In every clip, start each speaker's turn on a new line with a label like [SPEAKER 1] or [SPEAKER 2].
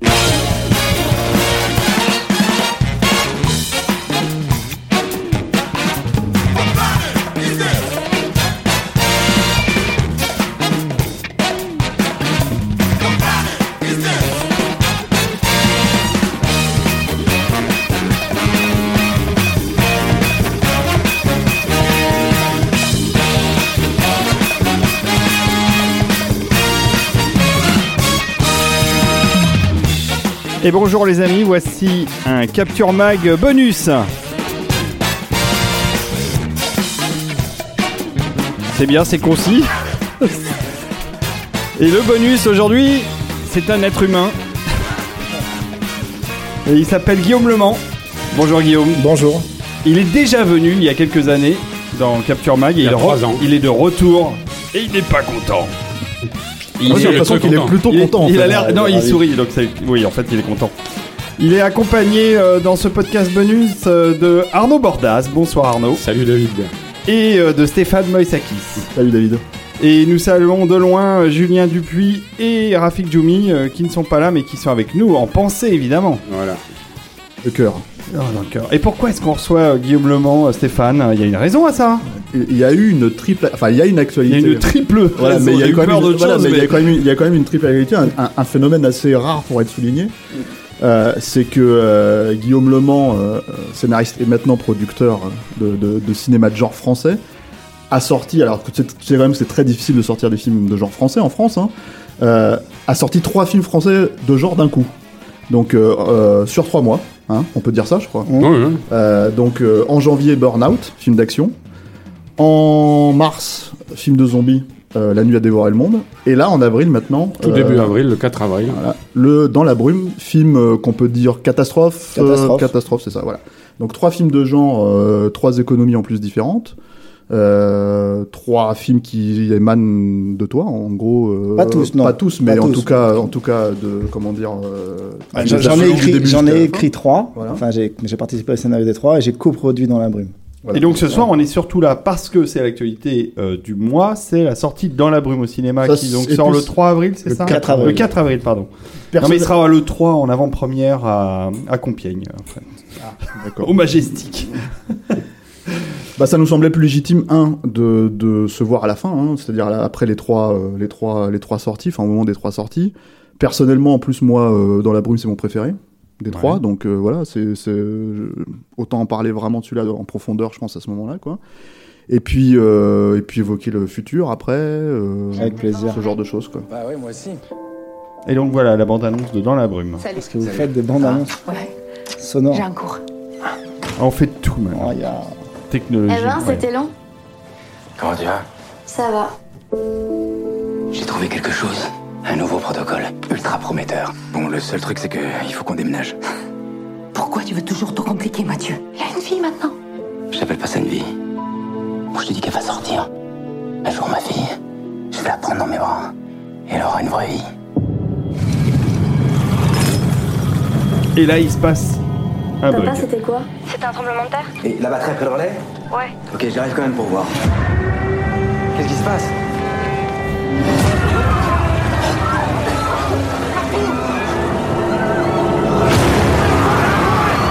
[SPEAKER 1] Yeah.
[SPEAKER 2] Et bonjour les amis, voici un Capture Mag bonus. C'est bien, c'est concis. Et le bonus aujourd'hui, c'est un être humain. Et il s'appelle Guillaume Le Mans. Bonjour Guillaume.
[SPEAKER 3] Bonjour.
[SPEAKER 2] Il est déjà venu il y a quelques années dans Capture Mag et
[SPEAKER 4] Il ans.
[SPEAKER 2] il est de retour et il n'est pas content.
[SPEAKER 3] Moi, j'ai
[SPEAKER 4] est
[SPEAKER 3] l'impression qu'il est plutôt
[SPEAKER 2] il,
[SPEAKER 3] content.
[SPEAKER 2] il a l'air, non, il
[SPEAKER 3] Ravi.
[SPEAKER 2] sourit, donc oui, en fait, il est content. Il est accompagné euh, dans ce podcast bonus euh, de Arnaud Bordas. Bonsoir Arnaud.
[SPEAKER 4] Salut David.
[SPEAKER 2] Et euh, de Stéphane Moïsakis.
[SPEAKER 3] Salut David.
[SPEAKER 2] Et nous saluons de loin euh, Julien Dupuis et Rafik Djoumi euh, qui ne sont pas là mais qui sont avec nous en pensée évidemment.
[SPEAKER 4] Voilà.
[SPEAKER 3] Le cœur.
[SPEAKER 2] Oh, dans le cœur. Et pourquoi est-ce qu'on reçoit euh, Guillaume Le Mans, euh, Stéphane? Il y a une raison à ça.
[SPEAKER 3] Il y a eu une triple. Enfin, il y a une actualité.
[SPEAKER 2] triple.
[SPEAKER 3] Il y a une,
[SPEAKER 2] d'autre
[SPEAKER 3] voilà, mais il y a quand même, une- triple actualité, un, un- un phénomène assez rare pour être souligné. Euh, c'est que euh, Guillaume Le Mans, euh, scénariste et maintenant producteur de, de- de cinéma de genre français, a sorti, alors que c'est c'est quand même c'est très difficile de sortir des films de genre français en France, hein, euh, a sorti trois films français de genre d'un coup. Donc euh, euh, sur trois mois, hein, on peut dire ça, je crois.
[SPEAKER 4] Ouais, ouais.
[SPEAKER 3] Euh, donc euh, en janvier, Burnout, film d'action. En mars, film de zombies, euh, La nuit a dévoré le monde. Et là, en avril maintenant,
[SPEAKER 4] Tout
[SPEAKER 3] euh,
[SPEAKER 4] début avril, le 4 avril.
[SPEAKER 3] voilà, le Dans la brume, film euh, qu'on peut dire catastrophe.
[SPEAKER 5] Catastrophe.
[SPEAKER 3] catastrophe, c'est ça, voilà. Donc trois films de genre, euh, trois économies en plus différentes. Euh, trois films qui émanent de toi, en gros. euh,
[SPEAKER 5] Pas tous, non.
[SPEAKER 3] Pas tous, mais
[SPEAKER 5] Pas
[SPEAKER 3] en
[SPEAKER 5] tous.
[SPEAKER 3] tout cas, en tout cas, de comment dire. euh, des
[SPEAKER 5] J'en ai écrit, j'en ai trois.
[SPEAKER 3] Voilà.
[SPEAKER 5] Enfin, j'ai j'ai participé au scénario des trois et j'ai coproduit dans la brume.
[SPEAKER 3] Voilà.
[SPEAKER 2] Et donc ce soir, on est surtout là parce que c'est l'actualité euh, du mois, c'est la sortie Dans la brume au cinéma
[SPEAKER 3] Ça,
[SPEAKER 2] qui donc
[SPEAKER 3] c'est
[SPEAKER 2] sort le 3 avril, c'est ça
[SPEAKER 5] 4 avril.
[SPEAKER 2] Le 4 avril, pardon. Non mais il sera le 3 en avant-première à, à Compiègne, en fait.
[SPEAKER 3] D'accord.
[SPEAKER 2] au Majestic.
[SPEAKER 3] Bah, ça nous semblait plus légitime, un, de, de se voir à la fin, hein, c'est-à-dire après les trois, euh, les, trois, les trois sorties, enfin au moment des trois sorties. Personnellement, en plus, moi, euh, Dans la brume, c'est mon préféré des trois, donc euh, voilà, c'est autant en parler vraiment de celui-là en profondeur, je pense, à ce moment-là, quoi. Et puis, euh, et puis évoquer le futur après, euh,
[SPEAKER 5] Avec plaisir.
[SPEAKER 3] ce genre de choses, quoi.
[SPEAKER 6] Bah oui, moi aussi.
[SPEAKER 2] Et donc voilà la bande-annonce de Dans la brume.
[SPEAKER 7] Salut.
[SPEAKER 5] Parce que vous faites des bandes annonces
[SPEAKER 7] Ouais,
[SPEAKER 5] sonores.
[SPEAKER 7] j'ai un cours.
[SPEAKER 2] On fait tout maintenant. Technologie.
[SPEAKER 8] Eh ben,
[SPEAKER 2] ouais.
[SPEAKER 8] c'était long.
[SPEAKER 6] Comment tu vas?
[SPEAKER 8] Ça va.
[SPEAKER 6] J'ai trouvé quelque chose. Un nouveau protocole. Ultra prometteur. Bon, le seul truc, c'est que il faut qu'on déménage.
[SPEAKER 7] Pourquoi tu veux toujours tout compliquer, Mathieu? Il a une fille maintenant.
[SPEAKER 6] J'appelle pas ça une vie. Moi, je te dis qu'elle va sortir. Un jour, ma fille, je vais la prendre dans mes bras. Et elle aura une vraie vie.
[SPEAKER 2] Et là, il se passe un bug.
[SPEAKER 8] Papa, c'était quoi
[SPEAKER 7] C'est un tremblement de terre
[SPEAKER 6] Et la batterie après le relais
[SPEAKER 7] Ouais.
[SPEAKER 6] Ok, j'arrive quand même pour voir. Qu'est-ce qui se passe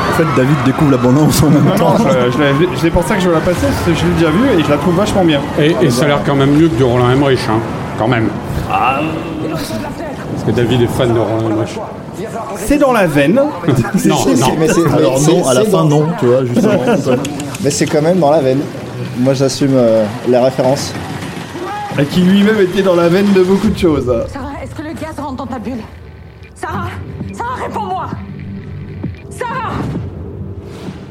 [SPEAKER 3] En fait, David découvre la bande-annonce en même
[SPEAKER 2] Non,
[SPEAKER 3] temps.
[SPEAKER 2] non, je, je l'ai- c'est pour ça que je veux la passer, parce que je l'ai déjà vue et je la trouve vachement bien.
[SPEAKER 4] Et, et ça a l'air quand même mieux que de Roland Emmerich, hein. Quand même. Parce que David est fan de Roland Emmerich.
[SPEAKER 2] C'est dans la veine.
[SPEAKER 4] Non,
[SPEAKER 5] C'est-
[SPEAKER 4] non.
[SPEAKER 5] mais
[SPEAKER 3] Alors non, à la fin, non, tu vois, justement.
[SPEAKER 5] Mais c'est quand même dans la veine. Moi, j'assume euh, les références.
[SPEAKER 2] Et qui lui-même était dans la veine de beaucoup de choses.
[SPEAKER 7] Sarah, est-ce que le gaz rentre dans ta bulle? Sarah Sarah, réponds-moi Sarah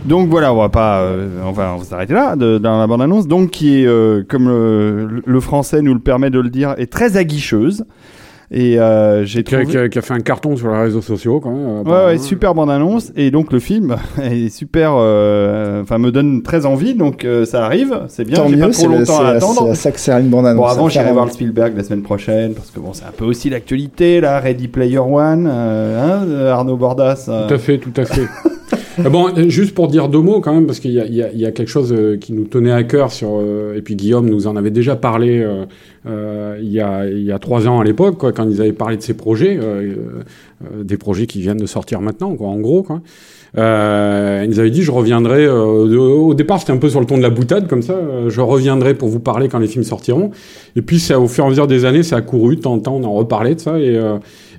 [SPEAKER 2] Donc voilà, on va pas, euh, on va, on va s'arrêter là de- dans la bande-annonce. Donc qui est, euh, comme le, le français nous le permet de le dire, est très aguicheuse. Et euh, j'ai
[SPEAKER 4] Qui a,
[SPEAKER 2] trouvé...
[SPEAKER 4] qui a- qui a fait un carton sur les réseaux sociaux quand même.
[SPEAKER 2] Ouais, ouais, super bande annonce et donc le film est super, euh, enfin me donne très envie donc euh, ça arrive, c'est bien,
[SPEAKER 5] Tant
[SPEAKER 2] j'ai pas
[SPEAKER 5] mieux,
[SPEAKER 2] trop
[SPEAKER 5] c'est
[SPEAKER 2] longtemps à
[SPEAKER 5] c'est-
[SPEAKER 2] attendre.
[SPEAKER 5] c'est à ça que sert une bande annonce.
[SPEAKER 2] Bon avant j'irai voir le Spielberg la semaine prochaine parce que bon c'est un peu aussi l'actualité là, Ready Player One, euh, hein, euh, Arnaud Bordas. euh.
[SPEAKER 4] Tout à fait, tout à fait. Ah bon, juste pour dire deux mots quand même, parce qu'il y, y y a quelque chose euh, qui nous tenait à cœur sur, euh, et puis Guillaume nous en avait déjà parlé euh, euh, il, y a, il y a trois ans à l'époque, quand ils avaient parlé de ces projets, euh, euh, des projets qui viennent de sortir maintenant, quoi, en gros. Quoi. Ils avaient dit je reviendrai. au départ, c'était un peu sur le ton de la boutade, comme ça. je reviendrai pour vous parler quand les films sortiront. Et puis, ça, au fur et à mesure des années, ça a couru. De temps on en reparlait de ça. Et,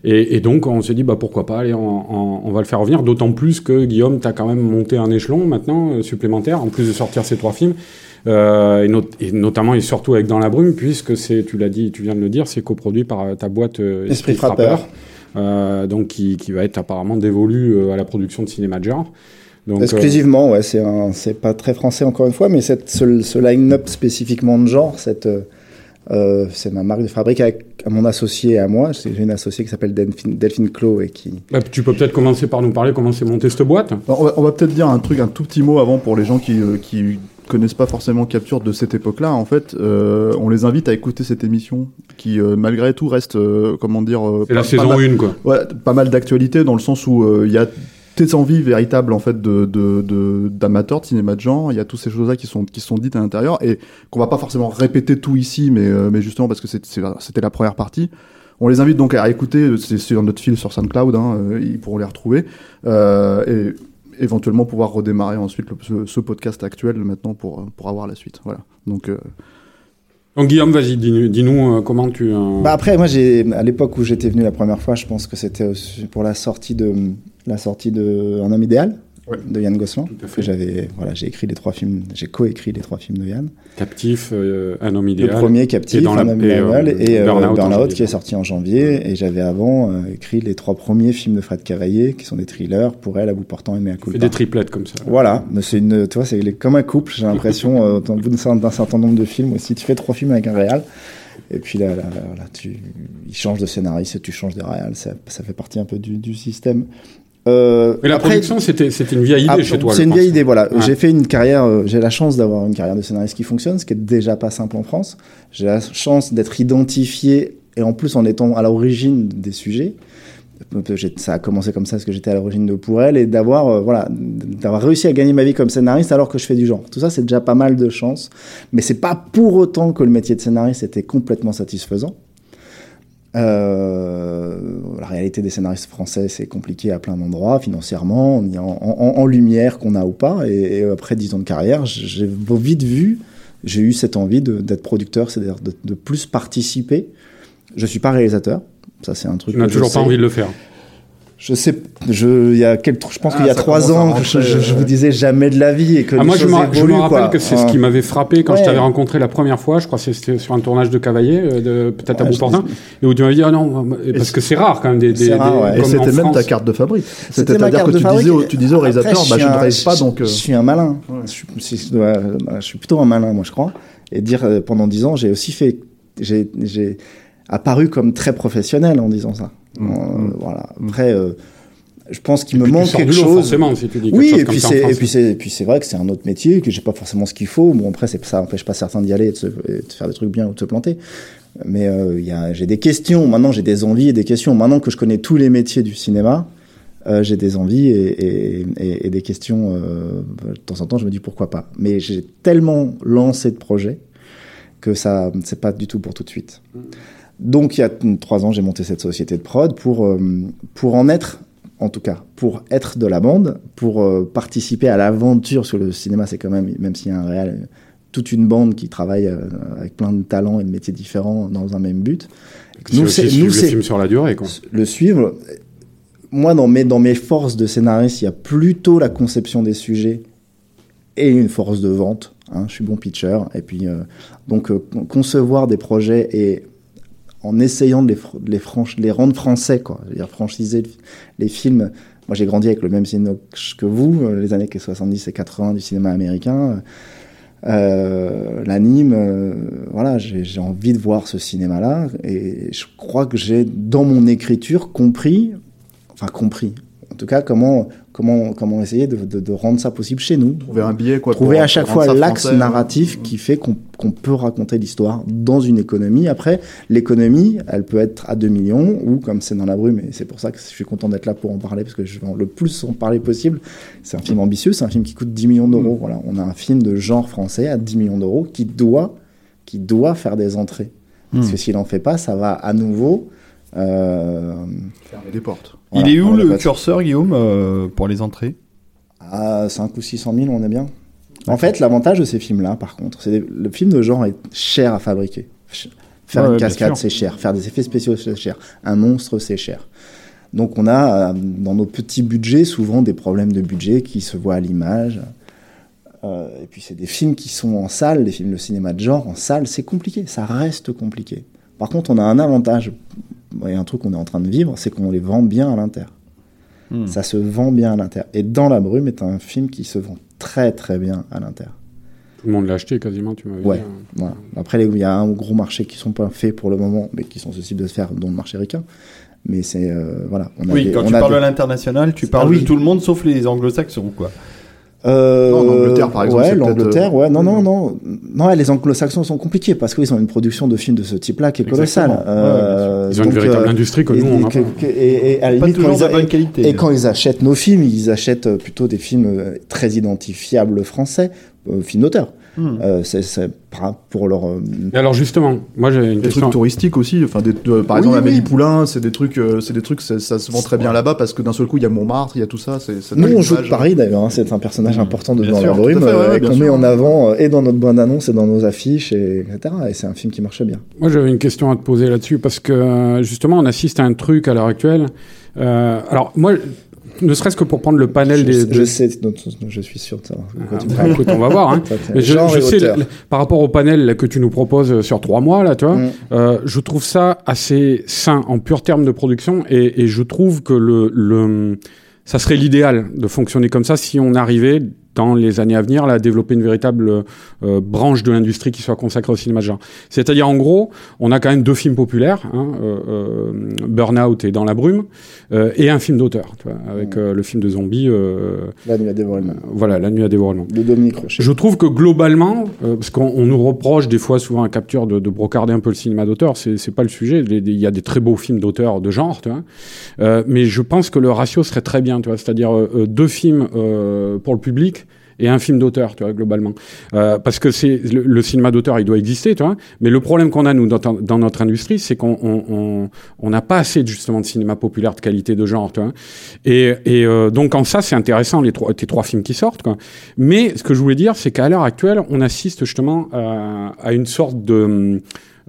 [SPEAKER 4] et, et donc, on s'est dit bah pourquoi pas. Allez, on, on- on va le faire revenir. D'autant plus que Guillaume, t'as quand même monté un échelon maintenant euh, supplémentaire, en plus de sortir ces trois films. Euh, et, not- et notamment et surtout avec Dans la brume, puisque c'est, tu l'as dit, tu viens de le dire, c'est coproduit par euh, ta boîte euh,
[SPEAKER 5] Esprit Frappeur.
[SPEAKER 4] euh, donc qui, qui va être apparemment dévolu à la production de cinéma de genre. Donc,
[SPEAKER 5] Exclusivement, ouais, c'est pas très français encore une fois, mais cette, ce, ce line-up spécifiquement de genre, cette, euh, c'est ma marque de fabrique avec, à mon associé et à moi. C'est- J'ai une associée qui s'appelle Delphine, Delphine Clos et qui.
[SPEAKER 4] bah, tu peux peut-être commencer par nous parler comment c'est monté cette boîte.
[SPEAKER 3] Alors, on va, peut-être dire un truc, un tout petit mot avant pour les gens qui, euh, qui connaissent pas forcément Capture de cette époque-là. En fait, euh, on les invite à écouter cette émission qui, euh, malgré tout, reste, euh, comment dire, euh,
[SPEAKER 4] la
[SPEAKER 3] pas-
[SPEAKER 4] saison
[SPEAKER 3] pas mal-
[SPEAKER 4] 1, quoi.
[SPEAKER 3] Ouais, pas mal d'actualité dans le sens où euh, il y a tes envies véritables en fait de de- de- d'amateurs de, cinéma de genre. Il y a toutes ces choses-là qui sont qui sont dites à l'intérieur et qu'on va pas forcément répéter tout ici, mais euh, mais justement parce que c'est- c'est la- c'était la première partie. On les invite donc à écouter, c'est sur notre fil sur SoundCloud, hein, euh, ils pourront les retrouver euh, et éventuellement pouvoir redémarrer ensuite le- ce, ce podcast actuel maintenant pour pour avoir la suite. Voilà. Donc euh,
[SPEAKER 4] Donc Guillaume, vas-y, dis-nous dis-nous, euh, comment tu... euh,
[SPEAKER 5] Bah après, moi, j'ai à l'époque où j'étais venu la première fois, je pense que c'était pour la sortie de la sortie de Un homme idéal
[SPEAKER 3] Ouais.
[SPEAKER 5] de Yann Gosselin. Que j'avais, voilà, j'ai écrit les trois films, j'ai coécrit les trois films de Yann.
[SPEAKER 4] Captif, euh, Un homme
[SPEAKER 5] Le
[SPEAKER 4] idéal.
[SPEAKER 5] premier Captif,
[SPEAKER 4] et dans la-
[SPEAKER 5] Un homme
[SPEAKER 4] euh,
[SPEAKER 5] idéal et euh,
[SPEAKER 4] Burnout
[SPEAKER 5] Burnout,
[SPEAKER 4] janvier.
[SPEAKER 5] qui est sorti en janvier. Et j'avais avant euh, écrit les trois premiers films de Fred Cavaillé, qui sont des thrillers, pour elle, à bout portant et Mea culpa.
[SPEAKER 4] des triplettes comme ça.
[SPEAKER 5] Voilà, mais c'est une, tu vois, c'est comme un couple. J'ai l'impression, au bout d'un certain- nombre de films, aussi, tu fais trois films avec un réal, et puis là, là, là, là, tu, il change de scénariste tu changes de réal. Ça, ça fait partie un peu du, du système. Euh,
[SPEAKER 4] Mais la
[SPEAKER 5] après-
[SPEAKER 4] production, c'était c'était une vieille idée
[SPEAKER 5] ah,
[SPEAKER 4] chez toi.
[SPEAKER 5] C'est une vieille idée, voilà. J'ai fait une carrière, euh, j'ai la chance d'avoir une carrière de scénariste qui fonctionne, ce qui est déjà pas simple en France. J'ai la chance d'être identifié, et en plus en étant à l'origine des sujets. Ça a commencé comme ça parce que j'étais à l'origine de Pour elle et d'avoir euh, voilà d'avoir réussi à gagner ma vie comme scénariste alors que je fais du genre. Tout ça c'est déjà pas mal de chance, mais c'est pas pour autant que le métier de scénariste était complètement satisfaisant. Euh, la réalité des scénaristes français, c'est compliqué à plein d'endroits, financièrement, en, en- en lumière qu'on a ou pas. Et, et après dix ans de carrière, j'ai vite vu, j'ai eu cette envie d'être producteur, c'est-à-dire de, de plus participer. Je suis pas réalisateur, ça c'est un truc.
[SPEAKER 4] Tu n'as toujours pas envie de le faire.
[SPEAKER 5] Je sais, je, il y a quel, je pense
[SPEAKER 3] Ah,
[SPEAKER 5] qu'il y a
[SPEAKER 3] ça
[SPEAKER 5] trois ans,
[SPEAKER 3] rentrer,
[SPEAKER 5] je, je- je vous disais jamais de la vie et que
[SPEAKER 4] Ah,
[SPEAKER 5] les
[SPEAKER 4] moi, je
[SPEAKER 5] choses
[SPEAKER 4] me, je rappelle
[SPEAKER 5] quoi.
[SPEAKER 4] que c'est ce qui m'avait frappé quand je t'avais rencontré la première fois. Je crois que c'était sur un tournage de Cavaillé, euh, de- peut-être à Beauportin, et où tu m'avais dit ah non, parce que c'est rare quand même des. des,
[SPEAKER 5] rare,
[SPEAKER 4] des-
[SPEAKER 5] ouais.
[SPEAKER 3] et c'était même ta carte de fabrique.
[SPEAKER 5] C'était ma
[SPEAKER 3] C'est-à-dire
[SPEAKER 5] carte
[SPEAKER 3] que
[SPEAKER 5] de
[SPEAKER 3] tu disais, au- tu disais au réalisateur,
[SPEAKER 5] je
[SPEAKER 3] bah, je ne rêve pas donc.
[SPEAKER 5] Je
[SPEAKER 3] euh,
[SPEAKER 5] suis un malin. Je, suis, si je je suis plutôt un malin, moi, je crois. Et dire euh, pendant dix ans, j'ai aussi fait, j'ai, j'ai apparu comme très professionnel en disant ça.
[SPEAKER 3] Mm,
[SPEAKER 5] Euh,
[SPEAKER 3] mm.
[SPEAKER 5] Voilà. Après, euh, je pense qu'il me manque
[SPEAKER 4] du
[SPEAKER 5] quelque
[SPEAKER 4] lot,
[SPEAKER 5] chose.
[SPEAKER 4] forcément, si tu dis
[SPEAKER 5] Oui,
[SPEAKER 4] chose
[SPEAKER 5] et
[SPEAKER 4] comme
[SPEAKER 5] puis c'est, et puis c'est, et puis c'est vrai que c'est un autre métier que j'ai pas forcément ce qu'il faut. Bon après, ça n'empêche pas certains d'y aller et de, se, et de faire des trucs bien ou de se planter. Mais euh, j'ai des questions. Maintenant, j'ai des envies et des questions. Maintenant que je connais tous les métiers du cinéma, euh, j'ai des envies et, et, et, et des questions. euh, de temps en temps, je me dis pourquoi pas. Mais j'ai tellement lancé de projets que ça, c'est pas du tout pour tout de suite. Donc, il y a trois ans, j'ai monté cette société de prod pour euh, pour en être, en tout cas, pour être de la bande, pour euh, participer à l'aventure sur le cinéma. C'est quand même, même s'il y a un réel, toute une bande qui travaille euh, avec plein de talents et de métiers différents dans un même but.
[SPEAKER 4] C'est aussi suivre le film sur la durée, quoi.
[SPEAKER 5] le suivre. Moi, dans mes, dans mes forces de scénariste, il y a plutôt la conception des sujets et une force de vente. hein. je suis bon pitcher. Et puis, donc, con- concevoir des projets et en essayant de les, rendre français, quoi. Je veux dire, franchiser le- les films. Moi, j'ai grandi avec le même cinéma que vous, euh, les années 70 et 80 du cinéma américain. euh, l'anime. euh, voilà, j'ai envie de voir ce cinéma-là et je crois que j'ai dans mon écriture compris, enfin compris, en tout cas comment comment comment essayer de, de, de rendre ça possible chez nous.
[SPEAKER 3] Trouver un biais, quoi.
[SPEAKER 5] Trouver à chaque fois l'axe narratif qui fait qu'on peut raconter l'histoire dans une économie. Après, l'économie, elle peut être à 2 millions ou comme c'est dans la brume, et c'est pour ça que je suis content d'être là pour en parler parce que je vais le plus en parler possible. C'est un film ambitieux, c'est un film qui coûte 10 millions d'euros. Voilà, on a un film de genre français à 10 millions d'euros qui doit, qui doit faire des entrées. Parce que s'il en fait pas, ça va à nouveau. Euh,
[SPEAKER 3] Fermer des portes.
[SPEAKER 5] Voilà,
[SPEAKER 2] Il est où le curseur, Guillaume, euh, pour les entrées?
[SPEAKER 5] À 5 ou 600 000, on est bien. En fait, l'avantage de ces films-là, par contre, c'est que le film de genre est cher à fabriquer. Faire
[SPEAKER 2] Ouais,
[SPEAKER 5] une cascade, c'est cher. Faire des effets spéciaux, c'est cher. Un monstre, c'est cher. Donc, on a, euh, dans nos petits budgets, souvent des problèmes de budget qui se voient à l'image. Euh, et puis, c'est des films qui sont en salle, des films de cinéma de genre, en salle, c'est compliqué. Ça reste compliqué. Par contre, on a un avantage, et un truc qu'on est en train de vivre, c'est qu'on les vend bien à l'inter.
[SPEAKER 2] Hmm.
[SPEAKER 5] Ça se vend bien à l'inter. Et Dans la brume est un film qui se vend très très bien à l'inter.
[SPEAKER 4] Tout le monde l'a acheté quasiment, tu m'avais
[SPEAKER 5] Ouais.
[SPEAKER 4] dit.
[SPEAKER 5] Voilà. Après, il y a un gros marché qui sont pas faits pour le moment, mais qui sont susceptibles de se faire, dont le marché ricain. Mais c'est euh, voilà. On a
[SPEAKER 2] Oui,
[SPEAKER 5] des-
[SPEAKER 2] quand
[SPEAKER 5] on
[SPEAKER 2] tu
[SPEAKER 5] a
[SPEAKER 2] parles
[SPEAKER 5] des-
[SPEAKER 2] à l'international, tu parles
[SPEAKER 5] Ah oui.
[SPEAKER 2] de tout le monde sauf les anglo-saxons, quoi.
[SPEAKER 5] Euh,
[SPEAKER 3] Non, en Angleterre, par exemple,
[SPEAKER 5] Ouais, l'Angleterre,
[SPEAKER 3] euh,
[SPEAKER 5] ouais. Non, non, non. Non, les anglo-saxons sont compliqués parce qu'ils ont une production de films de ce type-là qui est colossale. Euh,
[SPEAKER 4] Ils ont une véritable
[SPEAKER 5] euh,
[SPEAKER 4] industrie que
[SPEAKER 5] et,
[SPEAKER 4] nous, on
[SPEAKER 5] et
[SPEAKER 4] n'a
[SPEAKER 5] que-
[SPEAKER 4] pas.
[SPEAKER 5] que- et- et à la
[SPEAKER 2] Pas
[SPEAKER 5] limite,
[SPEAKER 2] toujours
[SPEAKER 5] quand ils-
[SPEAKER 2] bonne qualité.
[SPEAKER 5] Et quand ils achètent nos films, ils achètent plutôt des films très identifiables français, euh, films d'auteur.
[SPEAKER 2] Hmm.
[SPEAKER 5] Euh, c'est c'est pour leur. euh,
[SPEAKER 4] alors justement, moi j'ai une
[SPEAKER 3] Des
[SPEAKER 4] question.
[SPEAKER 3] trucs touristiques aussi, enfin des, de- par
[SPEAKER 5] Oui,
[SPEAKER 3] exemple
[SPEAKER 5] oui.
[SPEAKER 3] Amélie Poulain, c'est des trucs, euh, c'est des trucs, ça, ça se vend très bien là-bas parce que d'un seul coup il y a Montmartre, il y a tout ça. c'est ça
[SPEAKER 5] Nous, on joue
[SPEAKER 3] image.
[SPEAKER 5] Paris d'ailleurs, hein, c'est un personnage important de
[SPEAKER 3] Bien
[SPEAKER 5] Dans
[SPEAKER 3] sûr, ouais,
[SPEAKER 5] euh, qu'on met en avant euh, et dans notre bande annonce et dans nos affiches, et, etc. Et c'est un film qui marche bien.
[SPEAKER 4] Moi, j'avais une question à te poser là-dessus parce que justement, on assiste à un truc à l'heure actuelle. Euh, alors, moi, ne serait-ce que pour prendre le panel
[SPEAKER 5] je,
[SPEAKER 4] des. de-
[SPEAKER 5] je sais, je suis sûr
[SPEAKER 4] Ah, bah, écoute, on va voir. Hein. Je, je sais, par rapport au panel là, que tu nous proposes sur trois mois, là, tu vois,
[SPEAKER 5] Mm.
[SPEAKER 4] euh, je trouve ça assez sain en pur terme de production et, et je trouve que le, le, ça serait l'idéal de fonctionner comme ça si on arrivait dans les années à venir là, développer une véritable euh, branche de l'industrie qui soit consacrée au cinéma de genre. C'est-à-dire, en gros, on a quand même deux films populaires, hein, euh, euh, Burnout et Dans la brume, euh, et un film d'auteur, avec euh, le film de zombies, euh,
[SPEAKER 5] La nuit à dévorer le monde.
[SPEAKER 4] voilà, La nuit à dévorer le monde.
[SPEAKER 5] De Dominique Rocher.
[SPEAKER 4] Je trouve que globalement, euh, parce qu'on on nous reproche des fois souvent à capture de, de brocarder un peu le cinéma d'auteur, c'est pas le sujet. Il y a des très beaux films d'auteur de genre, tu vois. Euh, mais je pense que le ratio serait très bien, tu vois. C'est-à-dire deux films euh, pour le public et un film d'auteur, tu vois, globalement. Euh, parce que c'est le, cinéma d'auteur, il doit exister, tu vois. Mais le problème qu'on a nous dans, notre industrie, c'est qu'on on, on, on n'a pas assez justement de cinéma populaire de qualité de genre, tu vois. Et, et euh, donc en ça, c'est intéressant les trois, tes trois films qui sortent, quoi. Mais ce que je voulais dire, c'est qu'à l'heure actuelle, on assiste justement à, à une sorte de,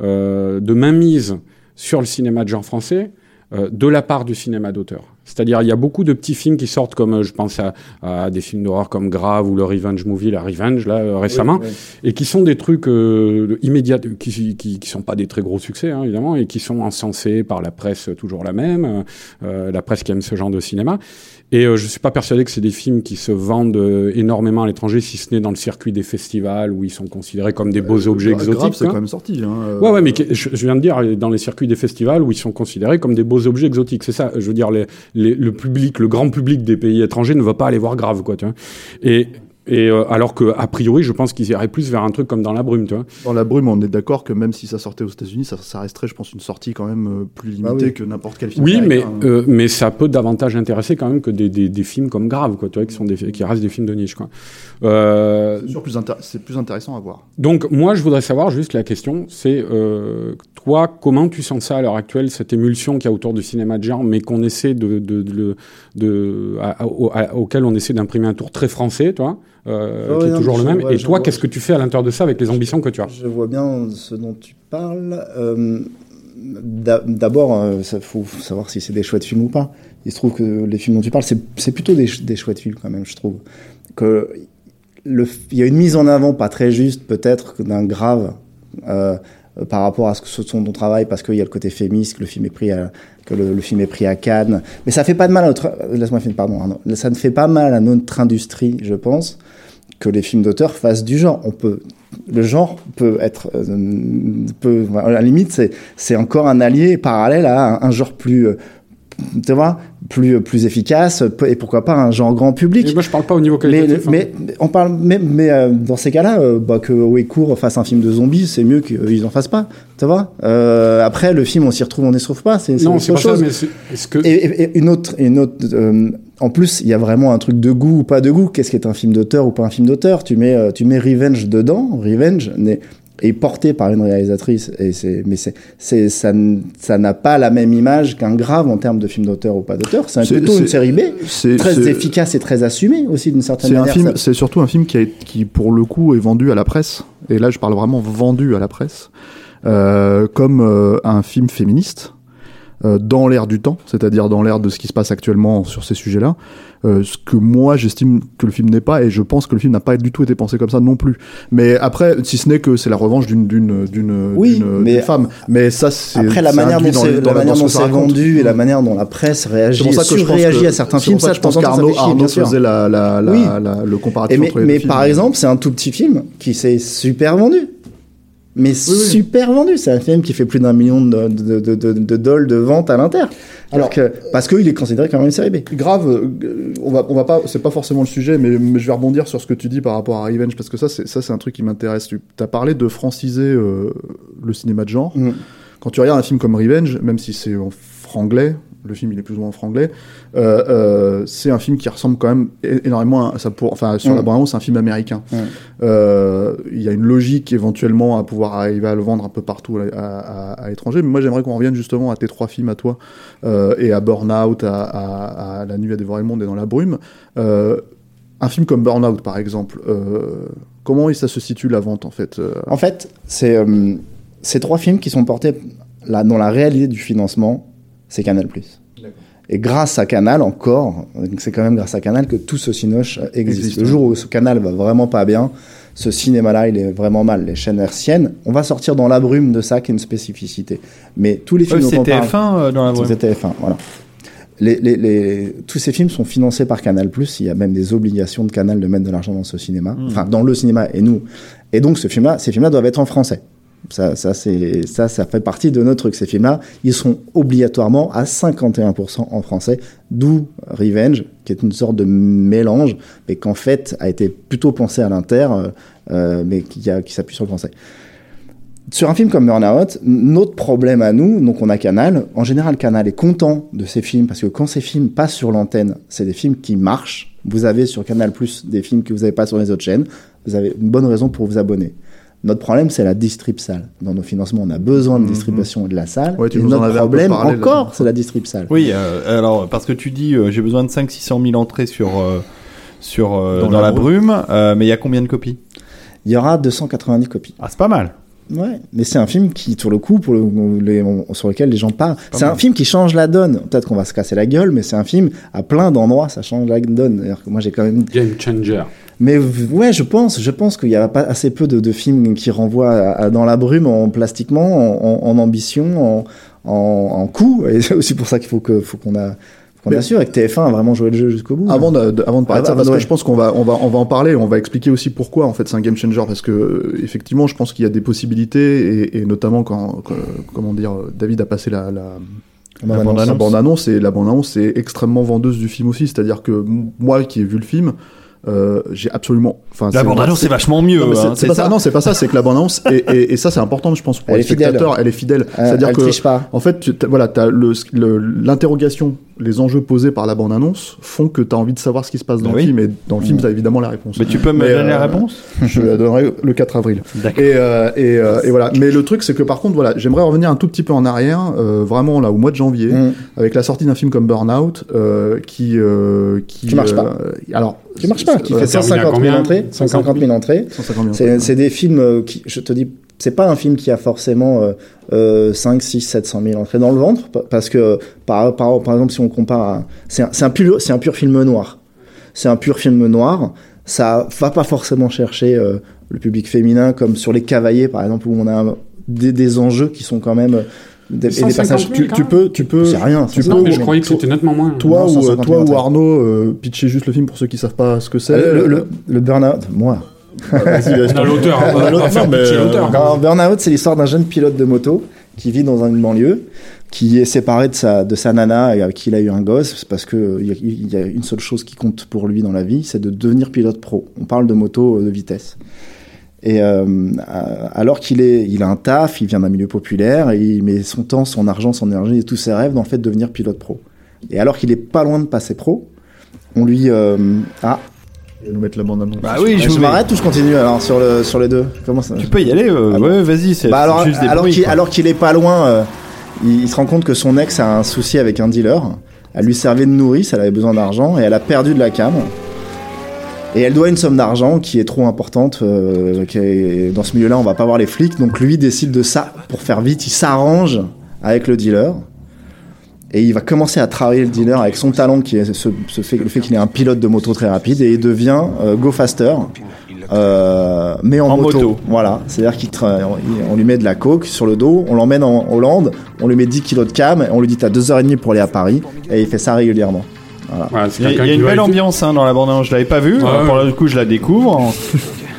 [SPEAKER 4] euh, de mainmise sur le cinéma de genre français euh, de la part du cinéma d'auteur. C'est-à-dire, il y a beaucoup de petits films qui sortent, comme euh, je pense à, à des films d'horreur comme Grave ou le Revenge Movie, la Revenge, là, euh, récemment,
[SPEAKER 5] Oui, oui.
[SPEAKER 4] et qui sont des trucs euh, immédiats, qui, qui, qui sont pas des très gros succès, hein, évidemment, et qui sont encensés par la presse toujours la même, euh, euh, la presse qui aime ce genre de cinéma. Et euh, je suis pas persuadé que c'est des films qui se vendent euh, énormément à l'étranger, si ce n'est dans le circuit des festivals où ils sont considérés comme des beaux objets
[SPEAKER 3] Grave,
[SPEAKER 4] exotiques.
[SPEAKER 3] c'est
[SPEAKER 4] quoi.
[SPEAKER 3] quand même sorti. Hein, euh,
[SPEAKER 4] Ouais, ouais, mais je, je viens de dire, dans les circuits des festivals où ils sont considérés comme des beaux objets exotiques. C'est ça, je veux dire, les, le public, le grand public des pays étrangers ne va pas aller voir grave, quoi, tu vois. Et, et euh, alors que, a priori, je pense qu'ils iraient plus vers un truc comme dans la brume, tu vois.
[SPEAKER 3] Dans la brume, on est d'accord que même si ça sortait aux États-Unis, ça, ça resterait, je pense, une sortie quand même euh, plus limitée
[SPEAKER 5] oui.
[SPEAKER 3] que n'importe quel film.
[SPEAKER 4] Oui, mais,
[SPEAKER 3] hein.
[SPEAKER 4] euh, mais ça peut davantage intéresser quand même que des, des, des films comme Grave, quoi, tu vois, qui, sont des, qui restent des films de niche, quoi. Euh,
[SPEAKER 3] C'est sûr, plus intér- c'est plus intéressant à voir.
[SPEAKER 4] Donc moi, je voudrais savoir juste la question, c'est euh, toi, comment tu sens ça à l'heure actuelle, cette émulsion qu'il y a autour du cinéma de genre, mais qu'on essaie de, de, de, de- à- à- au- à- auquel on essaie d'imprimer un tour très français, toi, euh,
[SPEAKER 5] Ouais,
[SPEAKER 4] qui est toujours le même.
[SPEAKER 5] vois-
[SPEAKER 4] Et toi, qu'est-ce que tu fais à l'intérieur de ça avec les ambitions que tu as?
[SPEAKER 5] Je vois bien ce dont tu parles. Euh, d'a- D'abord, euh, ça faut savoir si c'est des chouettes films ou pas. Il se trouve que les films dont tu parles, c'est plutôt des, des chouettes films quand même, je trouve. Que il y a une mise en avant pas très juste peut-être d'un grave euh, euh, par rapport à ce que ce sont ton travail parce qu'il y a le côté féministe que le film est pris à, que le, film est pris à Cannes mais ça fait pas de mal à notre laisse-moi finir pardon Arnaud. ça ne fait pas mal à notre industrie je pense que les films d'auteur fassent du genre. On peut, le genre peut être, euh, peut, à la limite, c'est, c'est encore un allié parallèle à un, un genre plus, euh, tu vois, plus, plus efficace, et pourquoi pas un genre grand public.
[SPEAKER 4] Et moi, je parle pas au niveau
[SPEAKER 5] Mais,
[SPEAKER 4] qualitatif. hein.
[SPEAKER 5] mais on parle, mais, mais euh, dans ces cas-là, euh, bah, que Wecourt fasse un film de zombies, c'est mieux qu'ils en fassent pas. Tu vois euh, Après, le film, on s'y retrouve, on n'y se trouve pas. C'est autre
[SPEAKER 4] pas
[SPEAKER 5] chose.
[SPEAKER 4] ça, mais est-ce que.
[SPEAKER 5] Et, et- et une autre, une autre. en plus, il y a vraiment un truc de goût ou pas de goût. Qu'est-ce qui est un film d'auteur ou pas un film d'auteur? Tu mets, tu mets Revenge dedans. Revenge n'est- est porté par une réalisatrice, et c'est, mais c'est, c'est, ça, n- ça n'a pas la même image qu'un grave en termes de film d'auteur ou pas d'auteur. C'est plutôt une série B, très efficace et très assumée aussi d'une certaine
[SPEAKER 3] C'est un
[SPEAKER 5] manière.
[SPEAKER 3] c'est surtout un film qui, a, qui, pour le coup, est vendu à la presse. Et là, je parle vraiment vendu à la presse, euh, comme euh, un film féministe euh, dans l'air du temps, c'est-à-dire dans l'air de ce qui se passe actuellement sur ces sujets-là. Euh, ce que moi j'estime que le film n'est pas, et je pense que le film n'a pas du tout été pensé comme ça non plus. Mais après, si ce n'est que c'est la revanche d'une d'une d'une
[SPEAKER 5] Oui,
[SPEAKER 3] femme. Mais ça, c'est
[SPEAKER 5] Après, la manière dont c'est la manière dont c'est vendu et la manière dont la presse réagit,
[SPEAKER 3] C'est pour ça que je pense
[SPEAKER 5] surréagit
[SPEAKER 3] que-
[SPEAKER 5] à certains films,
[SPEAKER 3] ça
[SPEAKER 5] temps, ça
[SPEAKER 3] qu'Arnaud Arnaud faisait la, la, la, le comparatif
[SPEAKER 5] mais, par exemple, c'est un tout petit film qui s'est super vendu. Mais super vendu. C'est un film qui fait plus d'un million de, de, de, de, de dollars de ventes à l'inter. Alors que, parce qu'il est considéré comme une série B.
[SPEAKER 3] grave, euh, on va, on va pas, c'est pas forcément le sujet, mais, mais je vais rebondir sur ce que tu dis par rapport à Revenge, parce que ça, c'est, ça, c'est un truc qui m'intéresse. Tu as parlé de franciser euh, le cinéma de genre.
[SPEAKER 5] Mm.
[SPEAKER 3] Quand tu regardes un film comme Revenge, même si c'est en franglais, le film il est plus ou moins en franglais, euh, euh, c'est un film qui ressemble quand même énormément à ça pour, enfin, sur
[SPEAKER 5] Mm.
[SPEAKER 3] la bande c'est un film américain.
[SPEAKER 5] Mm.
[SPEAKER 3] Euh, Il y a une logique éventuellement à pouvoir arriver à le vendre un peu partout à, à, à l'étranger, mais moi j'aimerais qu'on revienne justement à tes trois films à toi et à Burnout, à, La Nuit à dévorer le monde et Dans la brume. Un film comme Burnout, par exemple, comment ça se situe la vente en fait
[SPEAKER 5] En fait, c'est ces trois films qui sont portés là, dans la réalité du financement, c'est Canal+. Et grâce à Canal encore, c'est quand même grâce à Canal que tout ce cinoche existe.
[SPEAKER 3] Existe,
[SPEAKER 5] Le jour où ce Canal va vraiment pas bien, ce cinéma-là, il est vraiment mal. Les chaînes hertziennes, on va sortir dans la brume de ça qui est une spécificité. Mais tous les films dont on
[SPEAKER 2] c'est
[SPEAKER 5] parle...
[SPEAKER 2] TF1 euh, dans la brume.
[SPEAKER 5] C'était TF1, voilà. Les, les, les- tous ces films sont financés par Canal+. Il y a même des obligations de Canal de mettre de l'argent dans ce cinéma, enfin dans le cinéma et nous. Et donc ce film-là, ces films-là doivent être en français. Ça, ça, fait partie de notre truc. Ces films-là, ils sont obligatoirement à 51% en français, d'où Revenge, qui est une sorte de mélange, mais qu'en fait a été plutôt pensé à l'inter, euh, euh, mais qui s'appuie sur le français. Sur un film comme Burnout, notre problème à nous, donc on a Canal. En général, Canal est content de ces films parce que quand ces films passent sur l'antenne, c'est des films qui marchent. Vous avez sur Canal Plus des films que vous n'avez pas sur les autres chaînes. Vous avez une bonne raison pour vous abonner. Notre problème, c'est la distrib salle. Dans nos financements, on a besoin de distribution de la salle.
[SPEAKER 3] Ouais, tu
[SPEAKER 5] et
[SPEAKER 3] nous en
[SPEAKER 5] notre problème,
[SPEAKER 3] parlé,
[SPEAKER 5] encore, c'est la distrib salle.
[SPEAKER 2] Oui, euh, alors parce que tu dis euh, j'ai besoin de 500-600 000 entrées sur, euh, sur, euh,
[SPEAKER 3] Dans
[SPEAKER 2] dans,
[SPEAKER 3] la
[SPEAKER 2] la brume, euh, mais il y a combien de copies?
[SPEAKER 5] Il y aura 290 copies.
[SPEAKER 2] Ah, c'est pas mal.
[SPEAKER 5] Ouais, mais c'est un film qui, sur le coup, pour le, les- on- sur lequel les gens parlent. C'est un film qui change la donne. Peut-être qu'on va se casser la gueule, mais c'est un film à plein d'endroits, ça change la donne. D'ailleurs, que moi, j'ai quand même.
[SPEAKER 4] Game changer.
[SPEAKER 5] Mais ouais, je pense, je pense qu'il y a pas assez peu de, de films qui renvoient à, à dans la brume en plastiquement, en, en- en ambition, en, en, coût. Et c'est aussi pour ça qu'il faut que, faut qu'on a, qu'on assure et que TF1 a vraiment joué le jeu jusqu'au bout.
[SPEAKER 3] Avant de, de- avant de parler de ça, parce
[SPEAKER 5] ouais.
[SPEAKER 3] que je pense qu'on va, on va, on va en parler, on va expliquer aussi pourquoi en fait c'est un game changer, parce que euh, effectivement, je pense qu'il y a des possibilités, et, et notamment quand, quand- comment dire, David a passé la, la,
[SPEAKER 5] La
[SPEAKER 3] la
[SPEAKER 5] bande-annonce.
[SPEAKER 3] bande-annonce, et la bande-annonce est extrêmement vendeuse du film aussi, c'est-à-dire que moi qui ai vu le film, euh, j'ai absolument, enfin,
[SPEAKER 2] La
[SPEAKER 3] c'est-
[SPEAKER 2] bande-annonce, c'est vachement mieux.
[SPEAKER 3] Non,
[SPEAKER 2] hein,
[SPEAKER 3] c'est pas ça.
[SPEAKER 2] ça
[SPEAKER 3] Non, c'est pas ça. C'est que la bande-annonce et, et, et ça, c'est important, je pense, pour
[SPEAKER 5] Elle
[SPEAKER 3] les
[SPEAKER 5] est fidèle.
[SPEAKER 3] spectateurs. Elle est fidèle.
[SPEAKER 5] Euh,
[SPEAKER 3] C'est-à-dire
[SPEAKER 5] elle
[SPEAKER 3] que,
[SPEAKER 5] triche pas.
[SPEAKER 3] en fait, tu- voilà, t'as le, le- l'interrogation, les enjeux posés par la bande-annonce font que t'as envie de savoir ce qui se passe dans le film. Et dans le film, t'as évidemment la réponse.
[SPEAKER 2] Mais tu peux me
[SPEAKER 3] Mais,
[SPEAKER 2] donner la
[SPEAKER 3] euh,
[SPEAKER 2] réponse?
[SPEAKER 3] Je la donnerai le 4 avril.
[SPEAKER 2] D'accord.
[SPEAKER 3] Et, euh, et, euh, et voilà. Mais le truc, c'est que par contre, voilà, j'aimerais revenir un tout petit peu en arrière, euh, vraiment là, au mois de janvier,
[SPEAKER 5] Mm.
[SPEAKER 3] avec la sortie d'un film comme Burnout, euh, qui, euh, qui,
[SPEAKER 5] Qui marche pas.
[SPEAKER 3] alors,
[SPEAKER 5] Qui marche pas, qui
[SPEAKER 3] euh,
[SPEAKER 5] fait
[SPEAKER 4] terminé à
[SPEAKER 5] 150 000
[SPEAKER 4] combien
[SPEAKER 5] entrées. 150 000 entrées.
[SPEAKER 3] 150 millions.
[SPEAKER 5] C'est c'est des films euh, qui, je te dis, c'est pas un film qui a forcément euh, euh, 5, 6, 700 000 entrées dans le ventre, pa- parce que par, par, par exemple, si on compare, à- c'est un, c'est un pur, c'est un pur film noir. C'est un pur film noir. Ça va pas forcément chercher euh, le public féminin comme sur les cavaliers, par exemple, où on a des, des enjeux qui sont quand même des, et des
[SPEAKER 4] 150
[SPEAKER 5] passages.
[SPEAKER 4] 000,
[SPEAKER 3] Tu, peux, tu peux,
[SPEAKER 5] C'est rien,
[SPEAKER 3] tu
[SPEAKER 5] c'est
[SPEAKER 3] peux.
[SPEAKER 4] Mais je croyais que c'était nettement moins.
[SPEAKER 3] toi
[SPEAKER 5] Non,
[SPEAKER 3] ou,
[SPEAKER 5] 150
[SPEAKER 3] toi ou. Arnaud, euh, pitcher juste le film pour ceux qui savent pas ce que c'est.
[SPEAKER 5] le, le, le burn-out, moi.
[SPEAKER 3] Vas-y, vas-y.
[SPEAKER 4] On a l'auteur,
[SPEAKER 3] On a l'auteur, euh,
[SPEAKER 5] Burnout, c'est l'histoire d'un jeune pilote de moto qui vit dans une banlieue, qui est séparé de sa, de sa nana et avec qui il a eu un gosse, c'est parce que euh, il y, a, il y a une seule chose qui compte pour lui dans la vie, c'est de devenir pilote pro. On parle de moto de vitesse. Et euh, alors qu'il est, il a un taf, il vient d'un milieu populaire et il met son temps, son argent, son énergie et tous ses rêves dans le fait de devenir pilote pro. Et alors qu'il est pas loin de passer pro, on lui euh, ah
[SPEAKER 3] Je vais nous mettre la bande annonce.
[SPEAKER 2] Bah oui,
[SPEAKER 5] je,
[SPEAKER 2] je
[SPEAKER 5] m'arrête ou je continue alors sur le sur les deux? Comment ça?
[SPEAKER 2] Tu peux y aller, euh,
[SPEAKER 5] Ah bon?
[SPEAKER 2] ouais, vas-y, c'est
[SPEAKER 5] bah alors,
[SPEAKER 2] juste des
[SPEAKER 5] qu'il alors qu'il est pas loin, euh, il, il se rend compte que son ex a un souci avec un dealer. Elle lui servait de nourrice, elle avait besoin d'argent et elle a perdu de la cam. Et elle doit une somme d'argent qui est trop importante. euh, qui est- dans ce milieu-là, on va pas voir les flics. Donc lui décide de ça pour faire vite. Il s'arrange avec le dealer. Et il va commencer à travailler le dealer avec son talent qui est ce, ce fait, le fait qu'il est un pilote de moto très rapide et il devient euh, Go Faster. Euh, mais en,
[SPEAKER 2] En
[SPEAKER 5] moto.
[SPEAKER 2] moto.
[SPEAKER 5] Voilà, c'est-à-dire qu'on lui met de la coke sur le dos, on l'emmène en Hollande, on lui met 10 kilos de cam, et on lui dit t'as 2h30 pour aller à Paris, et il fait ça régulièrement. Voilà.
[SPEAKER 2] Il y a, y a une belle
[SPEAKER 4] être-
[SPEAKER 2] ambiance hein, dans la bande je l'avais pas vue.
[SPEAKER 4] Ouais,
[SPEAKER 2] euh, Pour
[SPEAKER 4] ouais.
[SPEAKER 2] le coup, je la découvre.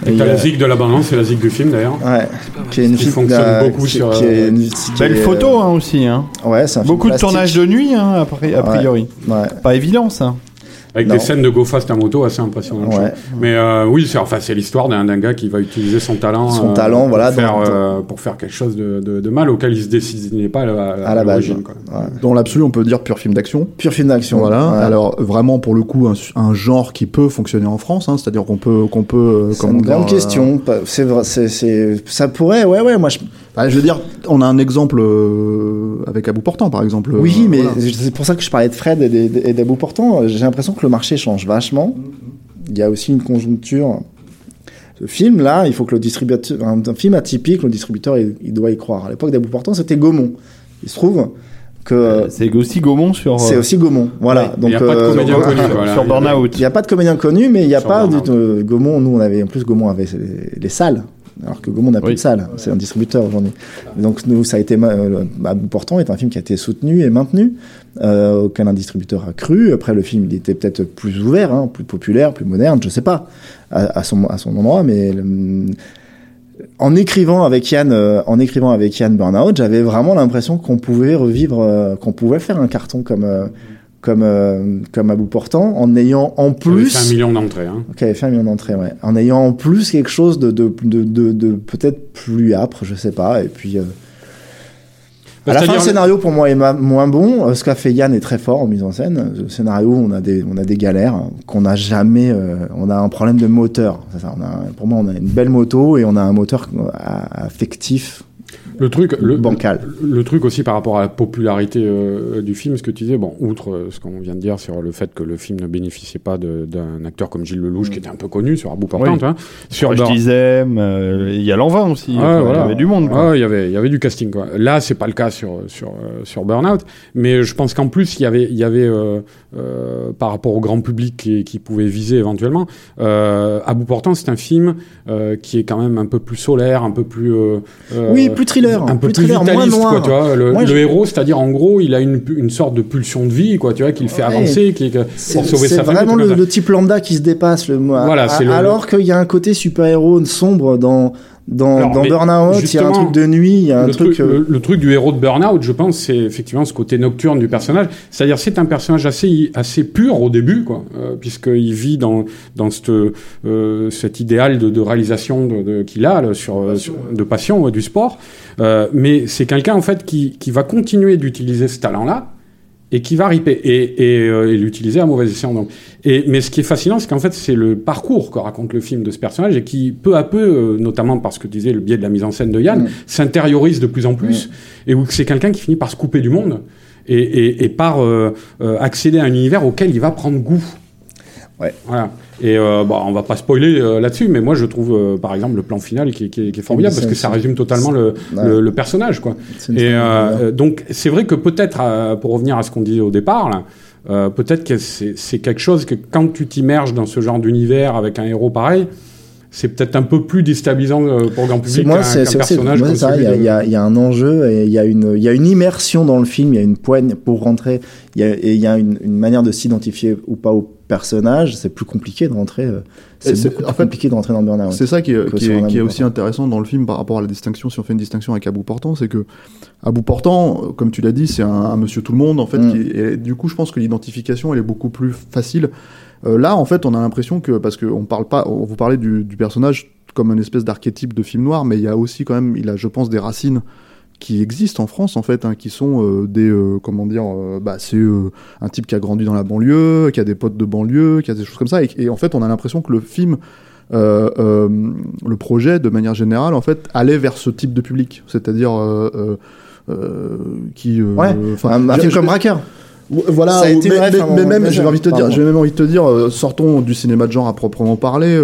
[SPEAKER 4] Et
[SPEAKER 5] Et,
[SPEAKER 4] t'as la
[SPEAKER 5] euh,
[SPEAKER 4] zig de la balance, c'est la zig du film d'ailleurs.
[SPEAKER 5] Ouais, qui est une
[SPEAKER 4] Qui fonctionne
[SPEAKER 5] euh,
[SPEAKER 4] beaucoup
[SPEAKER 5] qui-
[SPEAKER 4] sur,
[SPEAKER 5] qui est
[SPEAKER 4] euh,
[SPEAKER 5] une- qui
[SPEAKER 2] Belle
[SPEAKER 5] est,
[SPEAKER 2] photo hein, aussi. Hein.
[SPEAKER 5] euh, Ouais, c'est un film
[SPEAKER 2] Beaucoup de
[SPEAKER 5] plastique.
[SPEAKER 2] tournage de nuit, hein, a pri- a priori.
[SPEAKER 5] Ouais,
[SPEAKER 2] Pas évident ça.
[SPEAKER 4] Avec
[SPEAKER 5] Non.
[SPEAKER 4] des scènes de go fast à moto assez impressionnantes.
[SPEAKER 5] Ouais.
[SPEAKER 4] Mais euh, oui, c'est enfin c'est l'histoire d'un gars qui va utiliser son talent,
[SPEAKER 5] Son
[SPEAKER 4] euh,
[SPEAKER 5] talent,
[SPEAKER 4] pour
[SPEAKER 5] voilà,
[SPEAKER 4] faire,
[SPEAKER 5] dans-
[SPEAKER 4] euh, pour faire quelque chose de, de, de mal auquel il se destinait pas à, la-
[SPEAKER 5] à la base. Ouais.
[SPEAKER 3] Dans l'absolu, on peut dire pur film d'action.
[SPEAKER 5] Pur film d'action.
[SPEAKER 3] Voilà.
[SPEAKER 5] Ouais.
[SPEAKER 3] Alors vraiment pour le coup un, un genre qui peut fonctionner en France, hein, c'est-à-dire qu'on peut qu'on peut euh,
[SPEAKER 5] c'est une grande
[SPEAKER 3] dire,
[SPEAKER 5] question. Pas- C'est vrai, c'est, c'est, ça pourrait, ouais, ouais, moi je,
[SPEAKER 3] bah, je veux dire, on a un exemple euh, avec à bout portant par exemple.
[SPEAKER 5] Oui,
[SPEAKER 3] euh,
[SPEAKER 5] mais
[SPEAKER 3] voilà.
[SPEAKER 5] c'est pour ça que je parlais de Fred et d'Abou Portant. J'ai l'impression que le marché change vachement. Il y a aussi une conjoncture. Ce film-là, il faut que le distributeur, un, un film atypique, le distributeur, il, il doit y croire. À l'époque d'Abou Portant, c'était Gaumont. Il se trouve que
[SPEAKER 2] C'est aussi Gaumont sur.
[SPEAKER 5] c'est
[SPEAKER 2] euh,
[SPEAKER 5] aussi Gaumont. Voilà.
[SPEAKER 2] ouais.
[SPEAKER 5] Donc,
[SPEAKER 4] Il y a pas de
[SPEAKER 5] euh,
[SPEAKER 4] comédien connu, voilà.
[SPEAKER 2] sur Burnout.
[SPEAKER 5] Il n'y a pas de comédien connu, mais il n'y a
[SPEAKER 4] Sur
[SPEAKER 5] pas de, de- Gaumont. Nous, on avait en plus Gaumont avait les, les salles, alors que Gaumont n'a plus de salles. C'est un distributeur aujourd'hui. Donc nous, ça a été euh, à bout portant est un film qui a été soutenu et maintenu. Euh, aucun distributeur a cru. Après, le film, il était peut-être plus ouvert, hein, plus populaire, plus moderne, je sais pas, à, à son à son endroit, mais le- en écrivant avec Yann, euh, en écrivant avec Yann Burnout, j'avais vraiment l'impression qu'on pouvait revivre, euh, qu'on pouvait faire un carton comme euh, comme euh, comme à bout portant, en ayant en
[SPEAKER 4] avait
[SPEAKER 5] plus
[SPEAKER 4] fait un million d'entrées. Hein.
[SPEAKER 5] qui avait fait un million d'entrées, ouais. En ayant en plus quelque chose de, de, de, de, de peut-être plus âpre, je sais pas. Et puis, euh, à la fin, le scénario pour moi est moins bon. Euh, Ce qu'a fait Yann est très fort en mise en scène. Le scénario, on a des, on a des galères qu'on n'a jamais. euh, on a un problème de moteur. C'est ça, on a, pour moi, on a une belle moto et on a un moteur affectif
[SPEAKER 4] Le truc, le,
[SPEAKER 5] bancal.
[SPEAKER 4] le truc aussi par rapport à la popularité euh, du film, ce que tu disais, bon, outre euh, ce qu'on vient de dire sur le fait que le film ne bénéficiait pas d'un acteur comme Gilles Lelouch, qui était un peu connu sur À bout portant,
[SPEAKER 2] Oui.
[SPEAKER 4] tu vois, sur
[SPEAKER 2] je disais, euh, il y a l'envin aussi. Enfin, Il
[SPEAKER 4] voilà.
[SPEAKER 2] y avait du monde. quoi.
[SPEAKER 4] Ouais, il y avait, il y avait du casting. Quoi. Là, c'est pas le cas sur sur sur Burnout, mais je pense qu'en plus il y avait il y avait euh, euh, par rapport au grand public qui, qui pouvait viser éventuellement. Euh, bout portant, c'est un film euh, qui est quand même un peu plus solaire, un peu plus
[SPEAKER 5] Oui, plus thriller,
[SPEAKER 4] un peu
[SPEAKER 5] plus
[SPEAKER 4] plus,
[SPEAKER 5] thriller, moins
[SPEAKER 4] vitaliste,
[SPEAKER 5] noir.
[SPEAKER 4] quoi. Tu vois, le,
[SPEAKER 5] Moi,
[SPEAKER 4] le
[SPEAKER 5] je-
[SPEAKER 4] héros, c'est-à-dire en gros, il a une une sorte de pulsion de vie, quoi. Tu vois, qu'il fait
[SPEAKER 5] Ouais.
[SPEAKER 4] avancer, qui
[SPEAKER 5] C'est
[SPEAKER 4] pour sauver
[SPEAKER 5] c'est
[SPEAKER 4] sa famille.
[SPEAKER 5] vraiment
[SPEAKER 4] tout
[SPEAKER 5] le, type lambda qui se dépasse. Le,
[SPEAKER 4] Voilà, c'est le-
[SPEAKER 5] alors qu'il y a un côté super-héros sombre dans, dans,
[SPEAKER 4] Alors,
[SPEAKER 5] dans Burnout, il y a un truc de nuit, il y a un
[SPEAKER 4] le
[SPEAKER 5] truc.
[SPEAKER 4] truc,
[SPEAKER 5] euh,
[SPEAKER 4] le, le truc du héros de Burnout, je pense, c'est effectivement ce côté nocturne du personnage. C'est-à-dire, c'est un personnage assez, assez pur au début, quoi, euh, puisqu'il vit dans, dans cette, euh, cet idéal de, de réalisation de, de- qu'il a là, sur, euh, sur- de passion ouais, du sport. Euh, mais c'est quelqu'un en fait qui, qui va continuer d'utiliser ce talent-là et qui va riper et, et, euh, et l'utiliser à mauvais escient. Donc. Et, mais ce qui est fascinant, c'est qu'en fait, c'est le parcours que raconte le film de ce personnage et qui, peu à peu, euh, notamment parce que tu disais le biais de la mise en scène de Yann,
[SPEAKER 5] Mm.
[SPEAKER 4] s'intériorise de plus en plus et où c'est quelqu'un qui finit par se couper du monde et, et, et par euh, euh, accéder à un univers auquel il va prendre goût.
[SPEAKER 5] Ouais.
[SPEAKER 4] Voilà. Et euh, bon, on va pas spoiler euh, là-dessus, mais moi je trouve euh, par exemple le plan final qui, est- qui est, qui est formidable parce que ça résume totalement le,
[SPEAKER 5] Ouais.
[SPEAKER 4] le, le personnage, quoi. Et euh, donc c'est vrai que peut-être, pour revenir à ce qu'on disait au départ, là, peut-être que c'est quelque chose que quand tu t'immerges dans ce genre d'univers avec un héros pareil, c'est peut-être un peu plus déstabilisant pour le grand public
[SPEAKER 5] moi,
[SPEAKER 4] qu'un personnage
[SPEAKER 5] moi,
[SPEAKER 4] comme
[SPEAKER 5] ça. Il y, a-
[SPEAKER 4] de-
[SPEAKER 5] il y a- il y a un enjeu et il y a une, il y a une immersion dans le film. Il y a une poigne pour rentrer. Il y a, et il y a une, une manière de s'identifier ou pas au personnage. C'est plus compliqué de rentrer. euh, C'est
[SPEAKER 3] en fait,
[SPEAKER 5] compliqué de rentrer dans Burnout.
[SPEAKER 3] C'est ça qui est, qui qui aussi intéressant dans le film par rapport à la distinction, si on fait une distinction avec à bout portant, c'est que à bout portant, comme tu l'as dit, c'est un, un monsieur tout le monde en fait.
[SPEAKER 5] Mm.
[SPEAKER 3] Qui, et du coup, je pense que l'identification elle est beaucoup plus facile. Euh, là, en fait, on a l'impression que parce que on parle pas, on vous parlait du, du personnage comme une espèce d'archétype de film noir, mais il y a aussi quand même, il a, je pense, des racines qui existent en France en fait, hein, qui sont euh, des euh, comment dire, euh, bah c'est un type qui a grandi dans la banlieue, qui a des potes de banlieue, qui a des choses comme ça, et, et en fait on a l'impression que le film, le projet de manière générale en fait allait vers ce type de public, c'est-à-dire qui,
[SPEAKER 5] Ouais, un, un film comme Braqueur.
[SPEAKER 3] Voilà,
[SPEAKER 5] Ça a été
[SPEAKER 3] mais,
[SPEAKER 5] bref,
[SPEAKER 3] mais-
[SPEAKER 5] un
[SPEAKER 3] mais
[SPEAKER 5] moment
[SPEAKER 3] même, j'ai envie de te dire, j'ai même envie de te dire, euh, sortons du cinéma de genre à proprement parler. euh,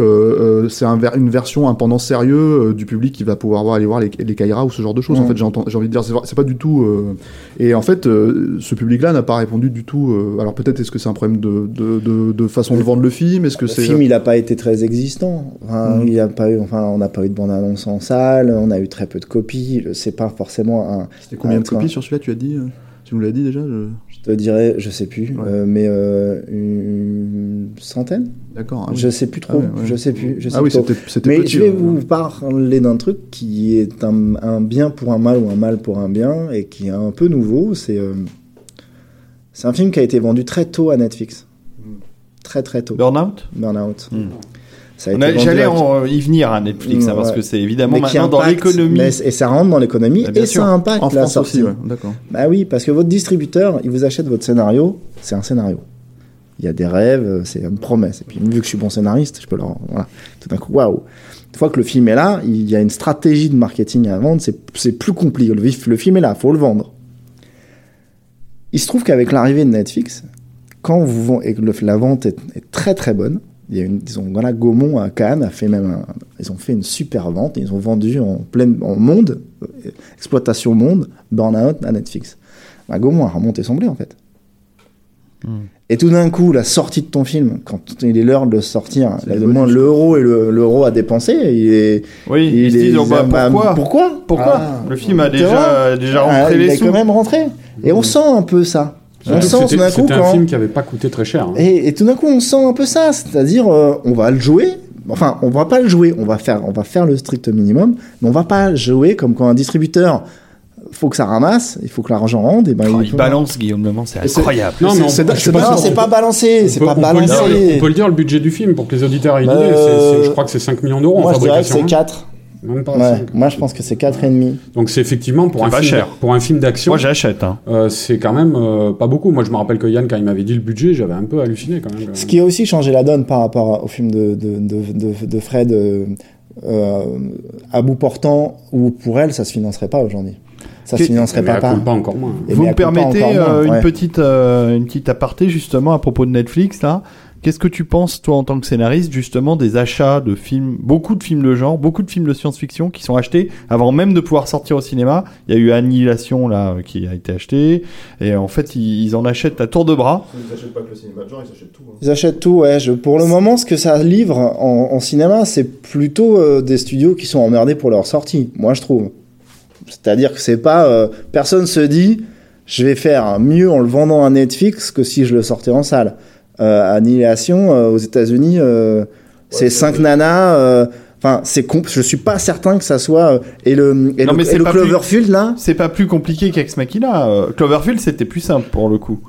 [SPEAKER 3] euh, c'est un ver- une version un pendant sérieux du public qui va pouvoir voir, aller voir les, les Kaira ou ce genre de choses. En
[SPEAKER 5] Mm.
[SPEAKER 3] fait, j'ai envie de dire, c'est, c'est pas du tout. et en fait, ce public-là n'a pas répondu du tout. alors peut-être est-ce que c'est un problème de, de, de, de façon de vendre le film Est-ce que
[SPEAKER 5] Le
[SPEAKER 3] c'est
[SPEAKER 5] film, il n'a pas été très existant. Enfin,
[SPEAKER 3] Mhm.
[SPEAKER 5] il a pas eu, enfin, on n'a pas eu de bande-annonce en salle, on a eu très peu de copies. C'est pas forcément un.
[SPEAKER 3] C'était combien de copies sur celui-là Tu as dit Tu nous l'as dit déjà Je
[SPEAKER 5] te dirais, je sais plus,
[SPEAKER 3] Ouais.
[SPEAKER 5] euh, mais euh, une centaine
[SPEAKER 3] D'accord. ah oui.
[SPEAKER 5] Je sais plus trop.
[SPEAKER 3] Ah ouais, ouais.
[SPEAKER 5] Je sais plus. Je sais
[SPEAKER 3] Ah oui,
[SPEAKER 5] trop.
[SPEAKER 3] c'était,
[SPEAKER 5] Mais
[SPEAKER 3] petit,
[SPEAKER 5] je vais vous parler d'un truc qui est un, un bien pour un mal ou un mal pour un bien et qui est un peu nouveau. C'est euh, c'est un film qui a été vendu très tôt à Netflix. Très très tôt.
[SPEAKER 2] Burnout?
[SPEAKER 5] Burnout.
[SPEAKER 2] Hmm. J'allais en- y venir à Netflix, hein, parce que c'est évidemment
[SPEAKER 5] mais
[SPEAKER 2] maintenant dans l'économie.
[SPEAKER 5] et ça rentre dans l'économie
[SPEAKER 2] Bah,
[SPEAKER 5] et
[SPEAKER 2] sûr.
[SPEAKER 5] ça impacte
[SPEAKER 3] En
[SPEAKER 5] la
[SPEAKER 3] France
[SPEAKER 5] sortie.
[SPEAKER 3] aussi, ouais, d'accord.
[SPEAKER 5] Bah oui, parce que votre distributeur, il vous achète votre scénario, c'est un scénario. Il y a des rêves, c'est une promesse. Et puis, vu que je suis bon scénariste, je peux leur. Voilà. Tout d'un coup, waouh. Une fois que le film est là, il y a une stratégie de marketing à vendre, c'est plus compliqué. Le, le film est là, faut le vendre. Il se trouve qu'avec l'arrivée de Netflix, quand vous et que le- la vente est, est très très bonne, il y a une, disons, voilà, Gaumont à Cannes a fait même un- ils ont fait une super vente, ils ont vendu en pleine, en monde, euh, exploitation monde, Burnout à Netflix. Bah, Gaumont a remonté son blé en fait. Et tout d'un coup, la sortie de ton film, quand il est l'heure de le sortir, là,
[SPEAKER 3] le
[SPEAKER 5] le moins l'euro et le- l'euro à dépenser, il est.
[SPEAKER 2] Oui,
[SPEAKER 5] il
[SPEAKER 2] ils se disent, oh, bah,
[SPEAKER 5] bah,
[SPEAKER 2] pourquoi?
[SPEAKER 5] Pourquoi?
[SPEAKER 2] Pourquoi?
[SPEAKER 5] Ah.
[SPEAKER 2] Le film a déjà, déjà
[SPEAKER 5] Ah,
[SPEAKER 2] rentré
[SPEAKER 5] il
[SPEAKER 2] les
[SPEAKER 5] a
[SPEAKER 2] sous.
[SPEAKER 5] quand même rentré. Et on sent un peu ça. On
[SPEAKER 4] Surtout
[SPEAKER 5] sent tout d'un coup
[SPEAKER 4] c'était un film qui avait pas coûté très cher. hein.
[SPEAKER 5] Et, et tout d'un coup, on sent un peu ça, c'est-à-dire, euh, on va le jouer. Enfin, on va pas le jouer, on va faire, on va faire le strict minimum, mais on va pas jouer comme quand un distributeur, faut que ça ramasse, il faut que l'argent rentre, et ben
[SPEAKER 2] Oh,
[SPEAKER 5] il
[SPEAKER 2] il
[SPEAKER 5] faut-
[SPEAKER 2] balance Guillaume Le Mans, c'est incroyable.
[SPEAKER 4] Non, mais
[SPEAKER 3] c'est- pas-
[SPEAKER 5] c'est balancé,
[SPEAKER 4] on
[SPEAKER 5] c'est
[SPEAKER 4] peut-
[SPEAKER 5] pas
[SPEAKER 4] on peut le dire,
[SPEAKER 5] balancé.
[SPEAKER 4] on peut le dire le budget du film pour que les auditeurs aient une idée.
[SPEAKER 5] Euh,
[SPEAKER 4] c'est- c'est- je crois que c'est 5 millions d'euros en
[SPEAKER 5] Moi, je dirais que
[SPEAKER 4] fabrication.
[SPEAKER 5] c'est
[SPEAKER 4] hein.
[SPEAKER 5] 4.
[SPEAKER 4] Même pas
[SPEAKER 5] Ouais,
[SPEAKER 4] 5.
[SPEAKER 5] moi, je pense que c'est 4,5.
[SPEAKER 4] Donc c'est effectivement pour un,
[SPEAKER 2] pas
[SPEAKER 4] film,
[SPEAKER 2] cher.
[SPEAKER 4] pour un film d'action,
[SPEAKER 2] Moi, j'achète. Hein.
[SPEAKER 4] euh, c'est quand même euh, pas beaucoup. Moi je me rappelle que Yann quand il m'avait dit le budget, j'avais un peu halluciné quand même.
[SPEAKER 5] Ce qui a aussi changé la donne par rapport au film de, de, de, de, de Fred euh, euh, à bout portant, où pour elle, ça se financerait pas aujourd'hui. Ça se financerait
[SPEAKER 4] Mais
[SPEAKER 5] pas. pas.
[SPEAKER 4] pas encore moins.
[SPEAKER 5] Et
[SPEAKER 2] Vous me permettez
[SPEAKER 5] moins,
[SPEAKER 2] euh, une,
[SPEAKER 5] ouais.
[SPEAKER 2] petite, euh, une petite aparté justement à propos de Netflix là Qu'est-ce que tu penses, toi, en tant que scénariste, justement, des achats de films, beaucoup de films de genre, beaucoup de films de science-fiction qui sont achetés avant même de pouvoir sortir au cinéma? Il y a eu Annihilation, là, qui a été acheté, et en fait, ils, ils en achètent à tour de bras.
[SPEAKER 3] Ils n'achètent pas que le cinéma de genre, ils achètent tout. hein.
[SPEAKER 5] Ils achètent tout, ouais. Je, pour le moment, ce que ça livre en, en cinéma, c'est plutôt euh, des studios qui sont emmerdés pour leur sortie, moi je trouve. C'est-à-dire que c'est pas. euh, personne se dit, je vais faire mieux en le vendant à Netflix que si je le sortais en salle. Euh, Annihilation, euh, aux États-Unis, euh, c'est 5 nanas. euh, Enfin, c'est comp- je suis pas certain que ça soit. euh, et le, et
[SPEAKER 2] Non,
[SPEAKER 5] le,
[SPEAKER 2] mais
[SPEAKER 5] et
[SPEAKER 2] c'est
[SPEAKER 5] le
[SPEAKER 2] pas plus-
[SPEAKER 5] Cloverfield, là,
[SPEAKER 2] C'est pas plus compliqué qu'Ex Machina. Euh, Cloverfield, c'était plus simple pour le coup.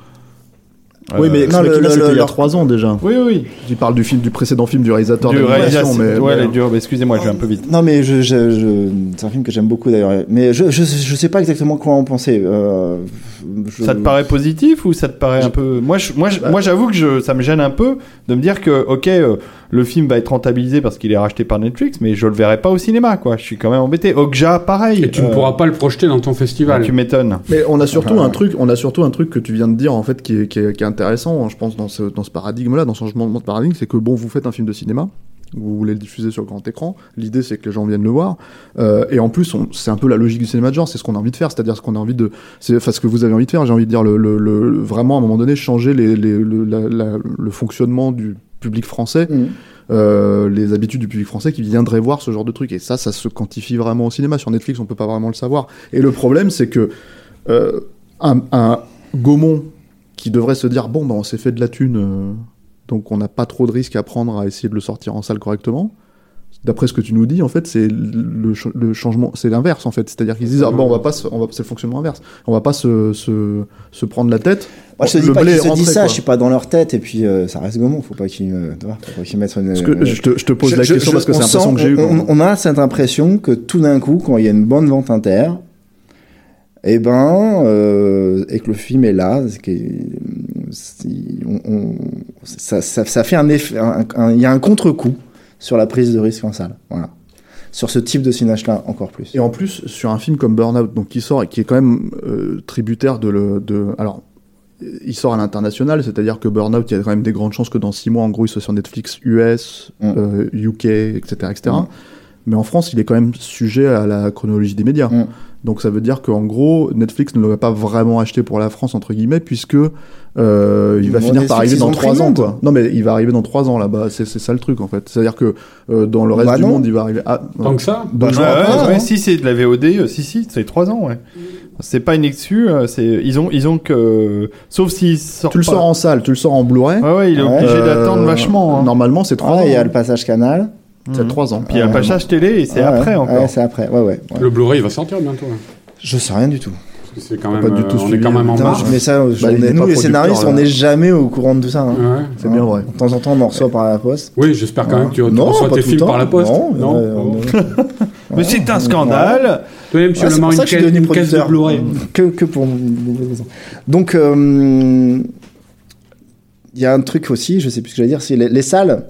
[SPEAKER 3] Oui, mais
[SPEAKER 2] Euh,
[SPEAKER 3] Ex
[SPEAKER 5] non, le-
[SPEAKER 3] Machina, c'était il y a 3 ans déjà.
[SPEAKER 2] Oui, oui.
[SPEAKER 3] Il parle du film, du précédent film du réalisateur
[SPEAKER 2] Du réalisation,
[SPEAKER 3] mais,
[SPEAKER 2] ouais,
[SPEAKER 3] mais-
[SPEAKER 2] mais excusez-moi, je vais un peu vite.
[SPEAKER 5] Non, mais je, je, je- c'est un film que j'aime beaucoup d'ailleurs. Mais je, je, je sais pas exactement quoi en penser. Euh, je-
[SPEAKER 2] Ça te paraît positif ou ça te paraît un peu moi je, moi je- moi j'avoue que je, ça me gêne un peu de me dire que ok euh, le film va être rentabilisé parce qu'il est racheté par Netflix mais je le verrai pas au cinéma quoi. Je suis quand même embêté. Okja pareil
[SPEAKER 4] Et tu ne
[SPEAKER 2] Euh,
[SPEAKER 4] pourras pas le projeter dans ton festival.
[SPEAKER 2] tu m'étonnes.
[SPEAKER 3] Mais on a surtout un truc, on a surtout un truc que tu viens de dire en fait qui est, qui est, qui est intéressant, hein, je pense dans ce, dans ce paradigme-là, dans ce changement de paradigme, c'est que bon, vous faites un film de cinéma, vous voulez le diffuser sur grand écran, l'idée c'est que les gens viennent le voir, euh, et en plus c'est un peu la logique du cinéma de genre, c'est ce qu'on a envie de faire, c'est-à-dire ce qu'on a envie de, c'est enfin ce que vous avez envie de faire, j'ai envie de dire le, le, le- vraiment à un moment donné changer les, les, le, la- la- le fonctionnement du public français
[SPEAKER 5] Mhm.
[SPEAKER 3] euh, les habitudes du public français qui viendrait voir ce genre de truc. Et ça, ça se quantifie vraiment au cinéma. Sur Netflix, on peut pas vraiment le savoir. Et le problème, c'est que euh, un, un Gaumont qui devrait se dire bon, bah, on s'est fait de la thune, donc on n'a pas trop de risques à prendre à essayer de le sortir en salle correctement. D'après ce que tu nous dis, en fait, c'est le, ch- le changement, c'est l'inverse en fait. C'est-à-dire qu'ils se disent ah, bon, on va pas, se- on va, c'est le fonctionnement inverse. On va pas se, se, se prendre la tête.
[SPEAKER 5] Moi, je te dis
[SPEAKER 3] Le
[SPEAKER 5] pas qu'ils se
[SPEAKER 3] rentré,
[SPEAKER 5] disent ça,
[SPEAKER 3] quoi.
[SPEAKER 5] je suis pas dans leur tête, et puis euh, ça reste Gaumont, faut pas qu'ils euh, tu vois, faut pas qu'ils mettent une.
[SPEAKER 3] Parce que je te, je te pose
[SPEAKER 5] Je-
[SPEAKER 3] la question
[SPEAKER 5] je-
[SPEAKER 3] parce que c'est l'impression que j'ai eu.
[SPEAKER 5] On, a cette impression que tout d'un coup, quand il y a une bonne vente inter, eh ben, euh, et que le film est là, on- on- ça, ça, ça fait un effet, il y a un contre-coup sur la prise de risque en salle, voilà. Sur ce type de cinéma-là, encore plus.
[SPEAKER 3] Et en plus, sur un film comme Burnout, donc qui sort et qui est quand même euh, tributaire de, le, de. Alors, il sort à l'international, c'est-à-dire que Burnout, il y a quand même des grandes chances que dans six mois, en gros, il soit sur Netflix US, euh, UK, etc., etc. Mais en France, il est quand même sujet à la chronologie des médias.
[SPEAKER 5] Mm.
[SPEAKER 3] Donc ça veut dire qu'en gros, Netflix ne l'aurait pas vraiment acheté pour la France entre guillemets, puisque euh, il va
[SPEAKER 5] Bon,
[SPEAKER 3] finir par arriver dans trois ans, quoi. Non, mais il va arriver dans trois ans là-bas. C'est ça le truc en fait. C'est-à-dire que euh, dans le reste
[SPEAKER 5] Bah
[SPEAKER 3] du
[SPEAKER 5] non.
[SPEAKER 3] monde, il va arriver. Ah,
[SPEAKER 4] Tant que ça
[SPEAKER 3] Bah,
[SPEAKER 5] Ouais,
[SPEAKER 3] non,
[SPEAKER 2] Ouais, ouais, ouais, si c'est de la VOD, euh, si si, c'est 3 ans, ouais. C'est pas une excuse, c'est ils ont ils ont que sauf s'ils sortent
[SPEAKER 3] Tu le
[SPEAKER 2] pas-
[SPEAKER 3] sors en salle, tu le sors en Blu-ray.
[SPEAKER 2] Ouais ouais, il est
[SPEAKER 5] Ouais.
[SPEAKER 2] obligé
[SPEAKER 3] Euh,
[SPEAKER 2] d'attendre vachement. hein.
[SPEAKER 3] Normalement, c'est 3
[SPEAKER 5] Ouais,
[SPEAKER 3] ans.
[SPEAKER 5] il y a le passage canal.
[SPEAKER 3] C'est
[SPEAKER 2] Mhm.
[SPEAKER 3] 3 ans.
[SPEAKER 2] Puis il y a le passage télé et c'est
[SPEAKER 5] Ouais,
[SPEAKER 2] après encore.
[SPEAKER 5] Ouais, c'est après, ouais, ouais. ouais.
[SPEAKER 4] Le Blu-ray il va sortir bientôt. hein.
[SPEAKER 5] Je sais rien du tout.
[SPEAKER 4] C'est quand
[SPEAKER 3] Pas
[SPEAKER 4] même.
[SPEAKER 3] du tout
[SPEAKER 4] euh, on est quand même en marge.
[SPEAKER 5] mais ça, est
[SPEAKER 3] pas
[SPEAKER 5] nous, les scénaristes,
[SPEAKER 3] là.
[SPEAKER 5] on n'est jamais au courant de tout ça. hein.
[SPEAKER 4] Ouais.
[SPEAKER 3] C'est bien vrai.
[SPEAKER 5] De temps en temps, on en reçoit par la poste.
[SPEAKER 4] Oui, j'espère quand même que tu
[SPEAKER 5] Non,
[SPEAKER 4] reçois
[SPEAKER 5] pas
[SPEAKER 4] tes films
[SPEAKER 5] temps.
[SPEAKER 4] par la poste.
[SPEAKER 5] Non,
[SPEAKER 4] non
[SPEAKER 5] euh,
[SPEAKER 4] Oh.
[SPEAKER 2] Mais c'est un scandale.
[SPEAKER 5] Ouais,
[SPEAKER 4] Mans,
[SPEAKER 5] pour
[SPEAKER 4] une,
[SPEAKER 5] ça que je suis
[SPEAKER 4] caisse-
[SPEAKER 5] devenu
[SPEAKER 4] une caisse de. Blu-ray.
[SPEAKER 5] Que, que pour. Donc, euh, il y a un truc aussi, je sais plus ce que j'allais dire, c'est les, les salles.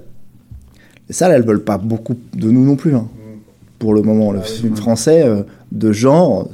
[SPEAKER 5] Les salles, elles veulent pas beaucoup de nous non plus. hein. Pour le moment, le film français euh, de genre.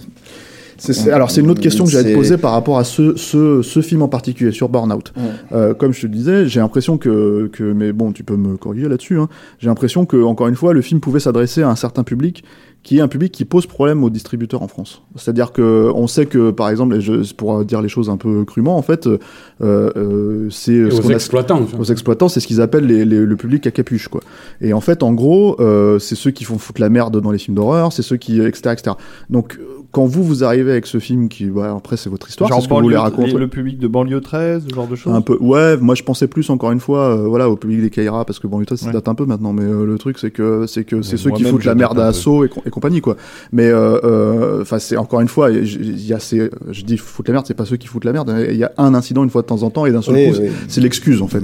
[SPEAKER 3] Alors c'est une autre question que j'allais te poser par rapport à ce, ce, ce film en particulier sur Burnout.
[SPEAKER 5] Ouais.
[SPEAKER 3] Euh, comme je te le disais, j'ai l'impression que, que mais bon, tu peux me corriger là-dessus. Hein, j'ai l'impression que encore une fois, le film pouvait s'adresser à un certain public qui est un public qui pose problème aux distributeurs en France. C'est-à-dire que on sait que par exemple, et je, pour dire les choses un peu crûment, en fait, euh, euh, c'est ce
[SPEAKER 4] aux
[SPEAKER 3] a-
[SPEAKER 4] exploitants.
[SPEAKER 3] aux exploitants, c'est ce qu'ils appellent les- les- le public à capuche, quoi. Et en fait, en gros, euh, c'est ceux qui font foutre la merde dans les films d'horreur, c'est ceux qui, etc., etc. Donc, quand vous vous arrivez avec ce film qui, bah, après, c'est votre histoire, c'est ce que vous voulez
[SPEAKER 2] banlieue-
[SPEAKER 3] raconter.
[SPEAKER 2] le public de banlieue 13, ce genre de choses.
[SPEAKER 3] Un peu, ouais. Moi, je pensais plus encore une fois, euh, voilà, au public des Kaira, parce que bon, ça
[SPEAKER 2] Ouais.
[SPEAKER 3] date un peu maintenant, mais euh, le truc, c'est que c'est que c'est ceux qui foutent la merde à assaut et, com- et compagnie, quoi. Mais euh, euh, enfin, c'est encore une fois, il y- y a ces, je dis foutre la merde, c'est pas ceux qui foutent la merde. Il y a un incident une fois de temps en temps et d'un seul
[SPEAKER 5] Oui,
[SPEAKER 3] coup,
[SPEAKER 5] oui.
[SPEAKER 3] c'est l'excuse en fait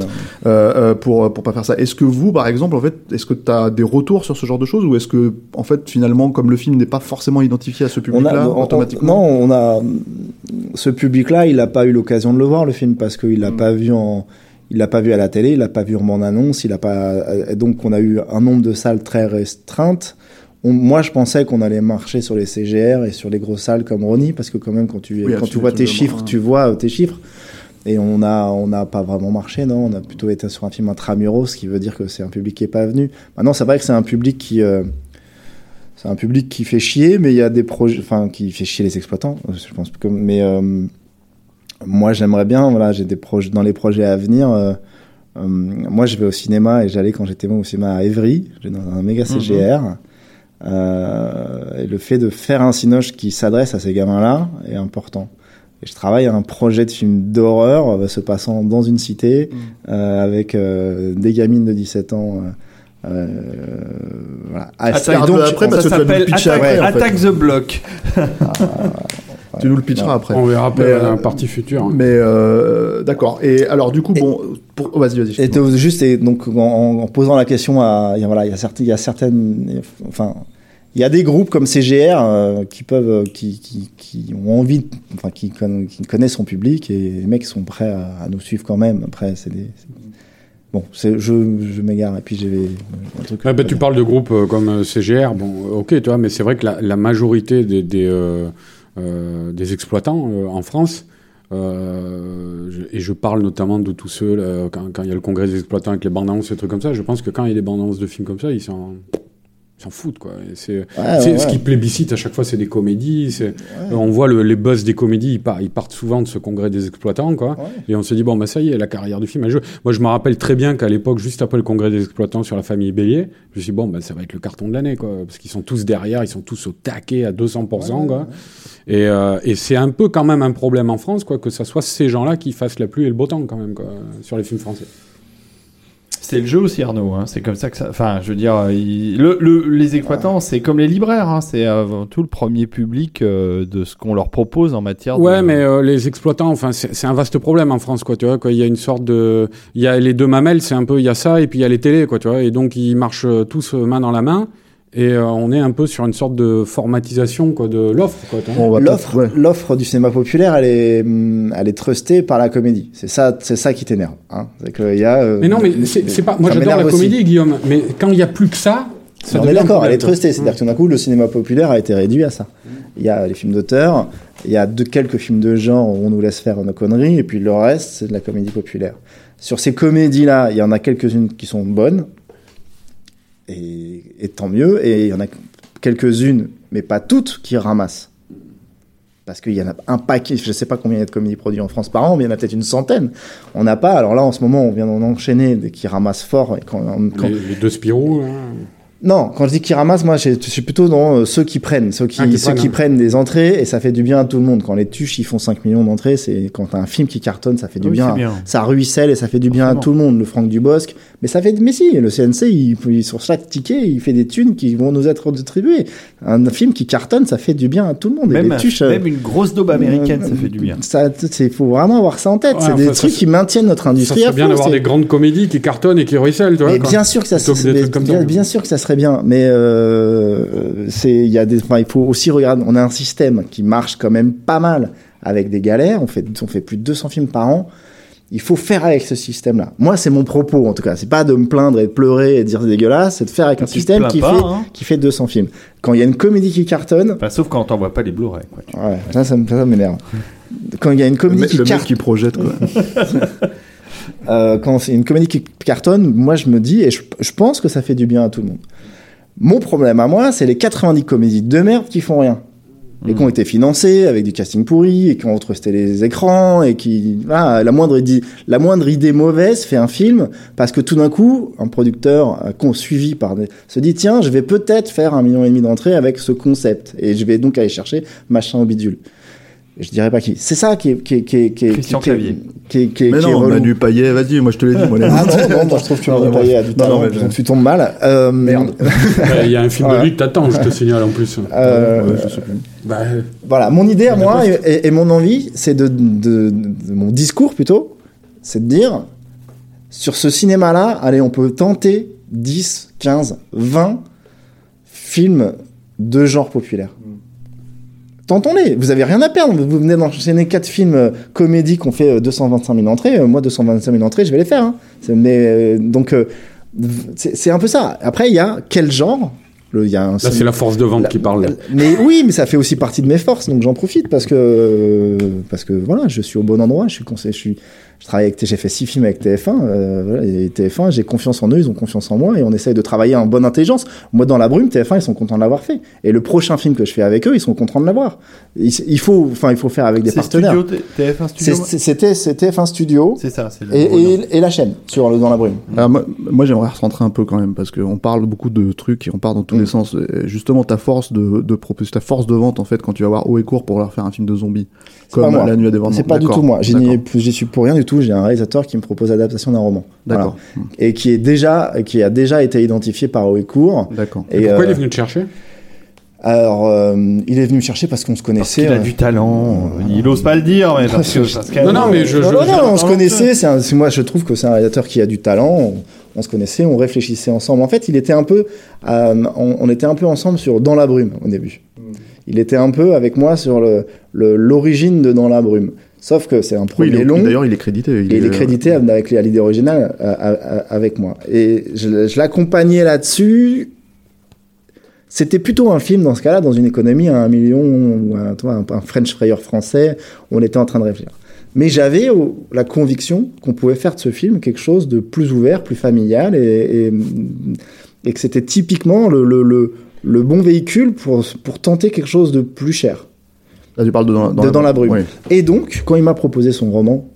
[SPEAKER 3] pour pour pas faire ça. Est-ce que vous, par exemple, en fait, est-ce que tu as des retours sur ce genre de choses ou est-ce que en fait finalement, comme le film n'est pas forcément identifié à ce
[SPEAKER 5] On on-
[SPEAKER 3] automatiquement
[SPEAKER 5] non, on a ce public-là, il n'a pas eu l'occasion de le voir le film parce qu'il l'a
[SPEAKER 3] Mm.
[SPEAKER 5] pas vu en, il l'a pas vu à la télé, il l'a pas vu en bande-annonce, il a pas, et donc on a eu un nombre de salles très restreintes. On- moi, je pensais qu'on allait marcher sur les CGR et sur les grosses salles comme Ronnie parce que quand même quand tu
[SPEAKER 3] Oui,
[SPEAKER 5] quand tu vois tes chiffres, tu vois euh, tes chiffres. Et on n'a pas vraiment marché, non? On a plutôt été sur un film intramuros, ce qui veut dire que c'est un public qui est pas venu. Maintenant, c'est vrai que c'est un public qui, euh, c'est un public qui fait chier, mais il y a des projets, enfin, qui fait chier les exploitants, je pense. que- Mais euh, moi, j'aimerais bien, voilà, j'ai des projets dans les projets à venir. euh, euh, moi, je vais au cinéma et j'allais quand j'étais moi au cinéma à Évry, j'ai dans un méga CGR. Euh, et le fait de faire un cinoche qui s'adresse à ces gamins-là est important. Et je travaille à un projet de film d'horreur euh, se passant dans une cité euh, avec euh, des gamines de 17 ans. Euh, euh, voilà. Ah,
[SPEAKER 2] Attaque-
[SPEAKER 5] et donc,
[SPEAKER 3] après, parce
[SPEAKER 2] ça s'appelle
[SPEAKER 3] le pitcher
[SPEAKER 2] Attaque,
[SPEAKER 3] après, en fait.
[SPEAKER 2] Attaque the Block.
[SPEAKER 3] Tu nous le pitcheras après.
[SPEAKER 4] On verra après
[SPEAKER 3] Mais,
[SPEAKER 4] la
[SPEAKER 3] euh,
[SPEAKER 4] partie future.
[SPEAKER 3] Mais euh, d'accord. Et alors du coup,
[SPEAKER 5] Et-
[SPEAKER 3] bon, pour... oh, vas-y, vas-y.
[SPEAKER 5] Et juste et donc en, en posant la question à il y a, voilà il y a certaines il y a certaines enfin il y a des groupes comme CGR euh, qui peuvent euh, qui, qui, qui ont envie de- enfin qui, qui connaissent son public et les mecs sont prêts à, à nous suivre quand même après c'est des c'est- bon je je m'égare et puis j'ai un truc
[SPEAKER 4] bah, tu parles de groupes euh, comme euh, CGR, bon, euh, ok, tu vois, mais c'est vrai que la, la majorité des, des, euh, euh, des exploitants euh, en France, et je parle notamment de tous ceux, là, quand, quand il y a le congrès des exploitants avec les bandes annonces et trucs comme ça, je pense que quand il y a des bandes annonces de films comme ça, ils sont. Ils s'en foutent, quoi. C'est
[SPEAKER 5] Ouais,
[SPEAKER 4] c'est-
[SPEAKER 5] ouais,
[SPEAKER 4] ce qui plébiscite à chaque fois, c'est des comédies. On voit le- les buzz des comédies, ils, par- ils partent souvent de ce congrès des exploitants, quoi. Et on se dit, bon, bah ça y est, la carrière du film a joué. Moi, je me rappelle très bien qu'à l'époque, juste après le congrès des exploitants sur la famille Bélier, je me suis dit, bon, bah, ça va être le carton de l'année, quoi. Parce qu'ils sont tous derrière, ils sont tous au taquet à 200%, quoi. Et, euh, et c'est un peu quand même un problème en France, quoi, que ça soit ces gens-là qui fassent la pluie et le beau temps, quand même, quoi, sur les films français.
[SPEAKER 2] C'est le jeu aussi, Arnaud. hein. C'est comme ça que ça. Enfin, je veux dire, il- le, le- les exploitants, c'est comme les libraires. hein. C'est avant tout le premier public euh, de ce qu'on leur propose en matière
[SPEAKER 4] Ouais,
[SPEAKER 2] de.
[SPEAKER 4] mais euh, les exploitants, enfin, c'est c'est un vaste problème en France, quoi. Tu vois, quoi. Il y a une sorte de, il y a les deux mamelles, c'est un peu, il y a ça, et puis il y a les télés, quoi. Tu vois, et donc ils marchent euh, tous euh, main dans la main, et euh, on est un peu sur une sorte de formatisation, quoi, de l'offre,
[SPEAKER 5] L'offre,
[SPEAKER 3] peut-être- ouais.
[SPEAKER 5] l'offre du cinéma populaire, elle est, hum, elle est trustée par la comédie. C'est ça, c'est ça qui t'énerve. Hein. C'est qu'il y a. euh,
[SPEAKER 4] Mais non, mais c'est pas. Moi, j'adore la
[SPEAKER 5] aussi.
[SPEAKER 4] comédie, Guillaume. Mais quand il y a plus que ça, ça
[SPEAKER 5] on est d'accord, elle est trustée. C'est-à-dire que tout d'un coup, le cinéma populaire a été réduit à ça. Il y a les films d'auteur, il y a quelques films de genre où on nous laisse faire nos conneries, et puis le reste, c'est de la comédie populaire. Sur ces comédies-là, il y en a quelques-unes qui sont bonnes, et, et tant mieux, et il y en a quelques-unes, mais pas toutes, qui ramassent. Parce qu'il y en a un paquet, je sais pas combien il y a de comédies produites en France par an, mais il y en a peut-être une centaine. On n'a pas, alors là en ce moment on vient d'en enchaîner des qui ramassent fort. Et quand, quand-
[SPEAKER 4] Les, les deux Spirou, hein.
[SPEAKER 5] Non, quand je dis qui ramassent, moi, je je suis plutôt dans euh, ceux qui prennent, ceux qui,
[SPEAKER 4] Ah, qui
[SPEAKER 5] ceux
[SPEAKER 4] prennent,
[SPEAKER 5] qui
[SPEAKER 4] hein.
[SPEAKER 5] prennent des entrées et ça fait du bien à tout le monde. Quand les tuches, ils font 5 millions d'entrées, c'est quand t'as un film qui cartonne, ça fait du
[SPEAKER 2] Oui,
[SPEAKER 5] bien.
[SPEAKER 2] c'est bien.
[SPEAKER 5] Ça ruisselle et ça fait du bien à tout le monde. Le Franck Dubosc, mais ça fait, mais si, le CNC, il, il- sur chaque ticket, il fait des thunes qui vont nous être distribuées. Un film qui cartonne, ça fait du bien à tout le monde. et
[SPEAKER 2] même,
[SPEAKER 5] les tuches, euh,
[SPEAKER 2] même une grosse daube américaine, ça fait du bien.
[SPEAKER 5] Ça, il faut vraiment avoir ça en tête.
[SPEAKER 4] Ouais,
[SPEAKER 5] c'est des
[SPEAKER 4] ça,
[SPEAKER 5] trucs
[SPEAKER 4] c'est-
[SPEAKER 5] qui maintiennent notre
[SPEAKER 4] Ça
[SPEAKER 5] industrie.
[SPEAKER 4] serait
[SPEAKER 5] à
[SPEAKER 4] bien d'avoir
[SPEAKER 5] c'est-
[SPEAKER 4] des grandes comédies qui cartonnent et qui ruissellent, tu vois.
[SPEAKER 5] bien sûr que ça, bien,
[SPEAKER 4] ça.
[SPEAKER 5] bien sûr que ça serait bien, mais euh, c'est il y a des, enfin, il faut aussi regarder. On a un système qui marche quand même pas mal avec des galères. On fait, on fait plus de 200 films par an. Il faut faire avec ce système-là. Moi, c'est mon propos en tout cas. C'est pas de me plaindre et de pleurer et de dire c'est dégueulasse. C'est de faire avec un
[SPEAKER 2] Tu
[SPEAKER 5] système
[SPEAKER 2] plains
[SPEAKER 5] qui
[SPEAKER 2] pas,
[SPEAKER 5] fait
[SPEAKER 2] hein.
[SPEAKER 5] qui fait 200 films. Quand il y a une comédie qui cartonne,
[SPEAKER 2] Enfin, sauf quand t'envoies pas les Blu-ray. Vois.
[SPEAKER 5] ouais, ça, ça, me- ça m'énerve. Quand il y a une
[SPEAKER 3] Le,
[SPEAKER 5] comédie
[SPEAKER 3] mec-
[SPEAKER 5] qui
[SPEAKER 3] le mec qui projette, quoi.
[SPEAKER 5] euh, quand c'est une comédie qui cartonne, moi je me dis, et je, je pense que ça fait du bien à tout le monde. Mon problème à moi, c'est les 90 comédies de merde qui font rien. Et qui ont été financées avec du casting pourri, et qui ont retrusté les écrans, et qui, voilà, la moindre idée, la moindre idée mauvaise fait un film, parce que tout d'un coup, un producteur euh, suivi par des, se dit, tiens, je vais peut-être faire un million et demi d'entrées avec ce concept, et je vais donc aller chercher machin au bidule. Je dirais pas qui. C'est ça qui est, qui est, qui est, qui est,
[SPEAKER 2] Christian
[SPEAKER 5] qui est-
[SPEAKER 2] Clavier.
[SPEAKER 5] qui est, qui est,
[SPEAKER 3] Mais
[SPEAKER 5] qui est
[SPEAKER 3] non,
[SPEAKER 5] relou.
[SPEAKER 3] Manu Payet, vas-y, moi je te l'ai dit. Moi,
[SPEAKER 5] Ah non, non, moi je trouve que
[SPEAKER 3] Non, non,
[SPEAKER 5] payé à du
[SPEAKER 3] non,
[SPEAKER 5] talent,
[SPEAKER 3] mais-
[SPEAKER 5] donc tu tombes mal. Euh, Merde.
[SPEAKER 4] Ouais, Il y a un film de
[SPEAKER 5] Voilà.
[SPEAKER 4] lui que t'attends, je te signale en plus.
[SPEAKER 5] Euh,
[SPEAKER 3] Ouais, je sais plus.
[SPEAKER 4] Bah,
[SPEAKER 5] voilà, mon idée à moi et, et- et mon envie, c'est de, de- de- mon discours plutôt, c'est de dire sur ce cinéma-là, allez, on peut tenter 10, 15, 20 films de genre populaire. Tentons-les, vous avez rien à perdre. Vous venez d'enchaîner quatre films euh, comédies qui ont fait euh, 225 000 entrées. Euh, moi, 225 000 entrées, je vais les faire. hein. C'est- Mais euh, donc, euh, c'est un peu ça. Après, il y a quel genre? Le- Il y a un
[SPEAKER 4] là, c'est la force de vente
[SPEAKER 5] la-
[SPEAKER 4] qui parle.
[SPEAKER 5] mais oui, mais ça fait aussi partie de mes forces, donc j'en profite parce que parce que voilà, je suis au bon endroit. Je suis conseil, je suis, je travaille avec, j'ai fait six films avec TF1. euh, voilà, et TF1, j'ai confiance en eux, ils ont confiance en moi et on essaye de travailler en bonne intelligence. Moi, dans la brume, TF1, ils sont contents de l'avoir fait. Et le prochain film que je fais avec eux, ils sont contents de l'avoir. Il, il faut, enfin, il faut faire avec des partenaires.
[SPEAKER 2] Studio T- TF1
[SPEAKER 5] C'est-
[SPEAKER 2] Studio.
[SPEAKER 5] C'était c'est TF1 Studio
[SPEAKER 2] C'est ça. c'est le
[SPEAKER 5] et, et, et la chaîne sur le dans la brume.
[SPEAKER 3] Alors, moi, moi, j'aimerais recentrer un peu quand même parce qu'on parle beaucoup de trucs et on part dans tous
[SPEAKER 5] Mm.
[SPEAKER 3] les sens. Et justement, ta force de, de ta force de vente en fait quand tu vas voir haut et court pour leur faire un film de zombies,
[SPEAKER 5] pas
[SPEAKER 3] comme
[SPEAKER 5] moi.
[SPEAKER 3] La Nuit à dévorement.
[SPEAKER 5] C'est pas du tout moi. J'y suis pour rien du tout. J'ai un réalisateur qui me propose l'adaptation d'un roman. Voilà.
[SPEAKER 3] D'accord,
[SPEAKER 5] et qui est déjà qui a déjà été identifié par Oecourt.
[SPEAKER 3] d'accord.
[SPEAKER 5] Et
[SPEAKER 4] Pourquoi
[SPEAKER 5] euh,
[SPEAKER 4] il est venu te chercher?
[SPEAKER 5] Alors euh, il est venu me chercher parce qu'on se
[SPEAKER 2] Parce
[SPEAKER 5] connaissait.
[SPEAKER 2] qu'il a
[SPEAKER 5] euh,
[SPEAKER 2] du talent. Il ose pas le dire, mais parce que. parce que-
[SPEAKER 4] Non, non, mais je-
[SPEAKER 5] non, non, non, on se
[SPEAKER 2] je-
[SPEAKER 5] connaissait. C'est un- moi, je trouve que c'est un réalisateur qui a du talent. On, on se connaissait, on réfléchissait ensemble. En fait, il était un peu, euh, on, on était un peu ensemble sur Dans la brume au début. Il était un peu avec moi sur le le- l'origine de Dans la brume. Sauf que c'est un
[SPEAKER 3] Oui,
[SPEAKER 5] premier
[SPEAKER 3] il est-
[SPEAKER 5] long.
[SPEAKER 3] D'ailleurs, il est crédité.
[SPEAKER 5] Et il est crédité avec l'idée originale euh, euh, euh, avec moi. Et je, je l'accompagnais là-dessus. C'était plutôt un film dans ce cas-là, dans une économie à un million, ou un, toi, un, un French frayeur français, on était en train de réfléchir. Mais j'avais oh, la conviction qu'on pouvait faire de ce film quelque chose de plus ouvert, plus familial et, et, et que c'était typiquement le, le, le, le bon véhicule pour, pour tenter quelque chose de plus cher.
[SPEAKER 3] Là, tu parles de Dans,
[SPEAKER 5] De Dans la brume.
[SPEAKER 3] Oui.
[SPEAKER 5] Et donc, quand il m'a proposé son roman,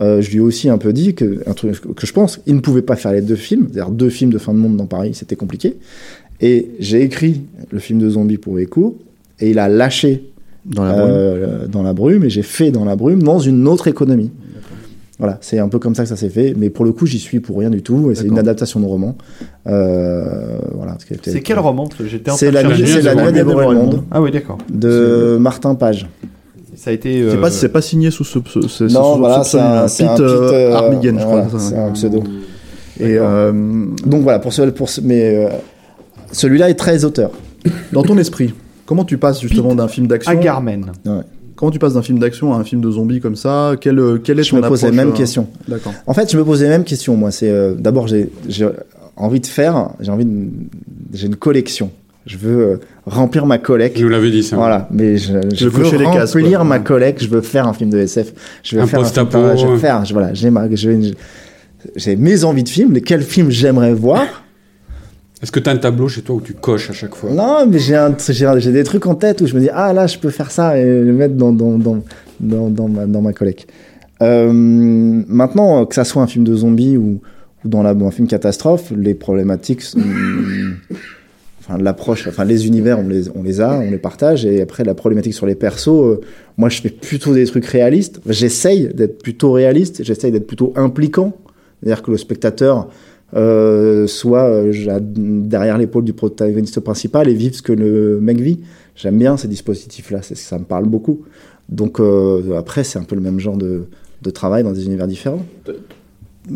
[SPEAKER 5] euh, je lui ai aussi un peu dit que, un truc que je pense, il ne pouvait pas faire les deux films, c'est-à-dire deux films de fin de monde dans Paris, c'était compliqué. Et j'ai écrit le film de zombie pour Echo, et il a lâché
[SPEAKER 3] Dans la brume.
[SPEAKER 5] euh, dans la brume, et j'ai fait dans la brume dans une autre économie. Voilà, c'est un peu comme ça que ça s'est fait, mais pour le coup, j'y suis pour rien du tout, et c'est une adaptation de roman. Euh, voilà,
[SPEAKER 2] C'est quel roman? Parce que j'étais en
[SPEAKER 5] C'est
[SPEAKER 2] train
[SPEAKER 5] la
[SPEAKER 2] de
[SPEAKER 5] nuit, le monde
[SPEAKER 2] Ah oui, d'accord.
[SPEAKER 5] de Martin Page.
[SPEAKER 2] Ça a été. Euh,
[SPEAKER 3] pas c'est pas signé sous ce, ce,
[SPEAKER 5] Non,
[SPEAKER 3] sous
[SPEAKER 5] voilà,
[SPEAKER 3] ce
[SPEAKER 5] c'est un,
[SPEAKER 3] Pete, euh,
[SPEAKER 5] euh,
[SPEAKER 3] Armigen, je
[SPEAKER 5] voilà,
[SPEAKER 3] crois.
[SPEAKER 5] c'est un pseudo.
[SPEAKER 3] Et euh,
[SPEAKER 5] Donc voilà, pour ce, pour ce- mais euh, celui-là est très auteur.
[SPEAKER 3] dans ton esprit, comment tu passes justement d'un film d'action
[SPEAKER 2] Agarmen.
[SPEAKER 3] Comment tu passes d'un film d'action à un film de zombies comme ça? Quelle, euh, quelle est
[SPEAKER 5] Je
[SPEAKER 3] ton
[SPEAKER 5] me pose les
[SPEAKER 3] approche,
[SPEAKER 5] mêmes
[SPEAKER 3] euh,
[SPEAKER 5] questions.
[SPEAKER 3] D'accord.
[SPEAKER 5] En fait, je me pose les mêmes questions. Moi, c'est euh, d'abord j'ai j'ai envie de faire, j'ai envie de, j'ai une collection. Je veux euh, remplir ma collecte.
[SPEAKER 4] Tu nous l'avais dit ça.
[SPEAKER 5] Voilà, mais je, je
[SPEAKER 3] veux
[SPEAKER 5] veux
[SPEAKER 3] cocher les cases,
[SPEAKER 5] remplir
[SPEAKER 3] quoi.
[SPEAKER 5] ma collecte. Je veux faire un film de SF. Je veux
[SPEAKER 4] Un
[SPEAKER 5] faire
[SPEAKER 4] post-apo,
[SPEAKER 5] film- Je veux faire. Je, voilà, j'ai ma, je- j'ai mes envies de films. Quels films j'aimerais voir?
[SPEAKER 4] Est-ce que tu as un tableau chez toi où tu coches à chaque fois?
[SPEAKER 5] Non, mais j'ai un- des trucs en tête où je me dis ah là je peux faire ça et le mettre dans dans dans dans, dans ma dans ma collecte. Euh, maintenant que ça soit un film de zombies ou ou dans la, un film catastrophe, les problématiques, sont- enfin l'approche, enfin les univers on les on les a, on les partage et après la problématique sur les persos, euh, moi je fais plutôt des trucs réalistes. J'essaye d'être plutôt réaliste, j'essaye d'être plutôt impliquant, c'est-à-dire que le spectateur euh, soit euh, derrière l'épaule du protagoniste principal et vive ce que le mec vit. J'aime bien ces dispositifs-là, ça me parle beaucoup. Donc euh, après, c'est un peu le même genre de, de travail dans des univers différents.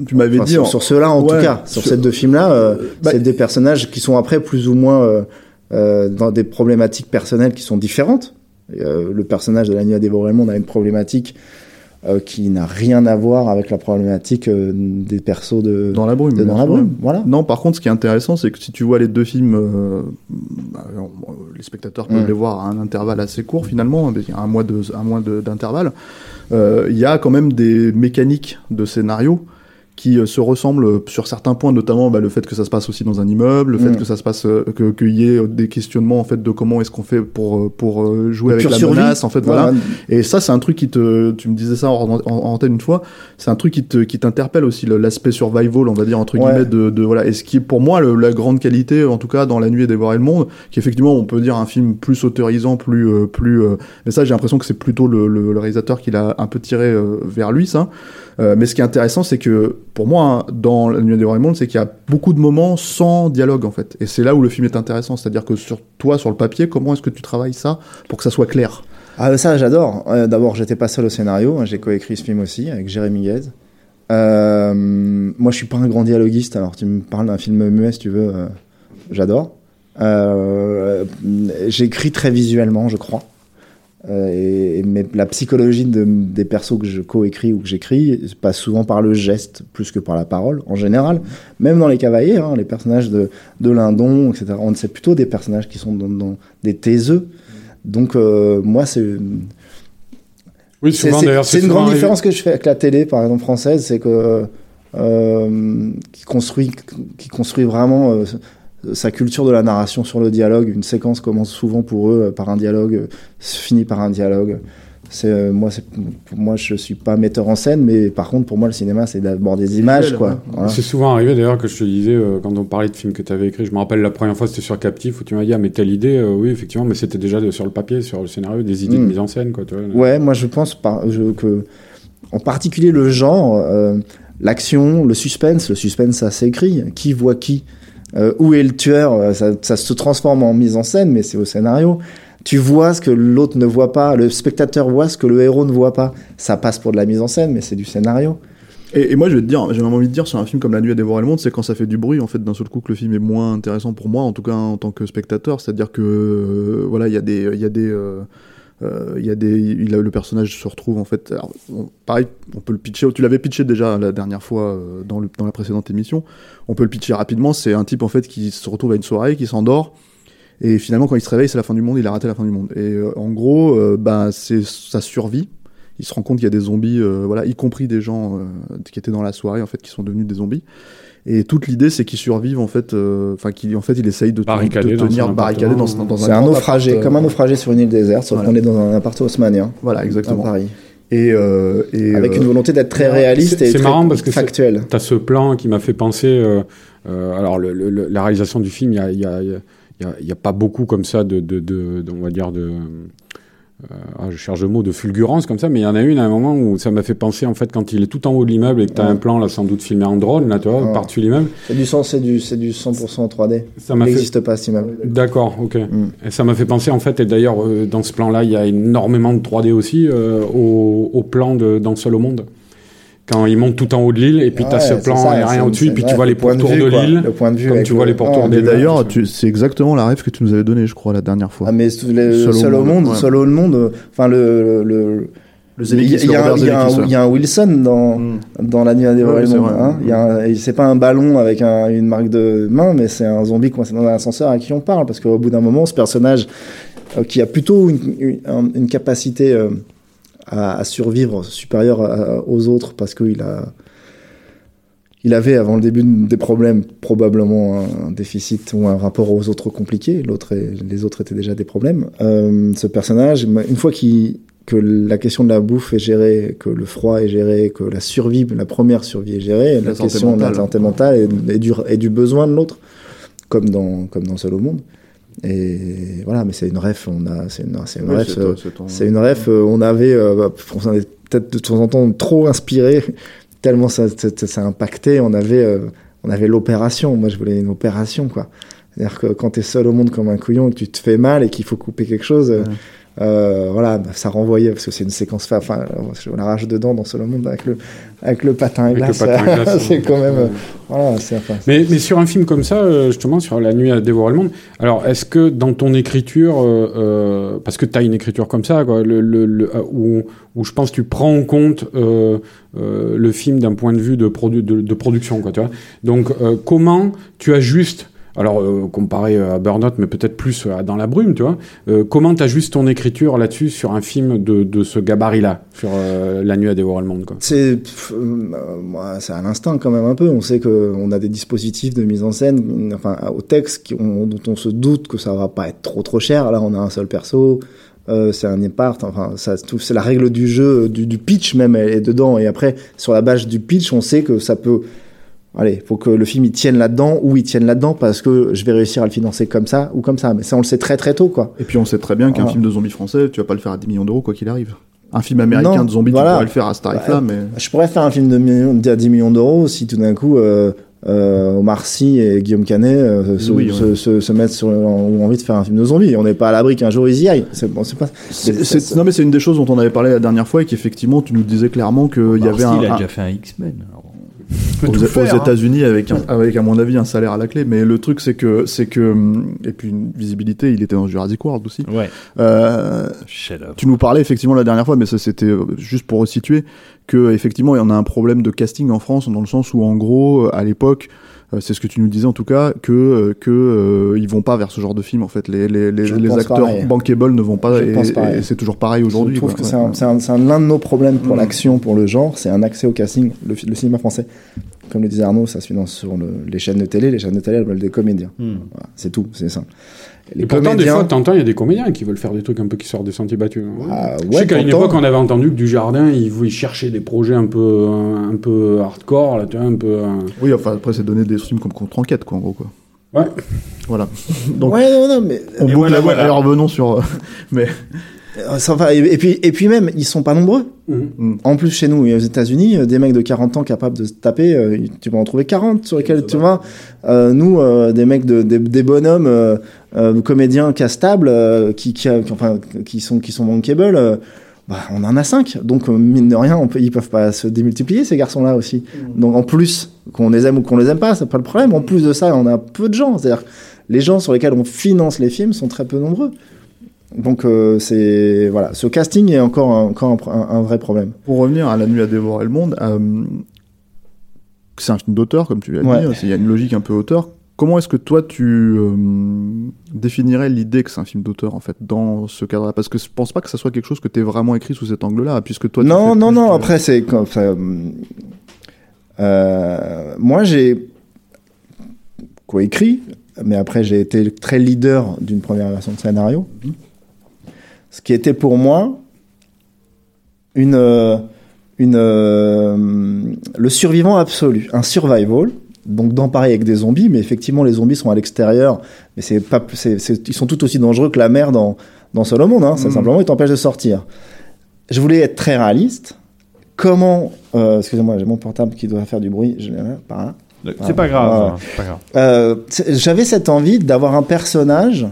[SPEAKER 3] Tu m'avais
[SPEAKER 5] Enfin,
[SPEAKER 3] dit.
[SPEAKER 5] sur,
[SPEAKER 3] en-
[SPEAKER 5] sur ceux-là, en
[SPEAKER 3] Ouais,
[SPEAKER 5] tout cas, sur
[SPEAKER 3] sur-
[SPEAKER 5] ces deux films-là, euh,
[SPEAKER 3] Bah,
[SPEAKER 5] c'est des personnages qui sont après plus ou moins dans des problématiques personnelles qui sont différentes. Euh, le personnage de La Nuit à dévorer le monde a une problématique euh, qui n'a rien à voir avec la problématique euh, des persos de,
[SPEAKER 3] Dans la brume.
[SPEAKER 5] de Dans la brume. Voilà.
[SPEAKER 3] Non, par contre, ce qui est intéressant, c'est que si tu vois les deux films, euh, bah, les spectateurs peuvent
[SPEAKER 5] Mm.
[SPEAKER 3] les voir à un intervalle assez court finalement, il y a un mois de, un mois de- d'intervalle. Euh, Il y a quand même des mécaniques de scénario qui euh, se ressemblent sur certains points, notamment bah, le fait que ça se passe aussi dans un immeuble, le fait
[SPEAKER 5] Mm.
[SPEAKER 3] que ça se passe, euh, que qu'il y ait des questionnements en fait de comment est-ce qu'on fait pour euh, pour euh, jouer avec la
[SPEAKER 5] survie.
[SPEAKER 3] menace, en fait, voilà.
[SPEAKER 5] Voilà.
[SPEAKER 3] Et ça, c'est un truc qui te, tu me disais ça en, en- en antenne une fois, c'est un truc qui te, qui t'interpelle aussi, l'aspect survival, on va dire, entre
[SPEAKER 5] Ouais.
[SPEAKER 3] guillemets, de, de, voilà. Et ce qui est pour moi le- la grande qualité, en tout cas, dans La Nuit et dévorer le monde, qui effectivement, on peut dire un film plus autorisant, plus, euh, plus, euh, mais ça, j'ai l'impression que c'est plutôt le, le, le réalisateur qui l'a un peu tiré euh, vers lui, ça. Euh, mais ce qui est intéressant, c'est que, pour moi, hein, dans La Nuit le monde, c'est qu'il y a beaucoup de moments sans dialogue, en fait. Et c'est là où le film est intéressant. C'est-à-dire que sur toi, sur le papier, comment est-ce que tu travailles ça pour que ça soit clair?
[SPEAKER 5] Ah ça j'adore. Euh, D'abord j'étais pas seul au scénario, hein, j'ai coécrit ce film aussi avec Jérémy Guez. Euh, moi je suis pas un grand dialoguiste, alors tu me parles d'un film muet si tu veux, j'adore. J'écris très visuellement je crois. Euh, et, et- mais la psychologie de- des persos que je coécris ou que j'écris passe souvent par le geste plus que par la parole en général. Même dans les cavaliers, hein, les personnages de, de Lindon, etc. On c'est plutôt des personnages qui sont dans, dans des taiseux. Donc euh, moi c'est
[SPEAKER 4] Oui,
[SPEAKER 5] c'est une grande
[SPEAKER 4] arrivé-
[SPEAKER 5] différence que je fais avec la télé, par exemple française, c'est que euh, qui construit, qui construit vraiment euh, sa culture de la narration sur le dialogue. Une séquence commence souvent pour eux euh, par un dialogue, euh, se finit par un dialogue. C'est euh, moi, c'est pour moi, je suis pas metteur en scène, mais par contre, pour moi, le cinéma, c'est d'abord des images, quoi.
[SPEAKER 3] ouais.
[SPEAKER 5] Voilà.
[SPEAKER 4] C'est souvent arrivé d'ailleurs que je te disais euh, quand on parlait de films que tu avais écrits. Je me rappelle la première fois c'était sur Captif où tu m'as dit ah mais telle idée euh, oui effectivement mais c'était déjà de- sur le papier sur le scénario des idées de
[SPEAKER 5] Mm.
[SPEAKER 4] mise en scène quoi. Tu vois.
[SPEAKER 5] Ouais, moi je pense par, je, que, en particulier le genre, euh, l'action, le suspense, le suspense ça s'écrit. Qui voit qui? Euh, Où est le tueur Euh, ça, se transforme en mise en scène, mais c'est au scénario. Tu vois ce que l'autre ne voit pas, le spectateur voit ce que le héros ne voit pas. Ça passe pour de la mise en scène, mais c'est du scénario.
[SPEAKER 3] Et, moi, je vais te dire, j'ai même envie de dire sur un film comme La Nuit a dévoré le monde, c'est quand ça fait du bruit, en fait, d'un seul coup, que le film est moins intéressant pour moi, en tout cas en tant que spectateur. C'est-à-dire que, euh, voilà, il y a des, il y a des, euh, y a des, le personnage se retrouve en fait. on- pareil, on peut le pitcher. Tu l'avais pitché déjà la dernière fois euh, dans, la précédente émission. On peut le pitcher rapidement. C'est un type en fait qui se retrouve à une soirée, qui s'endort. Et finalement, quand il se réveille, c'est la fin du monde, il a raté la fin du monde. Et euh, en gros, bah, c'est sa survie il se rend compte qu'il y a des zombies, voilà, y compris des gens qui étaient dans la soirée en fait, qui sont devenus des zombies. Et toute l'idée, c'est qu'il survive en fait, euh, enfin qu'il en fait, il essaye de, te-
[SPEAKER 4] Barricadé
[SPEAKER 3] de tenir barricadé dans, dans un
[SPEAKER 5] C'est un naufragé,
[SPEAKER 3] appart, euh,
[SPEAKER 5] comme un naufragé sur une île déserte, sauf
[SPEAKER 3] Voilà.
[SPEAKER 5] qu'on est dans un appart haussmannien.
[SPEAKER 3] Voilà,
[SPEAKER 5] À
[SPEAKER 3] exactement.
[SPEAKER 5] Paris.
[SPEAKER 3] Et, euh, et
[SPEAKER 5] Avec
[SPEAKER 3] euh,
[SPEAKER 5] une volonté d'être très réaliste et
[SPEAKER 4] c'est
[SPEAKER 5] très
[SPEAKER 4] marrant parce que
[SPEAKER 5] factuel.
[SPEAKER 4] T'as ce plan qui m'a fait penser. euh, euh, alors, le- le- le- la réalisation du film, il y a, il y, a, il y, a, il y a pas beaucoup comme ça de, de, de, de- on va dire de. Euh, ah, je cherche le mot de fulgurance comme ça, mais il y en a une à un moment où ça m'a fait penser en fait quand il est tout en haut de l'immeuble et que t'as
[SPEAKER 5] Ouais.
[SPEAKER 4] un plan là sans doute filmé en drone là, tu vois,
[SPEAKER 5] Ouais.
[SPEAKER 4] par-dessus l'immeuble.
[SPEAKER 5] C'est du, sens- c'est du, c'est du 100% 3D.
[SPEAKER 4] Ça m'a fait.
[SPEAKER 5] n'existe pas cet immeuble.
[SPEAKER 4] D'accord, ok.
[SPEAKER 5] Mm.
[SPEAKER 4] Et ça m'a fait penser en fait, et d'ailleurs euh, dans ce plan-là, il y a énormément de 3D aussi euh, au, au plan de Dans Seul au Monde. Quand il monte tout en haut de l'île et puis tu as
[SPEAKER 5] Ouais,
[SPEAKER 4] ce plan aérien au-dessus, et puis
[SPEAKER 5] ouais,
[SPEAKER 4] tu vois les
[SPEAKER 5] le de
[SPEAKER 4] pourtours
[SPEAKER 5] vue,
[SPEAKER 4] de l'île.
[SPEAKER 5] Le point de vue.
[SPEAKER 4] comme tu vois
[SPEAKER 5] le-
[SPEAKER 4] les pourtours
[SPEAKER 5] Ouais.
[SPEAKER 4] des
[SPEAKER 3] Et
[SPEAKER 4] Ouais,
[SPEAKER 3] d'ailleurs,
[SPEAKER 4] c'est
[SPEAKER 3] exactement la rêve que tu nous avais donnée, je crois, la dernière fois.
[SPEAKER 5] Ah, mais les-
[SPEAKER 3] Seul au monde, ouais.
[SPEAKER 5] seul au monde, enfin le, le, le-
[SPEAKER 3] le
[SPEAKER 5] il y, a- un- Wilson dans,
[SPEAKER 3] Mm.
[SPEAKER 5] dans la nuit
[SPEAKER 3] Ouais,
[SPEAKER 5] le
[SPEAKER 3] c'est
[SPEAKER 5] hein. Il y a un- et c'est pas un ballon avec un- une marque de main, mais c'est un zombie coincé dans un ascenseur à qui on parle. Parce qu'au bout d'un moment, ce personnage euh, qui a plutôt une, une, un- une capacité euh, à, à survivre supérieure à- aux autres parce qu'il a. Il avait avant le début des problèmes probablement un déficit ou un rapport aux autres compliqué. L'autre, les autres étaient déjà des problèmes. Euh, ce personnage, une fois qu'il que la question de la bouffe est gérée, que le froid est géré, que la survie, la première survie est gérée, la, question de la santé mentale et, et du, et du besoin de l'autre, comme dans comme dans Seul au monde. Et voilà, mais c'est une ref, on a, c'est une, c'est une
[SPEAKER 3] Ouais,
[SPEAKER 5] ref,
[SPEAKER 3] c'est
[SPEAKER 5] euh,
[SPEAKER 3] ton-
[SPEAKER 5] une ref, euh, on avait, euh, on s'en est peut-être de temps en temps trop inspiré, tellement ça, ça, ça a impacté. On avait, on avait l'opération. Moi, je voulais une opération, quoi. C'est-à-dire que quand t'es seul au monde comme un couillon et que tu te fais mal et qu'il faut couper quelque chose, euh, voilà, bah, ça renvoyait parce que c'est une séquence. Enfin, on rage dedans dans au monde avec le, avec le patin
[SPEAKER 4] le
[SPEAKER 5] glace. c'est
[SPEAKER 4] ouais.
[SPEAKER 5] quand même, euh, voilà, c'est enfin,
[SPEAKER 4] Mais, mais sur un film comme ça, euh, justement, sur La nuit à dévorer le monde, alors est-ce que dans ton écriture, euh, euh, parce que tu as une écriture comme ça, quoi, le, le, le- euh, où, où je pense que tu prends en compte le film d'un point de vue de, produ de, de production, quoi, tu vois. Donc, comment tu ajustes alors, euh, comparé à Burnout, mais peut-être plus à Dans la brume, tu vois. Euh, comment tu ajustes ton écriture là-dessus sur un film de, de ce gabarit-là, sur euh, La nuit à dévorer le monde,
[SPEAKER 5] C'est, euh, à l'instinct quand même un peu. On sait que on a des dispositifs de mise en scène, enfin au texte, dont on se doute que ça va pas être trop trop cher. Là, on a un seul perso, euh, c'est un part. Enfin, ça, tout, c'est la règle du jeu, du, du pitch même, elle est dedans. Et après, sur la base du pitch, on sait que ça peut. Allez, faut que le film il tienne là-dedans ou il tienne là-dedans parce que je vais réussir à le financer comme ça ou comme ça. Mais ça, on le sait très très tôt, quoi.
[SPEAKER 3] Et puis on sait très bien qu'un
[SPEAKER 5] Ah.
[SPEAKER 3] film de zombies français, tu vas pas le faire à 10 millions d'euros quoi qu'il arrive. Un film américain
[SPEAKER 5] Non,
[SPEAKER 3] de zombies,
[SPEAKER 5] voilà.
[SPEAKER 3] tu pourrais le faire à ce tarif-là,
[SPEAKER 5] Ouais.
[SPEAKER 3] mais
[SPEAKER 5] Je pourrais faire un film de, millions, de 10 millions d'euros si tout d'un coup euh, euh, Omar Sy et Guillaume Canet euh, se,
[SPEAKER 3] Oui, ouais.
[SPEAKER 5] se, se, se mettent sur ont envie de faire un film de zombies. On n'est pas à l'abri qu'un jour ils y aillent. C'est bon, c'est pas.
[SPEAKER 3] C'est-
[SPEAKER 5] c'est-
[SPEAKER 3] non mais c'est une des choses dont on avait parlé la dernière fois et qu'effectivement tu nous disais clairement qu'il y avait un,
[SPEAKER 2] il a
[SPEAKER 3] un-
[SPEAKER 2] déjà fait un X-Men. alors.
[SPEAKER 3] Aux, aux
[SPEAKER 2] hein.
[SPEAKER 3] États-Unis avec, un- avec à mon avis un salaire à la clé. Mais le truc c'est que c'est que et puis une visibilité, il était dans Jurassic World aussi.
[SPEAKER 2] Ouais.
[SPEAKER 3] Euh, tu nous parlais effectivement la dernière fois, mais ça c'était euh, juste pour resituer que effectivement il y en a un problème de casting en France dans le sens où en gros à l'époque c'est ce que tu nous disais en tout cas que euh, que euh, ils vont pas vers ce genre de film en fait les les, les,
[SPEAKER 5] Je
[SPEAKER 3] les acteurs
[SPEAKER 5] pareil.
[SPEAKER 3] bankable ne vont pas
[SPEAKER 5] Je
[SPEAKER 3] et, c'est toujours pareil
[SPEAKER 5] Je
[SPEAKER 3] aujourd'hui
[SPEAKER 5] trouve
[SPEAKER 3] quoi.
[SPEAKER 5] que c'est
[SPEAKER 3] Ouais.
[SPEAKER 5] un, c'est un- c'est un- l'un de nos problèmes pour
[SPEAKER 3] Mm.
[SPEAKER 5] l'action, pour le genre, c'est un accès au casting. Le, cinéma français, comme le disait Arnaud, ça se finance sur le- les chaînes de télé. Les chaînes de télé, elles veulent des comédiens. Voilà, c'est tout, c'est
[SPEAKER 4] Et pourtant, des fois, t'entends, il y a des comédiens qui veulent faire des trucs un peu qui sortent des sentiers battus. hein.
[SPEAKER 5] Ah,
[SPEAKER 4] je sais qu'à une époque, on avait entendu que du jardin, il, il cherchait des projets un peu, un, un peu hardcore, là, tu vois, un peu. euh,
[SPEAKER 3] Oui, enfin après c'est donner des films comme contre enquête quoi en gros quoi.
[SPEAKER 4] Ouais.
[SPEAKER 3] Voilà. Donc
[SPEAKER 5] ouais, non, non, mais
[SPEAKER 3] on boucle
[SPEAKER 2] voilà,
[SPEAKER 3] la-
[SPEAKER 2] voilà.
[SPEAKER 3] et revenons sur euh, mais
[SPEAKER 5] et, et puis, et puis même, ils sont pas nombreux.
[SPEAKER 4] Mhm.
[SPEAKER 5] En plus, chez nous et aux États-Unis, euh, des mecs de 40 ans capables de se taper, euh, tu vas en trouver 40 sur lesquels tu vois. Euh, nous, euh, des mecs, de, des, des bonhommes, euh, euh, comédiens castables, euh, qui, qui, enfin, qui sont, qui sont bankable, euh, bah, on en a 5. Donc, euh, mine de rien, on peut, ils peuvent pas se démultiplier, ces garçons-là aussi. Donc, en plus, qu'on les aime ou qu'on les aime pas, c'est pas le problème. En plus de ça, on a peu de gens. C'est-à-dire, les gens sur lesquels on finance les films sont très peu nombreux. Donc, euh, c'est, voilà. Ce casting est encore, un, encore un, un- un vrai problème.
[SPEAKER 3] pour revenir à La nuit à dévorer le monde, euh, c'est un film d'auteur comme tu l'as
[SPEAKER 5] Ouais.
[SPEAKER 3] dit, il y a une logique un peu auteur. comment est-ce que toi tu euh, définirais l'idée que c'est un film d'auteur en fait dans ce cadre-là? Parce que je pense pas que ça soit quelque chose que tu vraiment écrit sous cet angle-là, puisque toi.
[SPEAKER 5] non, non, non.
[SPEAKER 3] de-
[SPEAKER 5] Après, c'est comme moi, j'ai coécrit, mais après, j'ai été très leader d'une première version de scénario. Ce qui était pour moi une, euh, une, euh, le survivant absolu, un survival. Donc d'emparer avec des zombies, mais effectivement les zombies sont à l'extérieur, mais c'est pas, c'est, c'est- ils sont tout aussi dangereux que la mer dans dans Seul au monde. Hein. Ça simplement ils t'empêchent de sortir. Je voulais être très réaliste. Comment, euh, excusez-moi, j'ai mon portable qui doit faire du bruit. Je l'ai par là.
[SPEAKER 2] C'est pas grave. C'est pas grave.
[SPEAKER 5] Euh, J'avais cette envie d'avoir un personnage,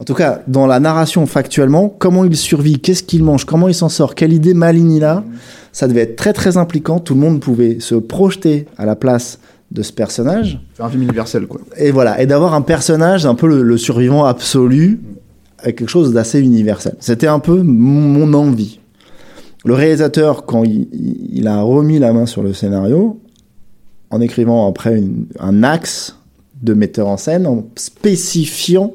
[SPEAKER 5] en tout cas dans la narration factuellement, comment il survit, qu'est-ce qu'il mange, comment il s'en sort, quelle idée maligne il a. Ça devait être très très impliquant. Tout le monde pouvait se projeter à la place de ce personnage.
[SPEAKER 3] C'est un film universel quoi.
[SPEAKER 5] Et voilà, et d'avoir un personnage un peu le, le survivant absolu, avec quelque chose d'assez universel. C'était un peu mon envie. Le réalisateur, quand il, il- il a remis la main sur le scénario, en écrivant après une- un axe de metteur en scène, en spécifiant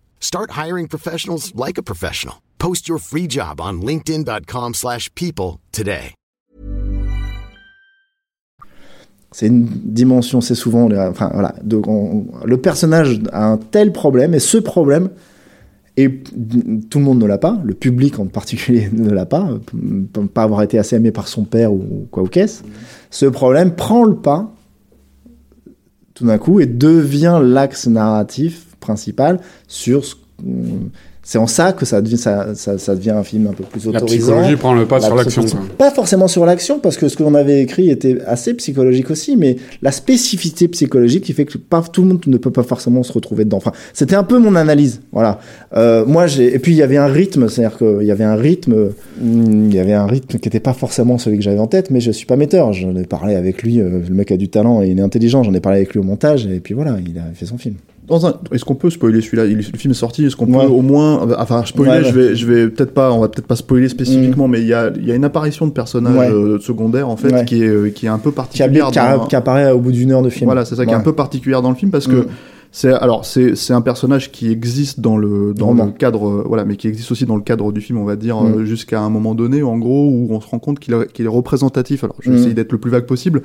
[SPEAKER 1] Start hiring professionals like a professional. Post your free job on linkedin.com/people slash people today.
[SPEAKER 5] C'est une dimension, c'est souvent, enfin voilà, de- on- le personnage a un tel problème et ce problème, et tout le monde ne l'a pas, le public en particulier ne l'a pas, pas avoir été assez aimé par son père ou quoi ou qu'est-ce. Ce problème prend le pas tout d'un coup et devient l'axe narratif principal sur ce c'est en ça que ça devient, ça, ça, ça devient un film un peu plus
[SPEAKER 4] La
[SPEAKER 5] autorisant.
[SPEAKER 4] psychologie prend le pas
[SPEAKER 5] La
[SPEAKER 4] sur l'action.
[SPEAKER 5] Pas forcément sur l'action, parce que ce que l'on avait écrit était assez psychologique aussi, mais la spécificité psychologique qui fait que pas tout le monde ne peut pas forcément se retrouver dedans. Enfin, c'était un peu mon analyse. Voilà. Euh, moi, j'ai et puis il y avait un rythme, c'est-à-dire qu'il y avait un rythme, hum, il y avait un rythme qui n'était pas forcément celui que j'avais en tête, mais je suis pas metteur. J'en ai parlé avec lui. euh, le mec a du talent et il est intelligent. J'en ai parlé avec lui au montage et puis voilà, il a fait son film.
[SPEAKER 3] Dans un... Est-ce qu'on peut spoiler celui-là? Il- Le film est sorti. Est-ce qu'on peut
[SPEAKER 5] Ouais.
[SPEAKER 3] au moins, enfin, spoiler,
[SPEAKER 5] Ouais,
[SPEAKER 3] je vais, je vais peut-être pas, on va peut-être pas spoiler spécifiquement, mais il y a, il y a une apparition de personnage euh, secondaire en fait qui est, euh, qui est un peu particulière.
[SPEAKER 5] qui a-
[SPEAKER 3] dans-
[SPEAKER 5] qui apparaît au bout d'une heure de film.
[SPEAKER 3] Voilà, c'est ça qui est un peu particulière dans le film parce que
[SPEAKER 5] Mm.
[SPEAKER 3] c'est alors c'est c'est un personnage qui existe dans le dans
[SPEAKER 5] Roman.
[SPEAKER 3] le cadre euh, voilà, mais qui existe aussi dans le cadre du film, on va dire
[SPEAKER 5] Mm.
[SPEAKER 3] euh, jusqu'à un moment donné en gros où on se rend compte qu'il est- représentatif. Alors, je vais
[SPEAKER 5] Mm.
[SPEAKER 3] essayer d'être le plus vague possible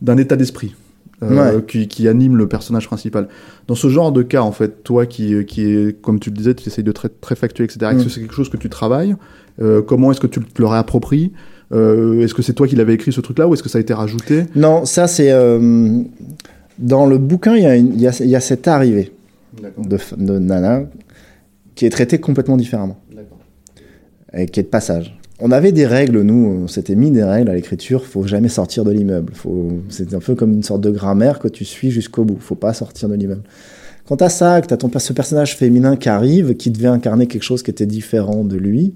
[SPEAKER 3] d'un état d'esprit. Euh,
[SPEAKER 5] Ouais.
[SPEAKER 3] qui, qui anime le personnage principal. Dans ce genre de cas, en fait, toi qui, qui est, comme tu le disais, tu essayes de très, très factuel, etc. Est-ce
[SPEAKER 5] Mm.
[SPEAKER 3] que c'est quelque chose que tu travailles? Euh, Comment est-ce que tu te le réappropries? Euh, Est-ce que c'est toi qui l'avais écrit ce truc-là ou est-ce que ça a été rajouté?
[SPEAKER 5] Non, ça c'est euh, dans le bouquin, il y, a une- y a, il y a cette arrivée de, de Nana qui est traitée complètement différemment et qui est de passage. On avait des règles, nous, on s'était mis des règles à l'écriture. Faut jamais sortir de l'immeuble. C'est un peu comme une sorte de grammaire que tu suis jusqu'au bout. Faut pas sortir de l'immeuble. Quant à ça, que t'as ton ce personnage féminin qui arrive, qui devait incarner quelque chose qui était différent de lui.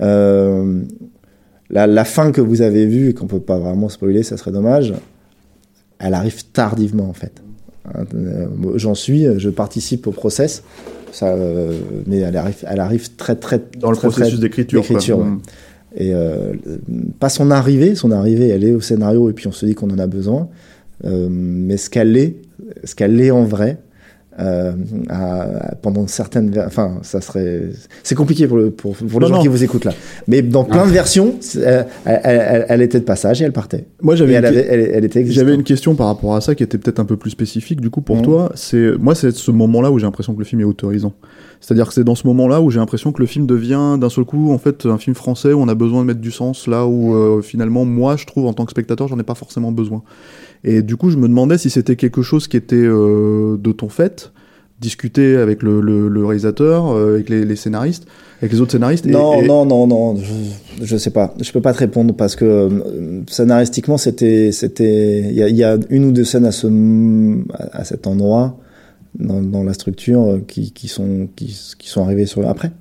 [SPEAKER 5] Euh, la, la fin que vous avez vue et qu'on peut pas vraiment spoiler, ça serait dommage. Elle arrive tardivement en fait. Euh, J'en suis, je participe au process, ça, euh, mais elle arrive, elle arrive très très
[SPEAKER 3] Dans le processus d'écriture. quoi.
[SPEAKER 5] d'écriture, ouais.
[SPEAKER 3] Mm.
[SPEAKER 5] Et euh, pas son arrivée, son arrivée, elle est au scénario et puis on se dit qu'on en a besoin. Euh, mais ce qu'elle est, ce qu'elle est en vrai, euh, à- pendant certaines, enfin, ça serait, c'est compliqué pour le pour, pour les
[SPEAKER 3] Non,
[SPEAKER 5] gens
[SPEAKER 3] non.
[SPEAKER 5] qui vous écoutent là. Mais dans plein de versions, c'est- elle, elle- elle- elle était de passage et elle partait.
[SPEAKER 3] Moi, j'avais
[SPEAKER 5] elle,
[SPEAKER 3] une,
[SPEAKER 5] elle, était.
[SPEAKER 3] J'avais une question par rapport à ça qui était peut-être un peu plus spécifique du coup pour
[SPEAKER 5] Mhm.
[SPEAKER 3] toi. C'est moi c'est ce moment-là où j'ai l'impression que le film est autorisant. C'est-à-dire que c'est dans ce moment-là où j'ai l'impression que le film devient d'un seul coup en fait un film français où on a besoin de mettre du sens là où euh, finalement moi je trouve en tant que spectateur j'en ai pas forcément besoin. Et du coup je me demandais si c'était quelque chose qui était euh, de ton fait discuter avec le, le- le réalisateur, euh, avec les, les scénaristes, avec les autres scénaristes.
[SPEAKER 5] Non,
[SPEAKER 3] et-
[SPEAKER 5] non, non, non, je, je sais pas. Je peux pas te répondre parce que euh, scénaristiquement, c'était, c'était, il y y a une ou deux scènes à ce, à, cet endroit dans, dans la structure euh, qui, qui sont qui, qui sont arrivés sur après.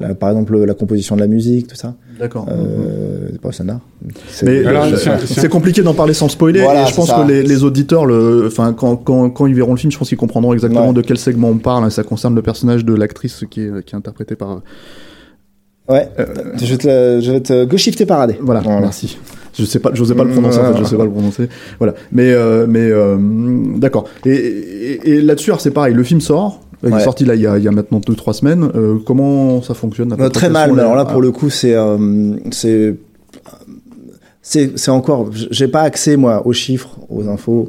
[SPEAKER 5] Là, par exemple, la composition de la musique, tout ça.
[SPEAKER 3] D'accord.
[SPEAKER 5] Euh, c'est pas scénar. C'est-
[SPEAKER 3] Mais
[SPEAKER 4] Alors,
[SPEAKER 3] euh,
[SPEAKER 4] c'est un- c'est
[SPEAKER 3] c'est compliqué d'en parler sans spoiler.
[SPEAKER 5] Voilà,
[SPEAKER 3] et je pense
[SPEAKER 5] ça.
[SPEAKER 3] que les, les auditeurs, le, enfin, quand, quand, quand ils verront le film, je pense qu'ils comprendront exactement
[SPEAKER 5] Ouais.
[SPEAKER 3] de quel segment on parle. hein. Ça concerne le personnage de l'actrice qui est, qui est interprétée par.
[SPEAKER 5] Ouais. Je vais te, je vais te go shifter paradé.
[SPEAKER 3] Voilà, merci. Je sais pas, j'osais pas le prononcer. En fait, je sais pas le prononcer. Voilà. Mais, euh, mais euh, d'accord. Et, et, et là-dessus, c'est pareil. Le film sort. Il est
[SPEAKER 5] Ouais.
[SPEAKER 3] sorti là il y a, il y a maintenant 2-3 semaines. Euh, comment ça fonctionne
[SPEAKER 5] Euh, très mal. alors là, pour
[SPEAKER 3] Ah.
[SPEAKER 5] le coup, c'est euh, c'est c'est encore. J'ai pas accès moi aux chiffres, aux infos,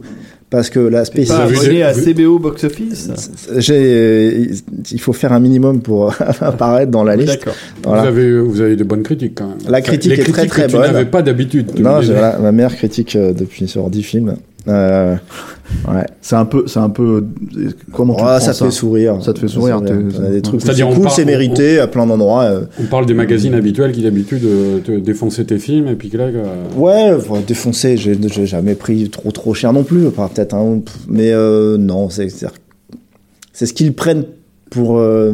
[SPEAKER 5] parce que la
[SPEAKER 2] Pas
[SPEAKER 5] spécificité.
[SPEAKER 2] à CBO Box Office?
[SPEAKER 5] J'ai, il faut faire un minimum pour apparaître dans la liste.
[SPEAKER 2] D'accord.
[SPEAKER 5] Voilà.
[SPEAKER 4] Vous, avez, vous avez de bonnes critiques quand même.
[SPEAKER 5] La critique est très,
[SPEAKER 4] critiques
[SPEAKER 5] très
[SPEAKER 4] que tu
[SPEAKER 5] bonne.
[SPEAKER 4] n'avais pas d'habitude. tu
[SPEAKER 5] Non, voilà, ma meilleure critique euh, depuis sur 10 films. Euh, ouais.
[SPEAKER 3] C'est un peu, c'est un peu. Comment tu
[SPEAKER 5] Ouais, ça te fait sourire.
[SPEAKER 3] Ça te fait sourire,
[SPEAKER 5] des trucs c'est cool, c'est
[SPEAKER 4] on-
[SPEAKER 5] mérité à plein d'endroits. euh.
[SPEAKER 4] On parle des magazines habituels qui d'habitude euh, te défonçaient tes films et puis que là. euh,
[SPEAKER 5] Ouais, faut défoncer, j'ai jamais pris trop trop cher non plus, peut-être mais euh, non, c'est c'est c'est ce qu'ils prennent pour euh,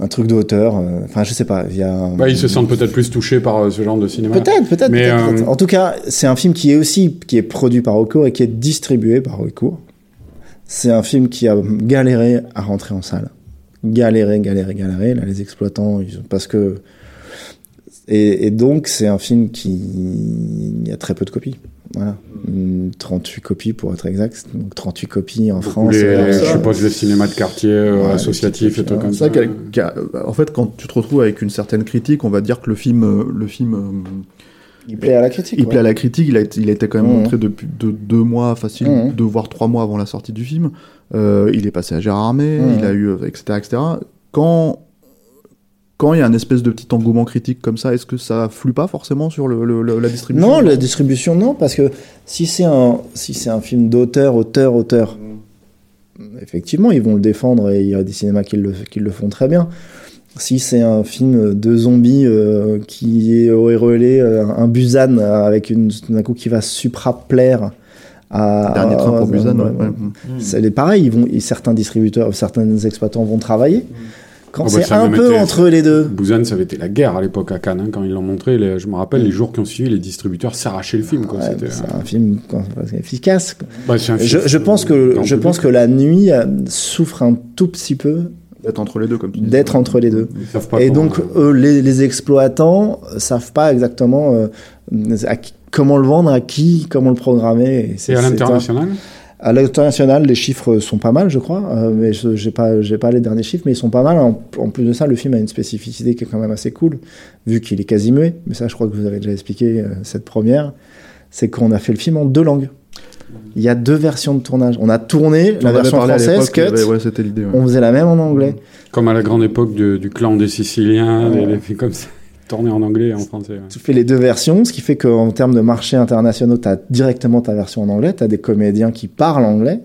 [SPEAKER 5] un truc de hauteur. euh, Enfin, je sais pas, il y a.
[SPEAKER 4] bah, ils se sentent peut-être plus touchés par euh, ce genre de cinéma.
[SPEAKER 5] Peut-être, peut-être.
[SPEAKER 4] Mais,
[SPEAKER 5] peut-être,
[SPEAKER 4] euh.
[SPEAKER 5] En tout cas, c'est un film qui est aussi qui est produit par Recours et qui est distribué par Recours. C'est un film qui a galéré à rentrer en salle. Galéré, galéré, galéré. Là, les exploitants, ils, parce que et, et donc c'est un film qui il y a très peu de copies. Voilà, Une 38 copies pour être exact. Donc 38 copies en France.
[SPEAKER 4] les-
[SPEAKER 5] euh,
[SPEAKER 4] je suppose les cinémas de quartier euh,
[SPEAKER 5] Ouais,
[SPEAKER 4] associatifs et trucs comme ça.
[SPEAKER 3] qu'a- en fait, quand tu te retrouves avec une certaine critique, on va dire que le film, euh, le film, euh,
[SPEAKER 5] Il plaît à la critique.
[SPEAKER 3] il
[SPEAKER 5] ouais.
[SPEAKER 3] plaît à la critique. Il a, été- il a été quand même
[SPEAKER 5] Mhm.
[SPEAKER 3] montré depuis de, deux mois, facile,
[SPEAKER 5] Mhm.
[SPEAKER 3] deux voire trois mois avant la sortie du film. Euh, il est passé à Gérard Armé,
[SPEAKER 5] Mhm.
[SPEAKER 3] il a eu, euh, etc., etc. Quand quand il y a un espèce de petit engouement critique comme ça, est-ce que ça flue pas forcément sur le, le- le- la distribution
[SPEAKER 5] Non, la distribution, non, parce que si c'est un, si c'est un film d'auteur, auteur, auteur, effectivement, ils vont le défendre et il y a des cinémas qui le, qui le font très bien. Si c'est un film de zombies euh, qui est aurait relais euh, un Busan avec une, d'un coup qui va supraplaire à.
[SPEAKER 3] Dernier train pour
[SPEAKER 5] à-
[SPEAKER 3] Busan. ouais, ouais.
[SPEAKER 5] C'est pareil, ils vont, certains distributeurs, certains exploitants vont travailler. Quand
[SPEAKER 4] Oh, bah,
[SPEAKER 5] c'est un peu
[SPEAKER 4] été-
[SPEAKER 5] entre les deux.
[SPEAKER 4] Busan, ça avait été la guerre à l'époque à Cannes, hein, quand ils l'ont montré. les- je me rappelle, les jours qui ont suivi, les distributeurs s'arrachaient le film.
[SPEAKER 5] Ouais,
[SPEAKER 4] C'était,
[SPEAKER 5] c'est
[SPEAKER 4] euh,
[SPEAKER 5] un film quoi, efficace. quoi.
[SPEAKER 4] bah, c'est un
[SPEAKER 5] Je,
[SPEAKER 4] film,
[SPEAKER 5] je pense
[SPEAKER 4] euh,
[SPEAKER 5] que je
[SPEAKER 4] public.
[SPEAKER 5] pense que la nuit euh, souffre un tout petit peu
[SPEAKER 3] D'être entre les deux, comme tu dis.
[SPEAKER 5] d'être entre les deux.
[SPEAKER 4] Ils savent pas
[SPEAKER 5] Et donc eux, les, les exploitants euh, savent pas exactement euh, à qui- comment le vendre, à qui, comment le programmer.
[SPEAKER 4] Et à
[SPEAKER 5] un-
[SPEAKER 4] l'international?
[SPEAKER 5] À l'international, les chiffres sont pas mal, je crois, euh, mais je- j'ai pas j'ai pas les derniers chiffres, mais ils sont pas mal. En, en plus de ça, le film a une spécificité qui est quand même assez cool, vu qu'il est quasi muet. Mais ça, je crois que vous avez déjà expliqué euh, cette première. C'est qu'on a fait le film en deux langues. Il y a deux versions de tournage. On a tourné
[SPEAKER 3] On
[SPEAKER 5] la version française, cut.
[SPEAKER 3] avait- ouais, c'était l'idée. ouais.
[SPEAKER 5] On faisait la même en anglais.
[SPEAKER 4] Comme à la grande époque du clan des Siciliens,
[SPEAKER 5] Ouais.
[SPEAKER 4] les, les films comme ça, tournés en anglais et en français.
[SPEAKER 5] Tu fais les deux versions, ce qui fait qu'en termes de marché internationaux, tu as directement ta version en anglais, tu as des comédiens qui parlent anglais,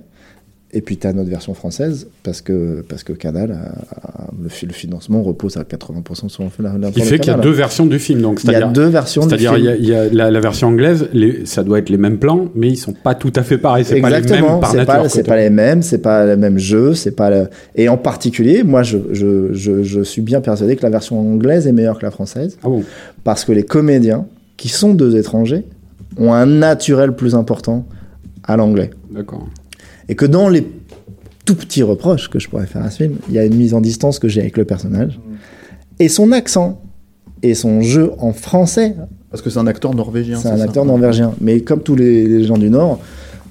[SPEAKER 5] et puis tu as notre version française, parce que, parce que Canal, a- a- le, fi- le financement repose à 80% sur la, la
[SPEAKER 4] qui fait qu'il y a deux versions du film. Donc,
[SPEAKER 5] Il y a deux versions du
[SPEAKER 4] c'est-à-dire il y a,
[SPEAKER 5] film.
[SPEAKER 4] il la, la version anglaise, les- ça doit être les mêmes plans, mais ils sont pas tout à fait pareils. C'est pas les mêmes par
[SPEAKER 5] c'est
[SPEAKER 4] nature.
[SPEAKER 5] pas,
[SPEAKER 4] quoi.
[SPEAKER 5] c'est pas les mêmes, c'est pas le même jeu, c'est pas le... Et en particulier, moi, je, je, je, je suis bien persuadé que la version anglaise est meilleure que la française,
[SPEAKER 4] Ah bon
[SPEAKER 5] parce que les comédiens, qui sont deux étrangers, ont un naturel plus important à l'anglais.
[SPEAKER 4] D'accord.
[SPEAKER 5] Et que dans les tout petits reproches que je pourrais faire à ce film, il y a une mise en distance que j'ai avec le personnage. Et son accent et son jeu en français,
[SPEAKER 3] Parce que c'est un acteur norvégien.
[SPEAKER 5] c'est un
[SPEAKER 3] ça
[SPEAKER 5] acteur norvégien. Mais comme tous les, les gens du Nord,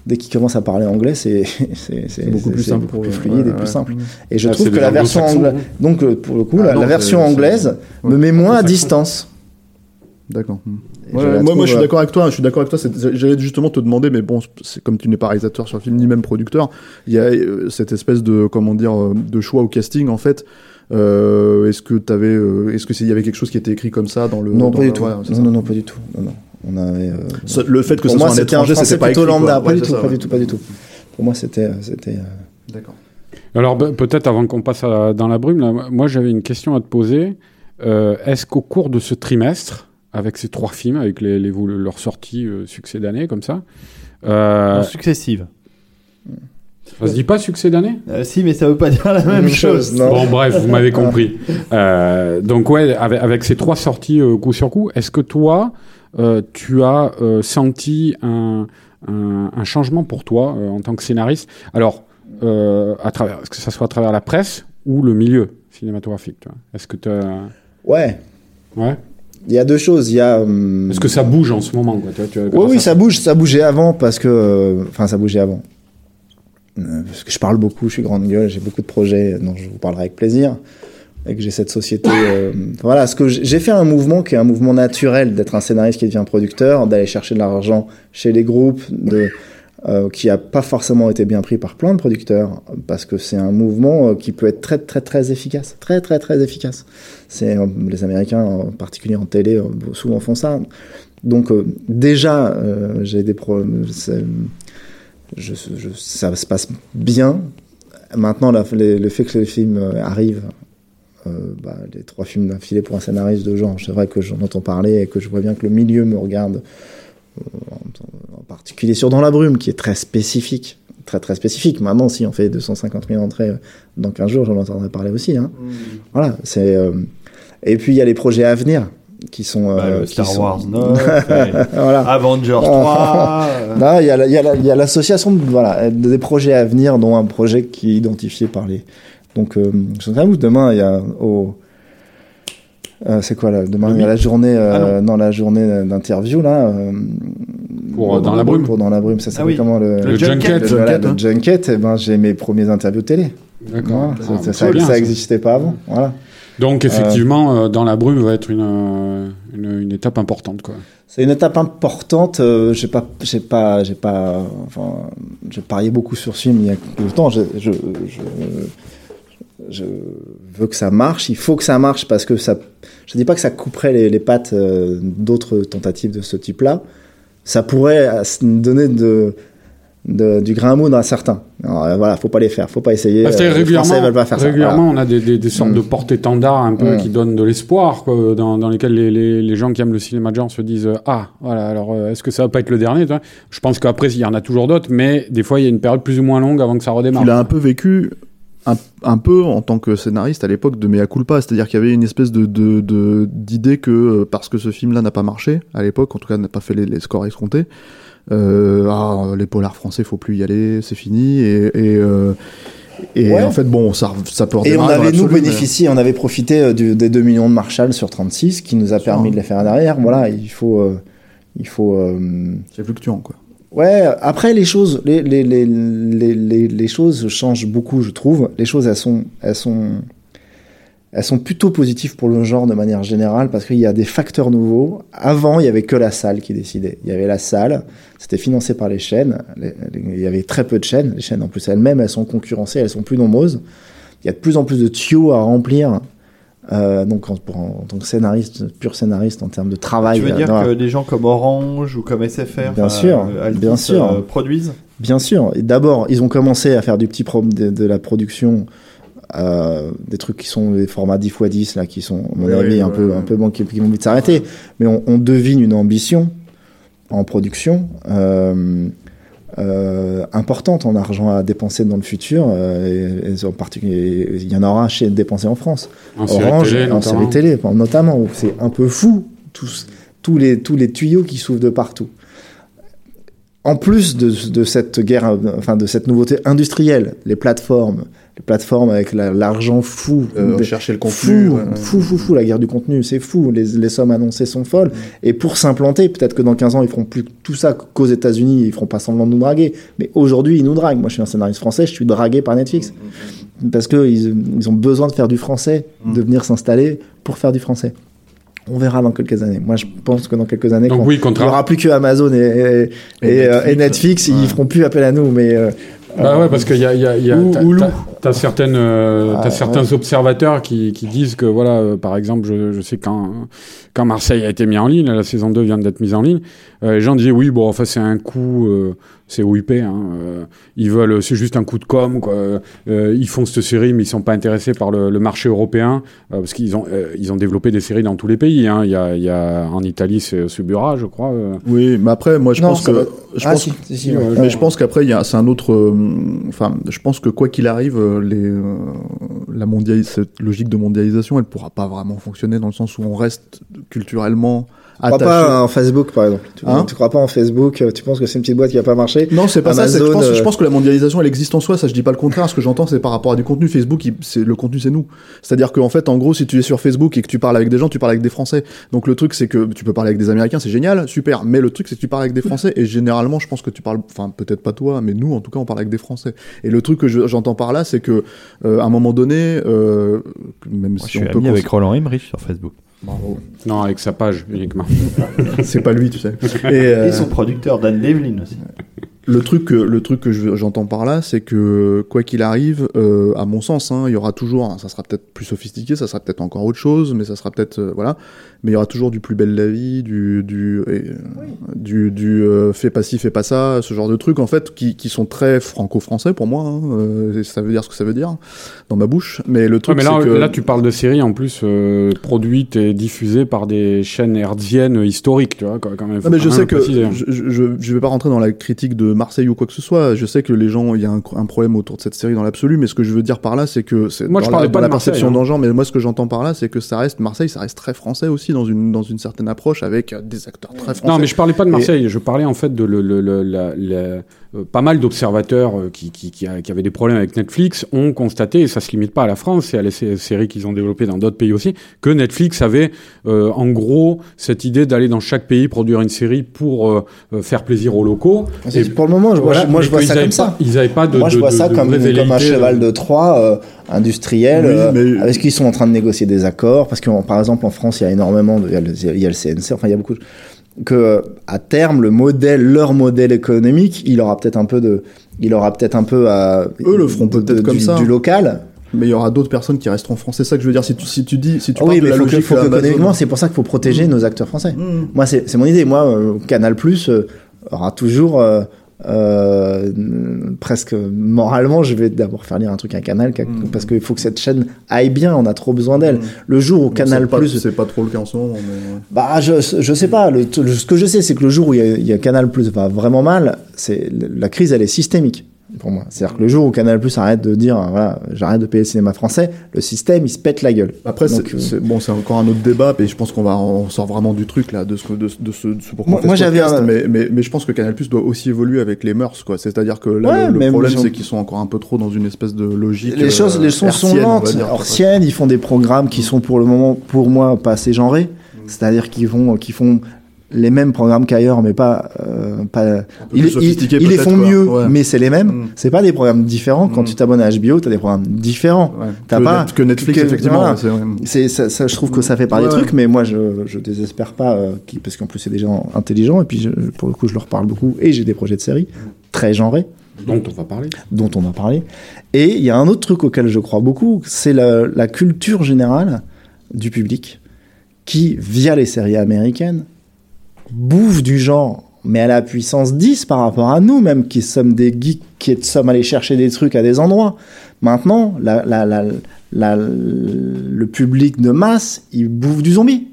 [SPEAKER 5] dès qu'il commence à parler anglais, c'est c'est- c'est-
[SPEAKER 3] beaucoup plus simple
[SPEAKER 5] beaucoup fluide et
[SPEAKER 3] Ouais,
[SPEAKER 5] plus
[SPEAKER 3] ouais.
[SPEAKER 5] simple. Et je
[SPEAKER 4] Ah,
[SPEAKER 5] trouve que la version anglaise, donc euh, pour le coup,
[SPEAKER 3] Ah
[SPEAKER 5] la,
[SPEAKER 3] non,
[SPEAKER 5] la
[SPEAKER 3] c'est-
[SPEAKER 5] version
[SPEAKER 3] c'est-
[SPEAKER 5] anglaise me met moins à distance.
[SPEAKER 3] D'accord. Hmm. Ouais, moi, moi,
[SPEAKER 5] trouve,
[SPEAKER 3] je suis
[SPEAKER 5] euh,
[SPEAKER 3] d'accord avec toi. Je suis d'accord avec toi. J'allais justement te demander, mais bon, c'est comme tu n'es pas réalisateur sur le film ni même producteur, il y a euh, cette espèce de comment dire euh, de choix au casting en fait. Euh, est-ce que t'avais, euh, est-ce que c'est- il y avait quelque chose qui était écrit comme ça dans le
[SPEAKER 5] Non,
[SPEAKER 3] dans
[SPEAKER 5] pas
[SPEAKER 3] le-
[SPEAKER 5] du tout.
[SPEAKER 3] ouais,
[SPEAKER 5] Non,
[SPEAKER 3] ça.
[SPEAKER 5] non, non, pas du tout. Non, non. On avait. euh,
[SPEAKER 3] Ça- Le fait que
[SPEAKER 5] pour
[SPEAKER 3] ce
[SPEAKER 5] moi,
[SPEAKER 3] soit un étranger, c'était pas
[SPEAKER 5] plutôt
[SPEAKER 3] écrit,
[SPEAKER 5] lambda. Pas
[SPEAKER 3] Ouais,
[SPEAKER 5] du tout,
[SPEAKER 3] ça,
[SPEAKER 5] pas du tout, pas du tout. Pour moi, c'était, c'était. euh,
[SPEAKER 3] D'accord.
[SPEAKER 4] Alors be- peut-être avant qu'on passe à- dans la brume, là, moi j'avais une question à te poser. Euh, Est-ce qu'au cours de ce trimestre, avec ces trois films, avec les, les- leurs sorties euh, succès d'année comme ça, euh,
[SPEAKER 2] En successive.
[SPEAKER 4] Ça se dit pas succès d'année
[SPEAKER 2] Euh, si, mais ça veut pas dire la même chose.
[SPEAKER 5] non.
[SPEAKER 4] Bon, bref, vous m'avez compris. Euh, donc, ouais, avec, avec ces trois sorties euh, coup sur coup, est-ce que toi, euh, tu as euh, senti un, un, un changement pour toi euh, en tant que scénariste? Alors, euh, à travers, que ça soit à travers la presse ou le milieu cinématographique tu vois Est-ce que tu
[SPEAKER 5] Ouais.
[SPEAKER 4] Ouais.
[SPEAKER 5] Il y a deux choses. Il y a. hum,
[SPEAKER 4] Est-ce que ça bouge en ce moment quoi, tu vois, tu vois,
[SPEAKER 5] Oui, oui, ça bouge, ça bougeait avant parce que, enfin, ça bougeait avant. Euh, Parce que je parle beaucoup, je suis grande gueule, j'ai beaucoup de projets dont je vous parlerai avec plaisir, et que j'ai cette société. euh, voilà, ce que j'ai j'ai fait un mouvement qui est un mouvement naturel d'être un scénariste qui devient producteur, d'aller chercher de l'argent chez les groupes, de euh, qui a pas forcément été bien pris par plein de producteurs, parce que c'est un mouvement euh, qui peut être très très très efficace, très très très efficace. C'est euh, les Américains en particulier en télé souvent font ça. Donc déjà j'ai des problèmes. ça se passe bien. Maintenant, le fait que les films arrivent, bah, les trois films d'affilée pour un scénariste de genre, c'est vrai que j'en entends parler et que je vois bien que le milieu me regarde, particulier sur Dans la brume, qui est très spécifique. Très très spécifique. Maintenant, si on fait 250 000 entrées euh, dans 15 jours, j'en entendrai parler aussi. Hein. Voilà, c'est. euh, Et puis il y a les projets à venir qui sont. euh,
[SPEAKER 2] Bah,
[SPEAKER 5] qui
[SPEAKER 2] Star
[SPEAKER 5] sont-
[SPEAKER 2] Wars 9, et
[SPEAKER 5] voilà.
[SPEAKER 2] Avengers 3. euh,
[SPEAKER 5] Non, il y a la- l'association de- voilà, des projets à venir, dont un projet qui est identifié par les. Donc, euh, je sais pas où demain, il y a. Au... euh, c'est quoi là? Demain, il y a la journée, euh, non. la journée d'interview là. Euh,
[SPEAKER 4] Pour, euh, Dans la brume.
[SPEAKER 5] Pour dans la brume, ça s'appelle
[SPEAKER 2] oui.
[SPEAKER 5] comment le,
[SPEAKER 2] Le
[SPEAKER 4] Le
[SPEAKER 2] junket.
[SPEAKER 5] le,
[SPEAKER 2] junket,
[SPEAKER 5] voilà,
[SPEAKER 2] hein.
[SPEAKER 5] le junket, eh ben, j'ai mes premiers interviews télé.
[SPEAKER 4] D'accord.
[SPEAKER 5] Voilà,
[SPEAKER 4] Ah,
[SPEAKER 5] ça-
[SPEAKER 4] bah,
[SPEAKER 5] ça,
[SPEAKER 4] c'est bien,
[SPEAKER 5] ça
[SPEAKER 4] ça.
[SPEAKER 5] existait pas avant. Voilà.
[SPEAKER 4] Donc, effectivement, euh, Dans la brume va être une, euh, une, une étape importante. Quoi.
[SPEAKER 5] C'est une étape importante. euh, j'ai pas, j'ai pas, j'ai pas, enfin, j'ai parié beaucoup sur ce film il y a quelque temps. Je, je, je, je veux que ça marche. Il faut que ça marche parce que ça. Je dis pas que ça couperait les, les pattes euh, d'autres tentatives de ce type-là. Ça pourrait donner de, de- du grain à moudre à certains. Alors, euh, voilà, faut pas les faire, faut pas essayer.
[SPEAKER 4] Parce que
[SPEAKER 5] euh, les Français
[SPEAKER 4] régulièrement,
[SPEAKER 5] veulent pas faire ça.
[SPEAKER 4] régulièrement on a des, des, des sortes
[SPEAKER 5] Mm.
[SPEAKER 4] de porte-étendards un peu
[SPEAKER 5] Mm.
[SPEAKER 4] qui donnent de l'espoir, quoi, dans, dans lesquels les, les, les gens qui aiment le cinéma de genre se disent euh, Ah, voilà, alors euh, est-ce que ça va pas être le dernier Je pense qu'après, il y en a toujours d'autres, mais des fois, il y a une période plus ou moins longue avant que ça redémarre.
[SPEAKER 3] Tu l'as un peu vécu un, un peu en tant que scénariste à l'époque de Mea Culpa, c'est-à-dire qu'il y avait une espèce de de- de- d'idée que euh, parce que ce film-là n'a pas marché à l'époque, en tout cas n'a pas fait les, les scores escomptés, euh, ah, les polars français faut plus y aller, c'est fini et et, euh, et
[SPEAKER 5] Ouais.
[SPEAKER 3] en fait bon ça ça peut
[SPEAKER 5] Et on avait nous
[SPEAKER 3] mais-
[SPEAKER 5] bénéficié, on avait profité euh, du- des 2 millions de Marshall sur 36 qui nous a permis de les faire derrière. Voilà, il faut, euh, il faut. euh,
[SPEAKER 3] c'est fluctuant quoi.
[SPEAKER 5] Ouais. Après les choses, les, les, les, les, choses changent beaucoup, je trouve. Les choses, elles sont, elles sont, elles sont plutôt positives pour le genre de manière générale parce qu'il y a des facteurs nouveaux. Avant, il y avait que la salle qui décidait. Il y avait la salle, c'était financé par les chaînes. Il y avait très peu de chaînes. Les chaînes, en plus, elles-mêmes, elles sont concurrencées, elles sont plus nombreuses. Il y a de plus en plus de tuyaux à remplir. Euh, donc, en, pour- en tant que scénariste, pur scénariste en termes de travail.
[SPEAKER 2] Tu veux
[SPEAKER 5] euh,
[SPEAKER 2] dire
[SPEAKER 5] voilà.
[SPEAKER 2] que des gens comme Orange ou comme SFR
[SPEAKER 5] Bien
[SPEAKER 2] euh,
[SPEAKER 5] sûr,
[SPEAKER 2] Altis,
[SPEAKER 5] bien sûr.
[SPEAKER 2] euh, produisent
[SPEAKER 5] Bien sûr. D'abord, ils ont commencé à faire du petit prom de, de la production, euh, des trucs qui sont des formats 10 x 10 là, qui sont à mon
[SPEAKER 3] Oui,
[SPEAKER 5] avis
[SPEAKER 3] oui,
[SPEAKER 5] un peu un peu qui, qui vont vite s'arrêter. Mais on, on devine une ambition en production. Euh, euh, importante en argent à dépenser dans le futur, euh, et, et en particulier, il y en aura chez dépenser en France.
[SPEAKER 4] En série
[SPEAKER 5] Orange,
[SPEAKER 4] télé,
[SPEAKER 5] en série télé, notamment, où c'est un peu fou, tous, tous, les, tous les tuyaux qui s'ouvrent de partout. En plus de, de cette guerre, enfin de cette nouveauté industrielle, les plateformes, les plateformes avec la- l'argent fou,
[SPEAKER 3] Euh,
[SPEAKER 5] des-
[SPEAKER 3] chercher le contenu,
[SPEAKER 5] fou,
[SPEAKER 3] ouais, ouais.
[SPEAKER 5] fou, fou, fou, la guerre du contenu, c'est fou, les, les sommes annoncées sont folles. Et pour s'implanter, peut-être que dans 15 ans, ils feront plus tout ça qu'aux États-Unis, ils feront pas semblant de nous draguer. Mais aujourd'hui, ils nous draguent. Moi, je suis un scénariste français, je suis dragué par Netflix. Parce que ils, ils ont besoin de faire du français, de venir s'installer pour faire du français. On verra dans quelques années. Moi, je pense que dans quelques années,
[SPEAKER 4] Donc
[SPEAKER 5] quand
[SPEAKER 4] oui,
[SPEAKER 5] il n'y aura plus que Amazon et, et, et, euh, et Netflix, ils feront plus appel à nous. Mais euh,
[SPEAKER 4] Bah ouais, parce qu'il y a. il Y a, y
[SPEAKER 2] Ou.
[SPEAKER 4] T'as- certaines, euh,
[SPEAKER 5] Ah,
[SPEAKER 4] t'as certains observateurs qui, qui disent que voilà, euh, par exemple, je, je sais quand quand Marseille a été mis en ligne, la saison 2 vient d'être mise en ligne, euh, les gens disaient oui, bon, enfin c'est un coup, euh, c'est OIP, hein, euh, ils veulent, c'est juste un coup de com, quoi. Euh, ils font cette série, mais ils sont pas intéressés par le, le marché européen euh, parce qu'ils ont, euh, ils ont développé des séries dans tous les pays. Hein. Il y a, il y a en Italie, c'est Subura, je crois. euh.
[SPEAKER 3] Oui, mais après, moi, je
[SPEAKER 5] Non,
[SPEAKER 3] pense que.
[SPEAKER 5] va-
[SPEAKER 3] Je
[SPEAKER 5] Ah,
[SPEAKER 3] pense
[SPEAKER 5] si, si, si,
[SPEAKER 4] Ouais,
[SPEAKER 5] ouais.
[SPEAKER 3] Mais je pense qu'après, il y a- c'est un autre. euh, Enfin, je pense que quoi qu'il arrive, euh, les, euh, la cette logique de mondialisation, elle pourra pas vraiment fonctionner dans le sens où on reste culturellement
[SPEAKER 5] Tu crois pas en Facebook, par exemple. Tu,
[SPEAKER 3] Hein
[SPEAKER 5] tu crois pas en Facebook, euh, tu penses que c'est une petite boîte qui a pas marché?
[SPEAKER 3] Non, c'est pas ça. c'est que Je pense,
[SPEAKER 5] euh,
[SPEAKER 3] je pense que la mondialisation, elle existe en soi. Ça, je dis pas le contraire. Ce que j'entends, c'est par rapport à du contenu. Facebook, il- c'est le contenu, c'est nous. C'est-à-dire qu'en fait, en gros, si tu es sur Facebook et que tu parles avec des gens, tu parles avec des Français. Donc le truc, c'est que tu peux parler avec des Américains, c'est génial, super. Mais le truc, c'est que tu parles avec des Français. Et généralement, je pense que tu parles, enfin, peut-être pas toi, mais nous, en tout cas, on parle avec des Français. Et le truc que je- j'entends par là, c'est que euh, à un moment donné, euh, même
[SPEAKER 2] Moi,
[SPEAKER 3] si
[SPEAKER 2] je suis
[SPEAKER 3] on peut
[SPEAKER 2] ami
[SPEAKER 3] cons-
[SPEAKER 2] avec Roland Emmerich sur Facebook.
[SPEAKER 3] Bravo.
[SPEAKER 4] Non, avec sa page uniquement.
[SPEAKER 3] c'est pas lui, tu sais. Et, euh,
[SPEAKER 2] Et son producteur Dan Devlin aussi.
[SPEAKER 3] Le truc, que- le truc que je- j'entends par là, c'est que quoi qu'il arrive, euh, à mon sens, hein, il y aura toujours, hein, ça sera peut-être plus sophistiqué, ça sera peut-être encore autre chose, mais ça sera peut-être, euh, voilà, mais il y aura toujours du plus bel la vie, du, du, et, du, du euh, fais pas ci, fais pas ça, ce genre de trucs en fait, qui, qui sont très franco-français pour moi. Hein, euh, ça veut dire ce que ça veut dire dans ma bouche, mais le
[SPEAKER 4] Ouais,
[SPEAKER 3] truc
[SPEAKER 4] mais là,
[SPEAKER 3] c'est que
[SPEAKER 4] là, tu parles de séries en plus euh, produites et diffusées par des chaînes hertziennes historiques, tu vois. Quand même, faut
[SPEAKER 3] Non, mais
[SPEAKER 4] quand
[SPEAKER 3] je
[SPEAKER 4] même
[SPEAKER 3] sais que je, je, je, je vais pas rentrer dans la critique de Marseille ou quoi que ce soit. Je sais que les gens, il y a un, un problème autour de cette série dans l'absolu, mais ce que je veux dire par là, c'est que c'est
[SPEAKER 4] Moi,
[SPEAKER 3] dans
[SPEAKER 4] je parlais pas
[SPEAKER 3] la
[SPEAKER 4] de
[SPEAKER 3] perception
[SPEAKER 4] hein.
[SPEAKER 3] mais moi ce que j'entends par là, c'est que ça reste Marseille, ça reste très français aussi dans une dans une certaine approche avec des acteurs très français.
[SPEAKER 4] Non, mais je parlais pas de
[SPEAKER 3] Et-
[SPEAKER 4] Marseille. Je parlais en fait de le, le- le- la- la- pas mal d'observateurs euh, qui, qui, qui, avaient des problèmes avec Netflix ont constaté, et ça se limite pas à la France, et à les sé- séries qu'ils ont développées dans d'autres pays aussi, que Netflix avait euh, en gros cette idée d'aller dans chaque pays produire une série pour euh, euh, faire plaisir aux locaux. Et
[SPEAKER 5] Pour le moment, je vois,
[SPEAKER 4] voilà,
[SPEAKER 5] moi je vois
[SPEAKER 4] qu'ils
[SPEAKER 5] ça comme
[SPEAKER 4] pas-
[SPEAKER 5] ça.
[SPEAKER 4] Ils n'avaient pas de.
[SPEAKER 5] Moi, je
[SPEAKER 4] de-
[SPEAKER 5] vois
[SPEAKER 4] de-
[SPEAKER 5] ça
[SPEAKER 4] de
[SPEAKER 5] comme, un cheval de Troie euh, industriel,
[SPEAKER 3] Oui,
[SPEAKER 5] euh,
[SPEAKER 3] mais-
[SPEAKER 5] avec qui ils sont en train de négocier des accords, parce que par exemple en France, il y a énormément de, il y a le, il y a le CNC, enfin il y a beaucoup de, que euh, à terme le modèle, leur modèle économique, il aura peut-être un peu de, il aura peut-être un peu à,
[SPEAKER 3] Eux le feront peut-être
[SPEAKER 5] de-
[SPEAKER 3] comme
[SPEAKER 5] du,
[SPEAKER 3] ça.
[SPEAKER 5] du local.
[SPEAKER 3] Mais il y aura d'autres personnes qui resteront français. C'est ça que je veux dire. Si tu si tu dis si tu
[SPEAKER 5] Ah
[SPEAKER 3] parles
[SPEAKER 5] oui,
[SPEAKER 3] de
[SPEAKER 5] mais
[SPEAKER 3] la
[SPEAKER 5] faut que,
[SPEAKER 3] logique
[SPEAKER 5] faut économiquement, c'est pour ça qu'il faut protéger nos acteurs français.
[SPEAKER 3] Mmh.
[SPEAKER 5] Moi, c'est mon idée. Moi, euh, Canal Plus aura toujours euh, euh, presque moralement, je vais d'abord faire lire un truc à Canal
[SPEAKER 3] Mm.
[SPEAKER 5] parce qu'il faut que cette chaîne aille bien. On a trop besoin d'elle.
[SPEAKER 3] Mm.
[SPEAKER 5] Le jour où Canal
[SPEAKER 3] pas-
[SPEAKER 5] Plus,
[SPEAKER 3] c'est pas trop le cas en ce moment. mais,
[SPEAKER 5] bah, je, je sais pas. Le, le- ce que je sais, c'est que le jour où il y a, il y a Canal Plus va vraiment mal, c'est la crise, elle est systémique pour moi. C'est-à-dire que le jour où Canal Plus arrête de dire, voilà, j'arrête de payer le cinéma français, le système, il se pète la gueule.
[SPEAKER 3] Après, c'est
[SPEAKER 5] euh,
[SPEAKER 3] c'est- bon, c'est encore un autre débat, et je pense qu'on va, on sort vraiment du truc là, de ce, de, de ce, de ce pourquoi
[SPEAKER 5] Moi- moi, j'avais un-
[SPEAKER 3] mais, mais, mais je pense que Canal Plus doit aussi évoluer avec les mœurs, quoi. C'est-à-dire que là,
[SPEAKER 5] Ouais,
[SPEAKER 3] le, problème, c'est qu'ils sont encore un peu trop dans une espèce de logique.
[SPEAKER 5] les choses,
[SPEAKER 3] euh,
[SPEAKER 5] les choses sont lentes,
[SPEAKER 3] dire.
[SPEAKER 5] anciennes. Ils font des programmes qui sont pour le moment, pour moi, pas assez genrés. C'est-à-dire qu'ils vont, qu'ils font les mêmes programmes qu'ailleurs, mais pas, euh, pas. Ils, ils,
[SPEAKER 3] sophistiqués,
[SPEAKER 5] ils les font
[SPEAKER 3] quoi.
[SPEAKER 5] mieux,
[SPEAKER 3] Ouais.
[SPEAKER 5] mais c'est les mêmes.
[SPEAKER 3] Mm.
[SPEAKER 5] C'est pas des programmes différents. Quand
[SPEAKER 3] Mm.
[SPEAKER 5] tu t'abonnes à HBO, t'as des programmes différents.
[SPEAKER 3] Ouais.
[SPEAKER 5] T'as
[SPEAKER 3] que,
[SPEAKER 5] pas-
[SPEAKER 3] Net- que Netflix,
[SPEAKER 5] que-
[SPEAKER 3] effectivement.
[SPEAKER 5] voilà.
[SPEAKER 3] c'est
[SPEAKER 5] ça, ça, je trouve que ça fait partie
[SPEAKER 3] Ouais,
[SPEAKER 5] des
[SPEAKER 3] ouais.
[SPEAKER 5] trucs, mais moi je, je désespère pas, euh, qui- parce qu'en plus c'est des gens intelligents et puis je- pour le coup je leur parle beaucoup et j'ai des projets de série très genrés
[SPEAKER 4] dont on va parler.
[SPEAKER 5] dont on a parlé. Et il y a un autre truc auquel je crois beaucoup, c'est la, la culture générale du public qui, via les séries américaines, bouffe du genre, mais à la puissance 10 par rapport à nous, même qui sommes des geeks, qui sommes allés chercher des trucs à des endroits. Maintenant, la, la, la, la- le public de masse, il bouffe du zombie.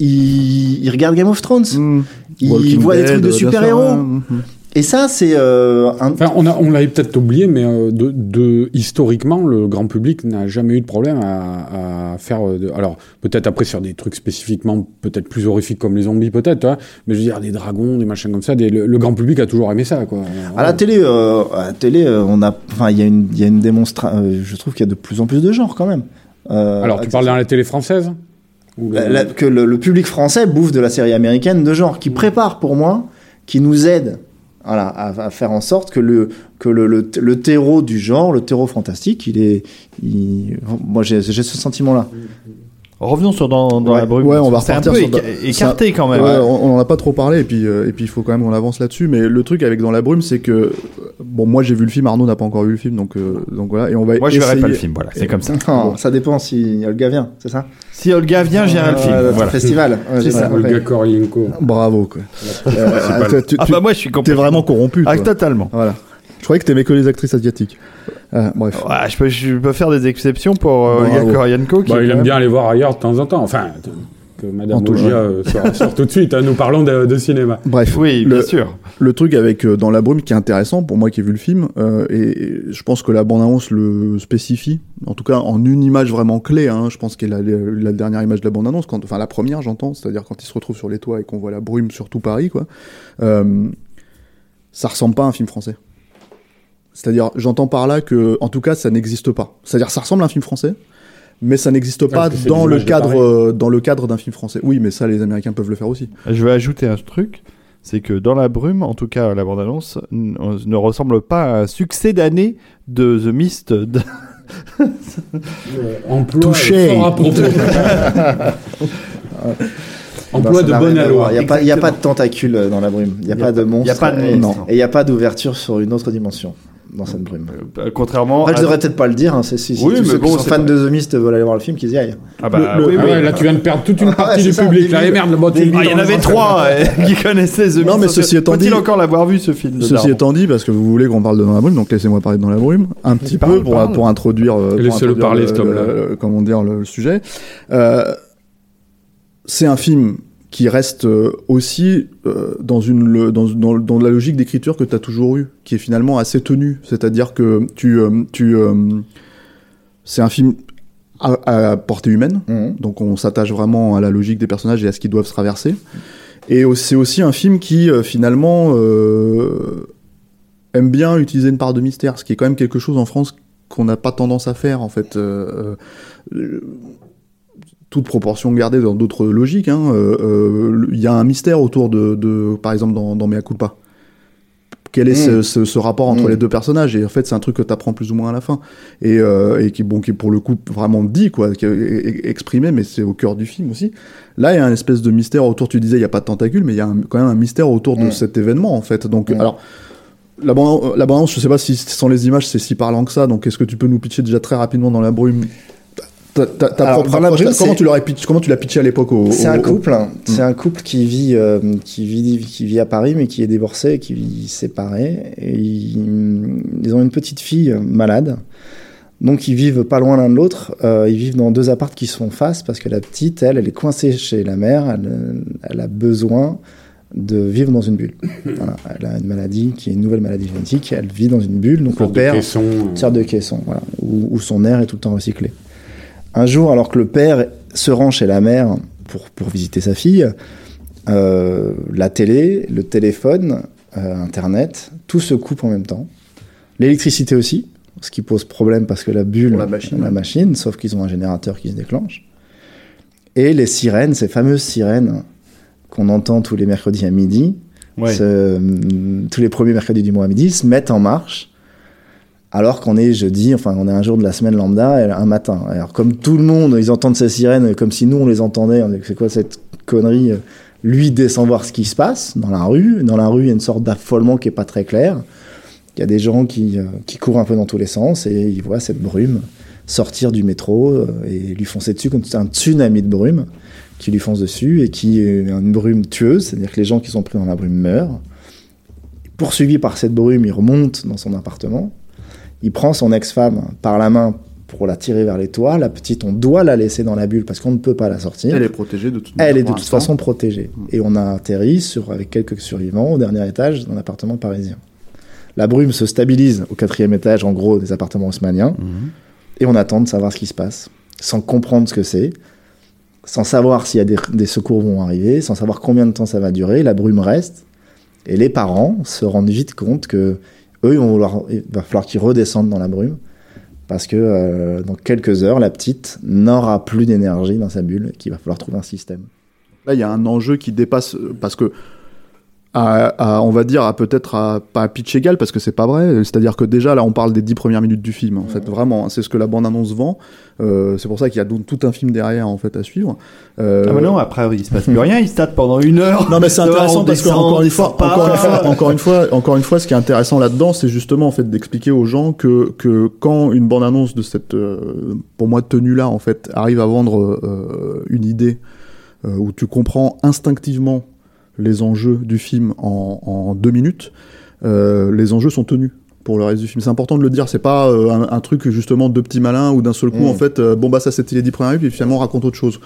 [SPEAKER 5] Il, il regarde Game of Thrones.
[SPEAKER 3] Mm.
[SPEAKER 5] Il
[SPEAKER 3] Walking
[SPEAKER 5] voit des trucs de super-héros.
[SPEAKER 3] mm, mm.
[SPEAKER 5] Et ça, c'est euh, un,
[SPEAKER 4] Enfin, on, a, on l'avait peut-être oublié, mais euh, de, de, historiquement, le grand public n'a jamais eu de problème à, à faire. euh, de- alors, peut-être après sur des trucs spécifiquement peut-être plus horrifiques comme les zombies, peut-être, hein, mais je veux dire, des dragons, des machins comme ça, des- le, le grand public a toujours aimé ça, quoi.
[SPEAKER 5] À la télé, euh, à la télé, on a, enfin, il y a une, il y a une démonstration. je trouve qu'il y a de plus en plus de genres quand même.
[SPEAKER 4] Alors, tu parles dans la télé française Ou le-
[SPEAKER 5] la- la- que le, le public français bouffe de la série américaine de genre, qui prépare pour moi, qui nous aide, voilà, à, faire en sorte que le que le, le, terreau du genre, le terreau fantastique, il est, moi j'ai j'ai ce sentiment-là.
[SPEAKER 2] Revenons sur dans, dans
[SPEAKER 5] Ouais.
[SPEAKER 2] la brume.
[SPEAKER 3] Ouais, on va
[SPEAKER 2] C'est un
[SPEAKER 3] repartir
[SPEAKER 2] peu
[SPEAKER 3] sur-
[SPEAKER 2] éca- écarté quand même.
[SPEAKER 3] Ouais, on on en a pas trop parlé et puis euh, et puis il faut quand même qu'on avance là-dessus. Mais le truc avec dans la brume, c'est que euh, bon, moi j'ai vu le film, Arnaud n'a pas encore vu le film, donc euh, donc voilà. Et on va
[SPEAKER 2] Moi, je verrai
[SPEAKER 3] essayer-
[SPEAKER 2] pas le film, voilà, c'est comme ça.
[SPEAKER 5] Non, ça dépend si Olga vient, c'est ça?
[SPEAKER 2] Si Olga vient, j'irai le film.
[SPEAKER 5] Euh,
[SPEAKER 2] Voilà.
[SPEAKER 5] Festival. Ouais, j'ai ça,
[SPEAKER 4] Olga
[SPEAKER 5] ouais.
[SPEAKER 4] Korilenko.
[SPEAKER 3] Bravo quoi. Euh,
[SPEAKER 2] Ah bah moi, je suis
[SPEAKER 3] T'es
[SPEAKER 2] complètement...
[SPEAKER 3] vraiment corrompu.
[SPEAKER 2] Ah, totalement.
[SPEAKER 3] Voilà. Je croyais que t'aimais que les actrices asiatiques. Euh, bref.
[SPEAKER 2] Ouais, je, peux, je peux faire des exceptions pour euh, qui
[SPEAKER 4] Bah,
[SPEAKER 2] est
[SPEAKER 4] il
[SPEAKER 2] quand
[SPEAKER 4] aime
[SPEAKER 2] même-
[SPEAKER 4] bien aller voir ailleurs de temps en temps. Enfin, que Madame Ogia euh, sort, sort tout de suite. hein, nous parlons de, de cinéma.
[SPEAKER 3] Bref.
[SPEAKER 2] Oui,
[SPEAKER 3] le,
[SPEAKER 2] bien sûr.
[SPEAKER 3] le truc avec euh, Dans la brume qui est intéressant pour moi qui ai vu le film, euh, et, et je pense que la bande-annonce le spécifie, en tout cas en une image vraiment clé, hein, je pense qu'elle est la, la dernière image de la bande-annonce, quand- enfin la première j'entends, c'est-à-dire quand il se retrouve sur les toits et qu'on voit la brume sur tout Paris, quoi. Euh, ça ressemble pas à un film français. C'est-à-dire, j'entends par là que, en tout cas, ça n'existe pas. C'est-à-dire, ça ressemble à un film français, mais ça n'existe pas dans le cadre, euh, dans le cadre d'un film français. Oui, mais ça, les Américains peuvent le faire aussi.
[SPEAKER 2] Je vais ajouter un truc. C'est que dans la brume, en tout cas la bande-annonce, ne ressemble pas à un succès d'année de The Mist. de-
[SPEAKER 4] Emploi
[SPEAKER 3] Touché.
[SPEAKER 4] Emploi de
[SPEAKER 5] ça n'a
[SPEAKER 4] bon
[SPEAKER 5] rien à voir.
[SPEAKER 4] aloi.
[SPEAKER 5] Il n'y a, pas- de tentacules euh, dans la brume. Il n'y a, pas de monstre.
[SPEAKER 2] il y a pas de monstre.
[SPEAKER 5] Et il n'y a pas d'ouverture sur une autre dimension dans cette brume.
[SPEAKER 2] Euh, Contrairement.
[SPEAKER 5] Après, je
[SPEAKER 2] à-
[SPEAKER 5] devrais peut-être pas le dire. Hein, c'est si, si
[SPEAKER 2] Oui,
[SPEAKER 5] tous
[SPEAKER 2] mais
[SPEAKER 5] ceux
[SPEAKER 2] bon,
[SPEAKER 5] qui sont fans
[SPEAKER 2] pas-
[SPEAKER 5] de The Mist veulent aller voir le film, qu'ils y aillent.
[SPEAKER 2] Ah bah
[SPEAKER 3] Le-
[SPEAKER 2] oui,
[SPEAKER 4] Ah
[SPEAKER 2] oui.
[SPEAKER 4] là, tu viens de perdre toute une
[SPEAKER 5] Ah
[SPEAKER 4] partie
[SPEAKER 5] ouais,
[SPEAKER 4] du
[SPEAKER 5] ça,
[SPEAKER 4] public. Là, et merde, le
[SPEAKER 2] Ah, il y en avait trois qui connaissaient The
[SPEAKER 3] Non,
[SPEAKER 2] Mist.
[SPEAKER 3] mais ceci étant
[SPEAKER 2] Faut-il
[SPEAKER 3] dit-
[SPEAKER 2] encore l'avoir vu ce film
[SPEAKER 3] Ceci étant dit, parce que vous voulez qu'on parle de Dans la brume, donc laissez-moi parler de Dans la brume, un petit peu pour, introduire, euh,
[SPEAKER 4] Laissez-le parler,
[SPEAKER 3] comment dire, le, le sujet. Euh, c'est un film qui reste euh, aussi euh, dans, une, le- dans, dans, dans la logique d'écriture que tu as toujours eu, qui est finalement assez tenue. C'est-à-dire que tu... euh, tu c'est un film à, à portée humaine,
[SPEAKER 5] Mhm.
[SPEAKER 3] donc on s'attache vraiment à la logique des personnages et à ce qu'ils doivent se traverser. Et c'est aussi un film qui finalement euh, aime bien utiliser une part de mystère, ce qui est quand même quelque chose en France qu'on n'a pas tendance à faire en fait. Euh, euh, toute proportion gardée dans d'autres logiques, hein, euh, euh, il y a un mystère autour de, de par exemple dans, dans Mea Culpa. Quel est ce,
[SPEAKER 5] Mm.
[SPEAKER 3] ce- ce rapport entre
[SPEAKER 5] Mm.
[SPEAKER 3] les deux personnages? Et en fait, c'est un truc que tu apprends plus ou moins à la fin. Et, euh, et qui, bon, qui est pour le coup vraiment dit, quoi, qui est exprimé, mais c'est au cœur du film aussi. Là, il y a un espèce de mystère autour, tu disais, il n'y a pas de tentacules, mais il y a un- quand même un mystère autour de
[SPEAKER 5] Mm.
[SPEAKER 3] cet événement, en fait. Donc, alors, la bande, la bande, je sais pas si sans les images, c'est si parlant que ça. Donc, est-ce que tu peux nous pitcher déjà très rapidement dans la brume ta, ta- ta
[SPEAKER 5] Alors,
[SPEAKER 3] propre
[SPEAKER 5] dans la
[SPEAKER 3] approche,
[SPEAKER 5] brume,
[SPEAKER 3] comment tu l'aurais pitch- comment tu l'as pitché à l'époque au,
[SPEAKER 5] C'est
[SPEAKER 3] au-
[SPEAKER 5] un
[SPEAKER 3] au-
[SPEAKER 5] couple, hein. c'est un couple qui vit, euh, qui vit, qui vit à Paris, mais qui est divorcé, qui vit séparé. Et ils, ils ont une petite fille euh, malade. Donc ils vivent pas loin l'un de l'autre. Euh, ils vivent dans deux appartes qui se font face parce que la petite, elle, elle est coincée chez la mère. Elle, euh, elle a besoin de vivre dans une bulle. Voilà. Elle a une maladie qui est une nouvelle maladie génétique. Elle vit dans une bulle. Donc le père,
[SPEAKER 4] euh,
[SPEAKER 5] sorte de caisson, voilà, où, où son air est tout le temps recyclé. Un jour, alors que le père se rend chez la mère pour, pour visiter sa fille, euh, la télé, le téléphone, euh, Internet, tout se coupe en même temps. L'électricité aussi, ce qui pose problème parce que la bulle,
[SPEAKER 3] la machine,
[SPEAKER 5] la machine, sauf qu'ils ont un générateur qui se déclenche. Et les sirènes, ces fameuses sirènes qu'on entend tous les mercredis à midi,
[SPEAKER 2] Ouais.
[SPEAKER 5] se- hum, tous les premiers mercredis du mois à midi, se mettent en marche, alors qu'on est jeudi, enfin on est un jour de la semaine lambda, un matin. Alors comme tout le monde, ils entendent ces sirènes comme si nous on les entendait, c'est quoi cette connerie Lui descend voir ce qui se passe dans la rue. Dans la rue, il y a une sorte d'affolement qui est pas très clair. Il y a des gens qui, euh, qui courent un peu dans tous les sens et ils voient cette brume sortir du métro euh, et lui foncer dessus comme un tsunami de brume qui lui fonce dessus et qui est une brume tueuse, c'est-à-dire que les gens qui sont pris dans la brume meurent. Poursuivi par cette brume, il remonte dans son appartement. Il prend son ex-femme par la main pour la tirer vers les toits. La petite, on doit la laisser dans la bulle parce qu'on ne peut pas la sortir.
[SPEAKER 3] Elle est protégée de toute
[SPEAKER 5] Elle
[SPEAKER 3] manière
[SPEAKER 5] est de toute façon protégée. Et on a atterri sur, avec quelques survivants au dernier étage d'un appartement parisien. La brume se stabilise au quatrième étage, en gros, des appartements haussmanniens. Et on attend de savoir ce qui se passe, sans comprendre ce que c'est, sans savoir s'il y a des, des secours vont arriver, sans savoir combien de temps ça va durer. La brume reste. Et les parents se rendent vite compte que eux, vont vouloir, il va falloir qu'ils redescendent dans la brume. Parce que euh, dans quelques heures, la petite n'aura plus d'énergie dans sa bulle, qu'il va falloir trouver un système.
[SPEAKER 3] Là, il y a un enjeu qui dépasse euh, parce que à, à, on va dire, à peut-être à, pas à pitch égal, parce que c'est pas vrai. C'est-à-dire que déjà, là, on parle des dix premières minutes du film, en fait. Vraiment, hein, c'est ce que la bande-annonce vend. Euh, c'est pour ça qu'il y a donc tout un film derrière, en fait, à suivre. Euh,
[SPEAKER 2] Ah mais non, après il se passe plus rien, il se pendant une heure.
[SPEAKER 3] non mais c'est intéressant parce que
[SPEAKER 2] descend,
[SPEAKER 3] encore une fois, encore une fois, encore une fois, encore une fois, ce qui est intéressant là-dedans, c'est justement en fait d'expliquer aux gens que que quand une bande annonce de cette, euh, pour moi, tenue là en fait, arrive à vendre euh, une idée euh, où tu comprends instinctivement les enjeux du film en, en deux minutes, euh, les enjeux sont tenus pour le reste du film. C'est important de le dire, c'est pas euh, un, un truc justement de petits malins où d'un seul coup
[SPEAKER 5] Mm.
[SPEAKER 3] en fait, euh, bon bah ça c'était les dix premières minutes, puis finalement on raconte autre chose.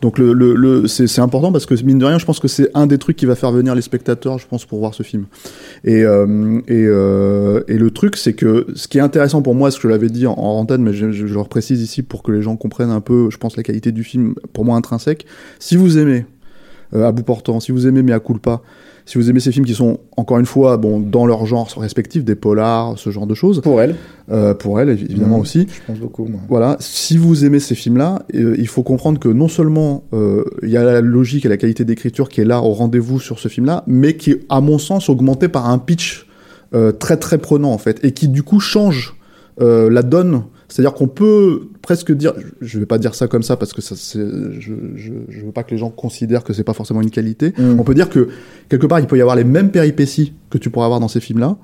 [SPEAKER 3] Donc le, le, le- c'est, c'est important parce que mine de rien, je pense que c'est un des trucs qui va faire venir les spectateurs, je pense, pour voir ce film. Et, euh, et, euh, et le truc, c'est que ce qui est intéressant pour moi, ce que je l'avais dit en, en antenne, mais je, je, je le reprécise ici pour que les gens comprennent un peu, je pense, la qualité du film, pour moi intrinsèque. Si vous aimez à bout portant, si vous aimez Mea Culpa, si vous aimez ces films qui sont, encore une fois, bon, dans leur genre respectif, des polars, ce genre de choses,
[SPEAKER 5] Pour elle,
[SPEAKER 3] euh, pour elle, évidemment
[SPEAKER 5] Mhm.
[SPEAKER 3] aussi,
[SPEAKER 5] je pense beaucoup. Moi.
[SPEAKER 3] voilà, si vous aimez ces films-là, euh, il faut comprendre que non seulement euh, il y a la logique et la qualité d'écriture qui est là au rendez-vous sur ce film-là, mais qui est, à mon sens, augmenté par un pitch euh, très très prenant en fait, et qui du coup change euh, la donne. C'est-à-dire qu'on peut presque dire, je vais pas dire ça comme ça parce que ça, je, je veux pas que les gens considèrent que c'est pas forcément une qualité.
[SPEAKER 5] Mm.
[SPEAKER 3] On peut dire que quelque part il peut y avoir les mêmes péripéties que tu pourrais avoir dans ces films-là,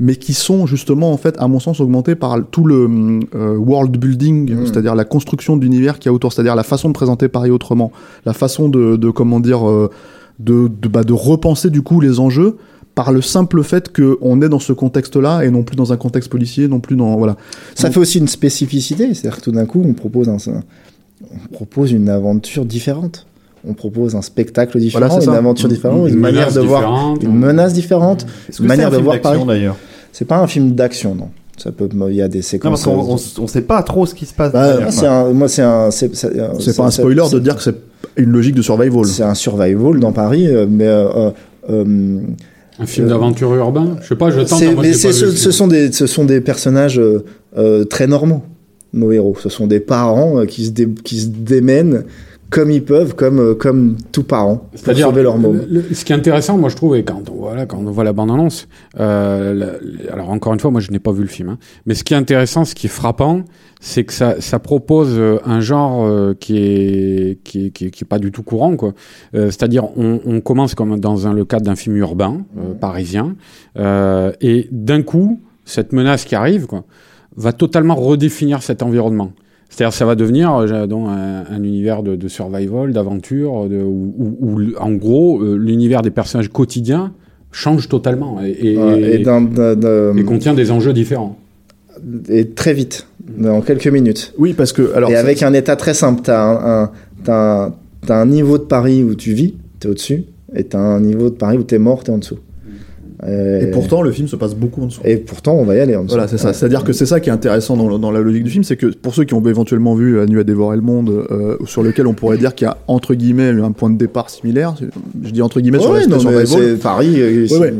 [SPEAKER 3] mais qui sont justement en fait à mon sens augmentés par tout le euh, world building,
[SPEAKER 5] Mm.
[SPEAKER 3] c'est-à-dire la construction d'univers qu'il y a autour, c'est-à-dire la façon de présenter Paris autrement, la façon de, de comment dire euh, de de, bah, de repenser du coup les enjeux par le simple fait que on est dans ce contexte-là et non plus dans un contexte policier, non plus dans voilà.
[SPEAKER 5] Ça
[SPEAKER 3] Donc-
[SPEAKER 5] fait aussi une spécificité, c'est-à-dire que tout d'un coup, on propose, un, on propose une aventure différente. On propose un spectacle différent,
[SPEAKER 3] Voilà,
[SPEAKER 5] une
[SPEAKER 3] ça.
[SPEAKER 5] aventure différente, une,
[SPEAKER 4] Une
[SPEAKER 5] manière
[SPEAKER 4] menace
[SPEAKER 5] de voir,
[SPEAKER 4] différente.
[SPEAKER 5] une menace différente, une manière
[SPEAKER 2] un
[SPEAKER 5] de
[SPEAKER 2] film
[SPEAKER 5] voir
[SPEAKER 2] d'action,
[SPEAKER 5] Paris.
[SPEAKER 2] d'ailleurs
[SPEAKER 5] C'est pas un film d'action, non. Ça peut, il y a des
[SPEAKER 2] Non,
[SPEAKER 5] séquences.
[SPEAKER 2] parce qu'on on, on sait pas trop ce qui se passe.
[SPEAKER 3] Bah,
[SPEAKER 5] Ah, c'est un, moi, c'est un, c'est,
[SPEAKER 3] pas un spoiler de dire que c'est une logique de survival.
[SPEAKER 5] C'est un survival dans Paris, euh, mais euh, euh, euh,
[SPEAKER 4] Un film d'aventure urbain? Je sais pas, je tente. moi,
[SPEAKER 5] mais
[SPEAKER 4] pas
[SPEAKER 5] ce, sont des, ce sont des personnages euh, euh, très normaux, nos héros. Ce sont des parents euh, qui se, dé- qui se démènent comme ils peuvent, comme, euh, comme tout parent, pour
[SPEAKER 4] C'est-à-dire,
[SPEAKER 5] sauver leur môme.
[SPEAKER 4] le- le- ce qui est intéressant, moi je trouve, et quand on voit, là, quand on voit la bande-annonce, euh, alors encore une fois, moi je n'ai pas vu le film, hein, mais ce qui est intéressant, ce qui est frappant, c'est que ça, ça propose euh, un genre euh, qui est qui est, qui est, qui est pas du tout courant, quoi. Euh, C'est-à-dire, on, on commence comme dans un, le cadre d'un film urbain euh, parisien, euh, et d'un coup, cette menace qui arrive, quoi, va totalement redéfinir cet environnement. C'est-à-dire, ça va devenir euh, donc, un, un univers de, de survival, d'aventure, de, où, où- où, en gros, euh, l'univers des personnages quotidiens change totalement et, et,
[SPEAKER 5] Ouais, et, d'un- d'un- d'un-
[SPEAKER 4] et contient des enjeux différents.
[SPEAKER 5] et très vite, en quelques minutes.
[SPEAKER 3] Oui, parce que alors
[SPEAKER 5] et avec un état très simple, t'as un, un, un, t'as un niveau de Paris où tu vis, t'es au-dessus, et t'as un niveau de Paris où t'es mort, t'es en dessous.
[SPEAKER 3] Et pourtant le film se passe beaucoup en dessous.
[SPEAKER 5] et pourtant, on va y aller en dessous.
[SPEAKER 3] Voilà, c'est ça.
[SPEAKER 5] Ouais.
[SPEAKER 3] C'est-à-dire que c'est ça qui est intéressant dans, la logique du film, c'est que pour ceux qui ont éventuellement vu La Nuit a dévoré le monde, euh, sur lequel on pourrait dire qu'il y a entre guillemets un point de départ similaire. Je dis entre guillemets sur
[SPEAKER 5] Ouais,
[SPEAKER 3] l'aspect
[SPEAKER 5] non, mais
[SPEAKER 3] survival.
[SPEAKER 5] Paris. euh,
[SPEAKER 3] ouais.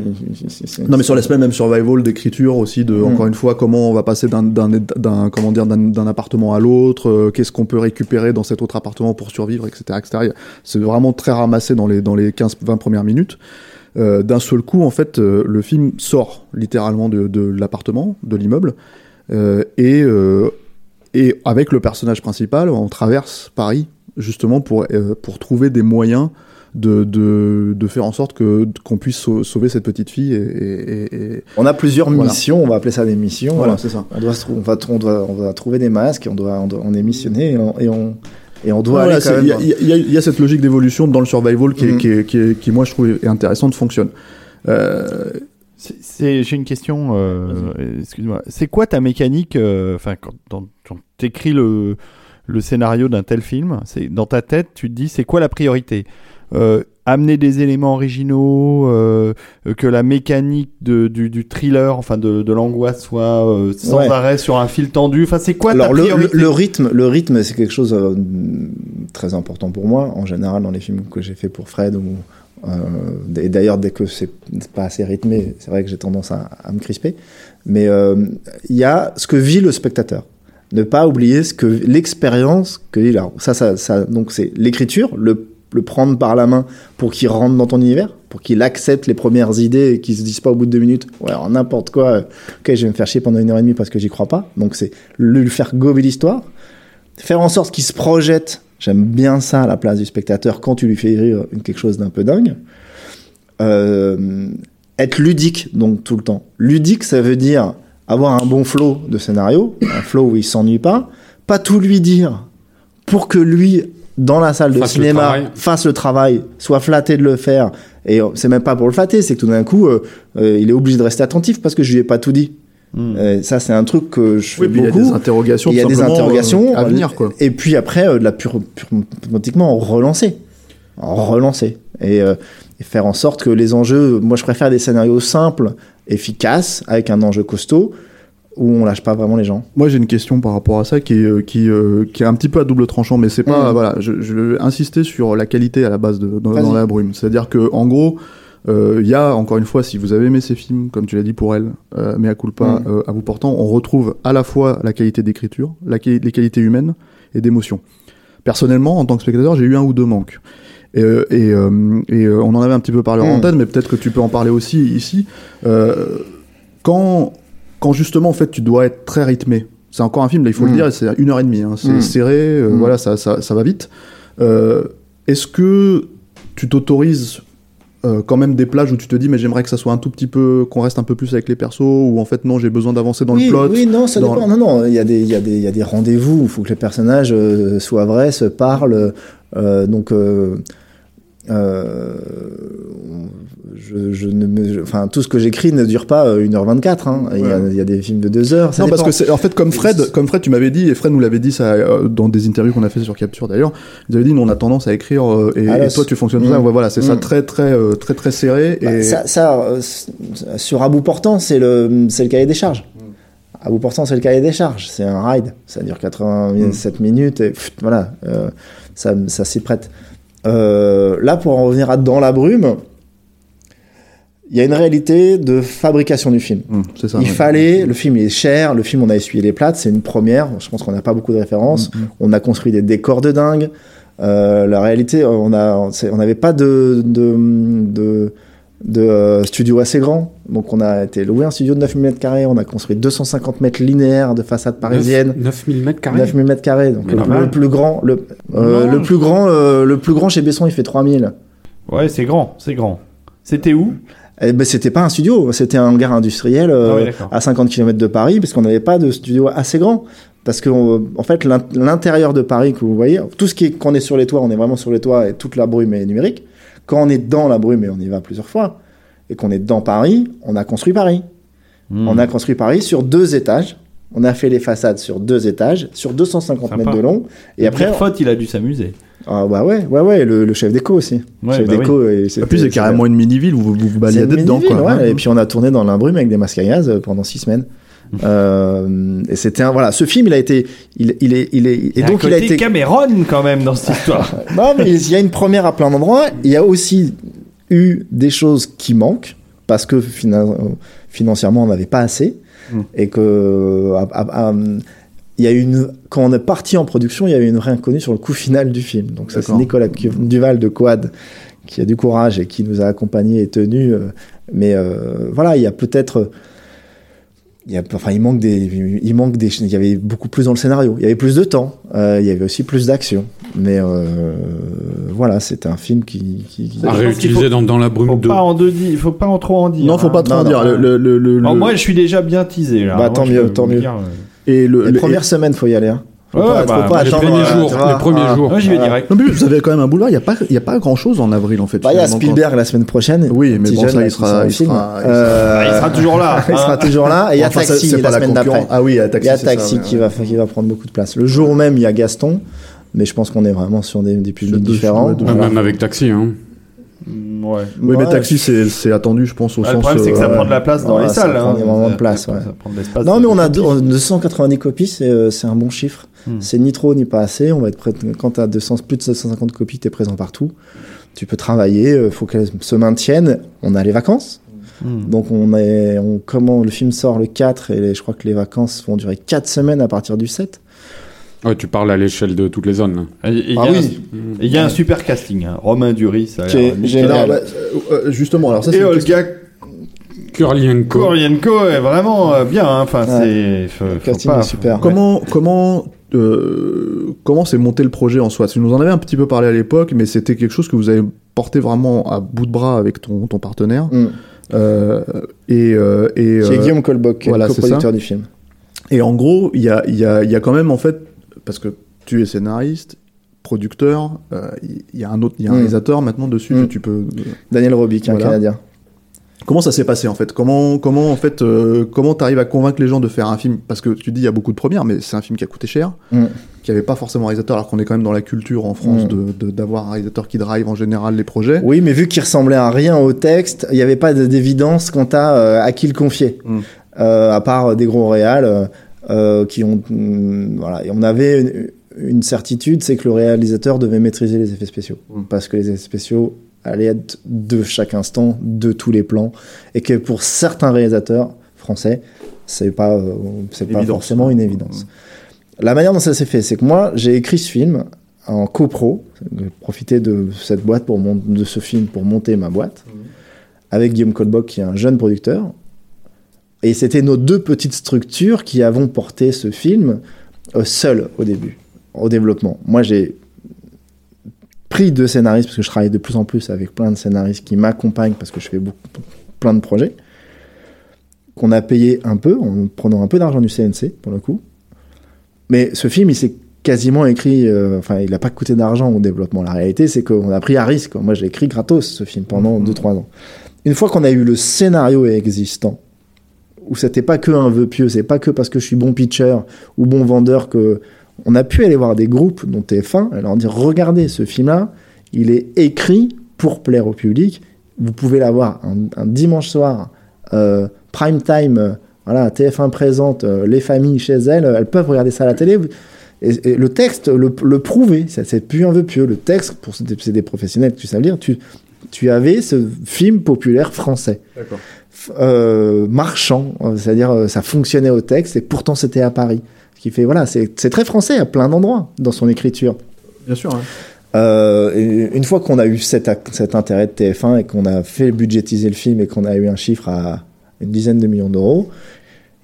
[SPEAKER 3] Non mais sur l'aspect même survival d'écriture aussi de
[SPEAKER 5] Mm.
[SPEAKER 3] encore une fois comment on va passer d'un d'un d'un comment dire d'un d'un appartement à l'autre euh, qu'est-ce qu'on peut récupérer dans cet autre appartement pour survivre etc etc c'est vraiment très ramassé dans les dans les 15 20 premières minutes Euh, d'un seul coup en fait euh, le film sort littéralement de, l'appartement de l'immeuble euh, et et avec le personnage principal on traverse Paris justement pour pour trouver des moyens de, de, de faire en sorte que qu'on puisse sau- sauver cette petite fille et, et- et- et-
[SPEAKER 5] On a plusieurs
[SPEAKER 3] Voilà.
[SPEAKER 5] missions, on va appeler ça des missions.
[SPEAKER 3] voilà c'est ça
[SPEAKER 5] On doit, on va, tr- on doit, on va trouver des masques, on doit, on, doit- on est missionné et on, et on, et on doit
[SPEAKER 3] Voilà,
[SPEAKER 5] aller quand
[SPEAKER 3] il y, a- y y cette logique d'évolution dans le survival qui, est-
[SPEAKER 5] Mhm.
[SPEAKER 3] qui, est- qui, est- qui, moi je trouve est intéressante fonctionne euh,
[SPEAKER 2] J'ai une question. euh, Excuse-moi. C'est quoi ta mécanique euh, Enfin, quand, quand, quand t'écris le le scénario d'un tel film, c'est dans ta tête, tu te dis c'est quoi la priorité? Euh, Amener des éléments originaux, euh, que la mécanique de, du, du thriller, enfin de, de l'angoisse, soit euh, sans
[SPEAKER 5] Ouais.
[SPEAKER 2] arrêt sur un fil tendu. Enfin, c'est quoi
[SPEAKER 5] Alors
[SPEAKER 2] ta
[SPEAKER 5] le rythme, le rythme, c'est quelque chose euh, très important pour moi. En général, dans les films que j'ai fait pour Fred, ou euh, et d'ailleurs dès que c'est pas assez rythmé, c'est vrai que j'ai tendance à, à me crisper. Mais euh, il y a ce que vit le spectateur. Ne pas oublier ce que l'expérience que il a. Ça, ça, ça donc c'est l'écriture, le le prendre par la main pour qu'il rentre dans ton univers, pour qu'il accepte les premières idées et qu'il se dise pas au bout de deux minutes, ouais, alors n'importe quoi, euh, ok, je vais me faire chier pendant une heure et demie parce que j'y crois pas. Donc c'est lui faire gober l'histoire, faire en sorte qu'il se projette. J'aime bien ça à la place du spectateur quand tu lui fais vivre quelque chose d'un peu dingue. Euh, être ludique donc tout le temps. Ludique, ça veut dire avoir un bon flow de scénario, un flow où il s'ennuie pas, pas tout lui dire pour que lui dans la salle de
[SPEAKER 4] Fasse
[SPEAKER 5] cinéma fasse le travail, soit flatté de le faire. Et euh, c'est même pas pour le flatter, c'est que tout d'un coup, euh, euh, il est obligé de rester attentif parce que je lui ai pas tout dit. Euh, ça, c'est un truc que je
[SPEAKER 3] Oui,
[SPEAKER 5] fais
[SPEAKER 3] puis il y a
[SPEAKER 5] beaucoup.
[SPEAKER 3] des interrogations,
[SPEAKER 5] Il y a des interrogations
[SPEAKER 3] euh, à venir, quoi.
[SPEAKER 5] Et puis après, euh, de la pure, pure, automatiquement relancer, relancer et, euh, et faire en sorte que les enjeux. Moi, je préfère des scénarios simples, efficaces, avec un enjeu costaud, où on lâche pas vraiment les gens.
[SPEAKER 3] Moi, j'ai une question par rapport à ça qui est, euh, qui, euh, qui est un petit peu à double tranchant, mais c'est pas.
[SPEAKER 5] Mm.
[SPEAKER 3] Voilà, je, je vais insister sur la qualité à la base de, dans, la brume. C'est-à-dire que, en gros, euh, il y a, encore une fois, si vous avez aimé ces films, comme tu l'as dit pour elle, euh, mais à culpa,
[SPEAKER 5] Mm.
[SPEAKER 3] euh, à vous portant, on retrouve à la fois la qualité d'écriture, la les qualités humaines et d'émotion. Personnellement, en tant que spectateur, j'ai eu un ou deux manques. Et, euh, et, euh, et, euh, on en avait un petit peu parlé en
[SPEAKER 5] Mm.
[SPEAKER 3] antenne, mais peut-être que tu peux en parler aussi ici. Euh, quand, quand justement, en fait, tu dois être très rythmé. C'est encore un film, là, il faut
[SPEAKER 5] Mm.
[SPEAKER 3] le dire, c'est une heure et demie. hein. c'est
[SPEAKER 5] Mm.
[SPEAKER 3] serré, euh,
[SPEAKER 5] Mm.
[SPEAKER 3] voilà, ça, ça, ça va vite. Euh, Est-ce que tu t'autorises euh, quand même des plages où tu te dis, mais j'aimerais que ça soit un tout petit peu, qu'on reste un peu plus avec les persos, ou en fait, non, j'ai besoin d'avancer dans
[SPEAKER 5] oui,
[SPEAKER 3] le plot.
[SPEAKER 5] oui, non, ça
[SPEAKER 3] dans-
[SPEAKER 5] dépend. Non, non, il y a des, il y a des, il y a des rendez-vous. Il faut que les personnages soient vrais, se parlent. donc, euh, euh, je, je ne me, je- enfin, tout ce que j'écris ne dure pas euh, 1h24. Hein. Il, y a, il y a des films de 2 heures. Ça
[SPEAKER 3] non, parce que en fait comme Fred, comme Fred, tu m'avais dit et Fred nous l'avait dit ça euh, dans des interviews qu'on a fait sur Capture d'ailleurs. Vous avez dit on a tendance à écrire euh, et,
[SPEAKER 5] Ah, là,
[SPEAKER 3] et toi tu fonctionnes comme
[SPEAKER 5] mm.
[SPEAKER 3] ça. Ouais, voilà, c'est ça
[SPEAKER 5] Mm.
[SPEAKER 3] très très euh, très très serré
[SPEAKER 5] Bah, ça, euh, sur à bout portant, c'est le, c'est le cahier des charges. À bout portant, c'est le cahier des charges. C'est un ride. Ça dure 87 minutes et pff, voilà, euh, ça, ça s'y prête. Euh, là, pour en revenir à Dans la brume, il y a une réalité de fabrication du film.
[SPEAKER 3] Ça.
[SPEAKER 5] il
[SPEAKER 3] ouais.
[SPEAKER 5] fallait, le film il est cher, le film on a essuyé les plates, c'est une première. Je pense qu'on n'a pas beaucoup de références.
[SPEAKER 3] Mm,
[SPEAKER 5] On a construit des décors de dingue. Euh, la réalité, on c'est- on n'avait pas de de, de, de, euh, studio assez grand, donc on a été loué un studio de 9000 mètres carrés. On a construit 250 mètres linéaires de façade parisienne.
[SPEAKER 4] 9000 mètres carrés.
[SPEAKER 5] 9000 mètres carrés, donc le, plus grand, le, euh,
[SPEAKER 2] Non,
[SPEAKER 5] le plus grand, euh, le plus grand chez Besson, il fait 3000.
[SPEAKER 2] Ouais, c'est grand, c'est grand. C'était où?
[SPEAKER 5] Eh ben, c'était pas un studio, c'était un hangar industriel euh,
[SPEAKER 2] Ah oui,
[SPEAKER 5] à 50 km de Paris, parce qu'on n'avait pas de studio assez grand. Parce que, on- en fait, l'in- l'intérieur de Paris que vous voyez, tout ce qui est, quand on est sur les toits, on est vraiment sur les toits et toute la brume est numérique. Quand on est dans la brume, et on y va plusieurs fois, et qu'on est dans Paris, on a construit Paris.
[SPEAKER 2] Hmm.
[SPEAKER 5] On a construit Paris sur deux étages. On a fait les façades sur deux étages, sur 250
[SPEAKER 2] Sympa.
[SPEAKER 5] mètres de long. Et après,
[SPEAKER 2] faute, il a dû s'amuser.
[SPEAKER 5] ah bah ouais, ouais, ouais, le, le chef d'éco aussi.
[SPEAKER 2] Ouais,
[SPEAKER 5] chef
[SPEAKER 2] bah
[SPEAKER 5] d'éco, Et c'était-
[SPEAKER 3] puis c'est carrément une mini-ville où vous vous baladez dedans. Quoi.
[SPEAKER 5] ouais. Et puis on a tourné dans l'imbrume avec des masques à gaz pendant six semaines. Euh, et c'était un voilà, ce film il a été, il, il est, il est, et
[SPEAKER 2] Et
[SPEAKER 5] donc il a été.
[SPEAKER 2] Cameron quand même dans cette histoire.
[SPEAKER 5] Non mais il y a une première à plein d'endroits. Il y a aussi eu des choses qui manquent parce que fina- financièrement on n'avait pas assez
[SPEAKER 3] Mm.
[SPEAKER 5] et que il y a une quand on est parti en production, il y a eu une vraie inconnue sur le coût final du film. Donc ça c'est. Nicolas Duval de Quad qui a du courage et qui nous a accompagnés et tenus. euh, mais euh, voilà, il y a peut-être il y a, enfin, il manque des, il manque des, il y avait beaucoup plus dans le scénario. Il y avait plus de temps. euh, il y avait aussi plus d'action. Mais euh, voilà, c'était un film qui, qui, qui-
[SPEAKER 4] À réutiliser
[SPEAKER 2] faut-
[SPEAKER 4] dans, dans la brume
[SPEAKER 2] Faut
[SPEAKER 4] 2.
[SPEAKER 2] pas en deux di- faut pas en trop en dire.
[SPEAKER 3] Non, faut
[SPEAKER 2] hein.
[SPEAKER 3] pas trop
[SPEAKER 5] Non,
[SPEAKER 3] en
[SPEAKER 5] non,
[SPEAKER 3] dire.
[SPEAKER 5] non.
[SPEAKER 3] Le,
[SPEAKER 2] moi, je suis déjà bien teasé là.
[SPEAKER 5] Bah,
[SPEAKER 2] Moi,
[SPEAKER 5] tant mieux, tant mieux.
[SPEAKER 2] dire, euh,
[SPEAKER 3] et le,
[SPEAKER 5] les
[SPEAKER 3] le-
[SPEAKER 5] premières semaines, faut y aller. Hein. Faut
[SPEAKER 2] Ouais,
[SPEAKER 5] pas,
[SPEAKER 2] bah,
[SPEAKER 5] faut pas
[SPEAKER 4] les
[SPEAKER 5] attendre.
[SPEAKER 4] premiers
[SPEAKER 5] euh,
[SPEAKER 4] premiers
[SPEAKER 5] Ah.
[SPEAKER 4] jours.
[SPEAKER 2] Moi, j'y vais
[SPEAKER 5] Ah.
[SPEAKER 2] direct.
[SPEAKER 3] Non, mais vous avez quand même un boulevard. Il y a pas, il y a pas grand chose en avril en fait.
[SPEAKER 5] Bah, il y a Spielberg la semaine prochaine.
[SPEAKER 3] Oui, mais bon,
[SPEAKER 5] jeune,
[SPEAKER 3] ça, il sera- il sera-
[SPEAKER 5] Euh,
[SPEAKER 2] Ah, il sera toujours là.
[SPEAKER 5] il
[SPEAKER 2] hein.
[SPEAKER 5] sera toujours là. Et il y a
[SPEAKER 3] Enfin,
[SPEAKER 5] Taxi la semaine d'après.
[SPEAKER 3] Ah oui, il y a Taxi.
[SPEAKER 5] Y a
[SPEAKER 3] ça,
[SPEAKER 5] qui,
[SPEAKER 3] ouais.
[SPEAKER 5] va, qui va prendre beaucoup de place. Le jour même, il y a Gaston. Mais je pense qu'on est vraiment sur des, des publics différents. Voilà.
[SPEAKER 4] Même avec Taxi. Hein.
[SPEAKER 2] Mm, Ouais.
[SPEAKER 3] Oui, mais
[SPEAKER 5] Ouais.
[SPEAKER 3] Taxi, c'est c'est attendu, je pense, au
[SPEAKER 2] Ah, le
[SPEAKER 3] sens.
[SPEAKER 2] problème, c'est que ça
[SPEAKER 3] euh,
[SPEAKER 2] prend de la place dans
[SPEAKER 5] ouais,
[SPEAKER 2] les
[SPEAKER 5] ça
[SPEAKER 2] salles.
[SPEAKER 5] prend
[SPEAKER 2] hein.
[SPEAKER 5] énormément de
[SPEAKER 2] Ça-
[SPEAKER 5] place,
[SPEAKER 2] ça-
[SPEAKER 5] ouais.
[SPEAKER 2] ça prend de l'espace.
[SPEAKER 5] Non, mais on a deux- 290 copies, c'est euh, c'est un bon chiffre.
[SPEAKER 2] Hmm.
[SPEAKER 5] C'est ni trop ni pas assez. On va être prêt, quand tu as 200, plus de 250 copies, tu es présent partout. Tu peux travailler, il faut qu'elles se maintiennent. On a les vacances.
[SPEAKER 2] Mm.
[SPEAKER 5] Donc on est, on, comment le film sort le 4 et les- je crois que les vacances vont durer 4 semaines à partir du 7.
[SPEAKER 4] Ouais, tu parles à l'échelle de toutes les zones. là.
[SPEAKER 2] Et- et il y
[SPEAKER 3] Ah
[SPEAKER 2] a
[SPEAKER 3] oui.
[SPEAKER 2] il y a un super casting. hein. Romain Duris,
[SPEAKER 5] génial.
[SPEAKER 3] Bah, euh, euh, justement, alors ça c'est
[SPEAKER 2] Et Olga
[SPEAKER 4] Kurlienko.
[SPEAKER 2] Korienko est vraiment euh, bien. hein. Enfin,
[SPEAKER 5] Ouais.
[SPEAKER 2] c'est.
[SPEAKER 5] casting
[SPEAKER 2] pas-
[SPEAKER 5] est super.
[SPEAKER 3] Comment comment euh, comment s'est monté le projet en soi? Tu nous en avais un petit peu parlé à l'époque, mais c'était quelque chose que vous avez porté vraiment à bout de bras avec ton, ton partenaire.
[SPEAKER 5] Mm.
[SPEAKER 3] Euh, et et, euh,
[SPEAKER 5] Guillaume Colbock,
[SPEAKER 3] voilà,
[SPEAKER 5] le
[SPEAKER 3] c'est
[SPEAKER 5] coproducteur du film.
[SPEAKER 3] et en gros, il y a, y, a, y a quand même en fait, parce que tu es scénariste, producteur, il y a un autre, il y a un
[SPEAKER 5] Mm.
[SPEAKER 3] réalisateur maintenant dessus
[SPEAKER 5] Mm.
[SPEAKER 3] que tu peux.
[SPEAKER 5] Daniel Robic, un. Canadien.
[SPEAKER 3] Comment ça s'est passé en fait? Comment comment en fait euh, comment t'arrives à convaincre les gens de faire un film? Parce que tu dis il y a beaucoup de premières, mais c'est un film qui a coûté cher,
[SPEAKER 5] Mm.
[SPEAKER 3] qui avait pas forcément un réalisateur, alors qu'on est quand même dans la culture en France
[SPEAKER 5] Mm.
[SPEAKER 3] de d'avoir un réalisateur qui drive en général les projets.
[SPEAKER 5] Oui, mais vu qu'il ressemblait à rien au texte, il n'y avait pas de- d'évidence quant à euh, à qui le confier.
[SPEAKER 3] Mm.
[SPEAKER 5] Euh, à part des gros réals qui ont. voilà. Et on avait une, une certitude, c'est que le réalisateur devait maîtriser les effets spéciaux. Parce que les effets spéciaux allaient être de chaque instant, de tous les plans. Et que pour certains réalisateurs français, c'est pas, euh, c'est pas forcément une évidence. La manière dont ça s'est fait, c'est que moi, j'ai écrit ce film en copro, j'ai profité de cette boîte pour mon- de ce film pour monter ma boîte, avec Guillaume Colbock, qui est un jeune producteur. Et c'était nos deux petites structures qui avons porté ce film euh, seuls au début, au développement. Moi, j'ai pris deux scénaristes, parce que je travaille de plus en plus avec plein de scénaristes qui m'accompagnent, parce que je fais beaucoup, plein de projets, qu'on a payé un peu, en prenant un peu d'argent du CNC, pour le coup. Mais ce film, il s'est quasiment écrit, euh, enfin, il n'a pas coûté d'argent au développement. La réalité, c'est qu'on a pris à risque. quoi. Moi, j'ai écrit gratos ce film pendant 2-3 ans. Une fois qu'on a eu le scénario existant, où c'était pas que un vœu pieux, c'est pas que parce que je suis bon pitcher ou bon vendeur que on a pu aller voir des groupes dont TF1 et leur dire regardez ce film-là, il est écrit pour plaire au public. Vous pouvez l'avoir un, un dimanche soir, euh, prime time, euh, voilà, TF1 présente euh, les familles chez elles, elles peuvent regarder ça à la télé. Et, et le texte le, le prouvait, c'est plus un vœu pieux. Le texte, pour c'est des, professionnels, tu sais le dire, tu, tu avais ce film populaire français
[SPEAKER 3] D'accord.
[SPEAKER 5] euh, marchand, c'est-à-dire ça fonctionnait au texte et pourtant c'était à Paris. Qui fait, voilà, c'est très français à plein d'endroits dans son écriture.
[SPEAKER 3] Bien sûr. hein.
[SPEAKER 5] Euh, une fois qu'on a eu cet, intérêt de TF1 et qu'on a fait budgétiser le film et qu'on a eu un chiffre à une dizaine de millions d'euros,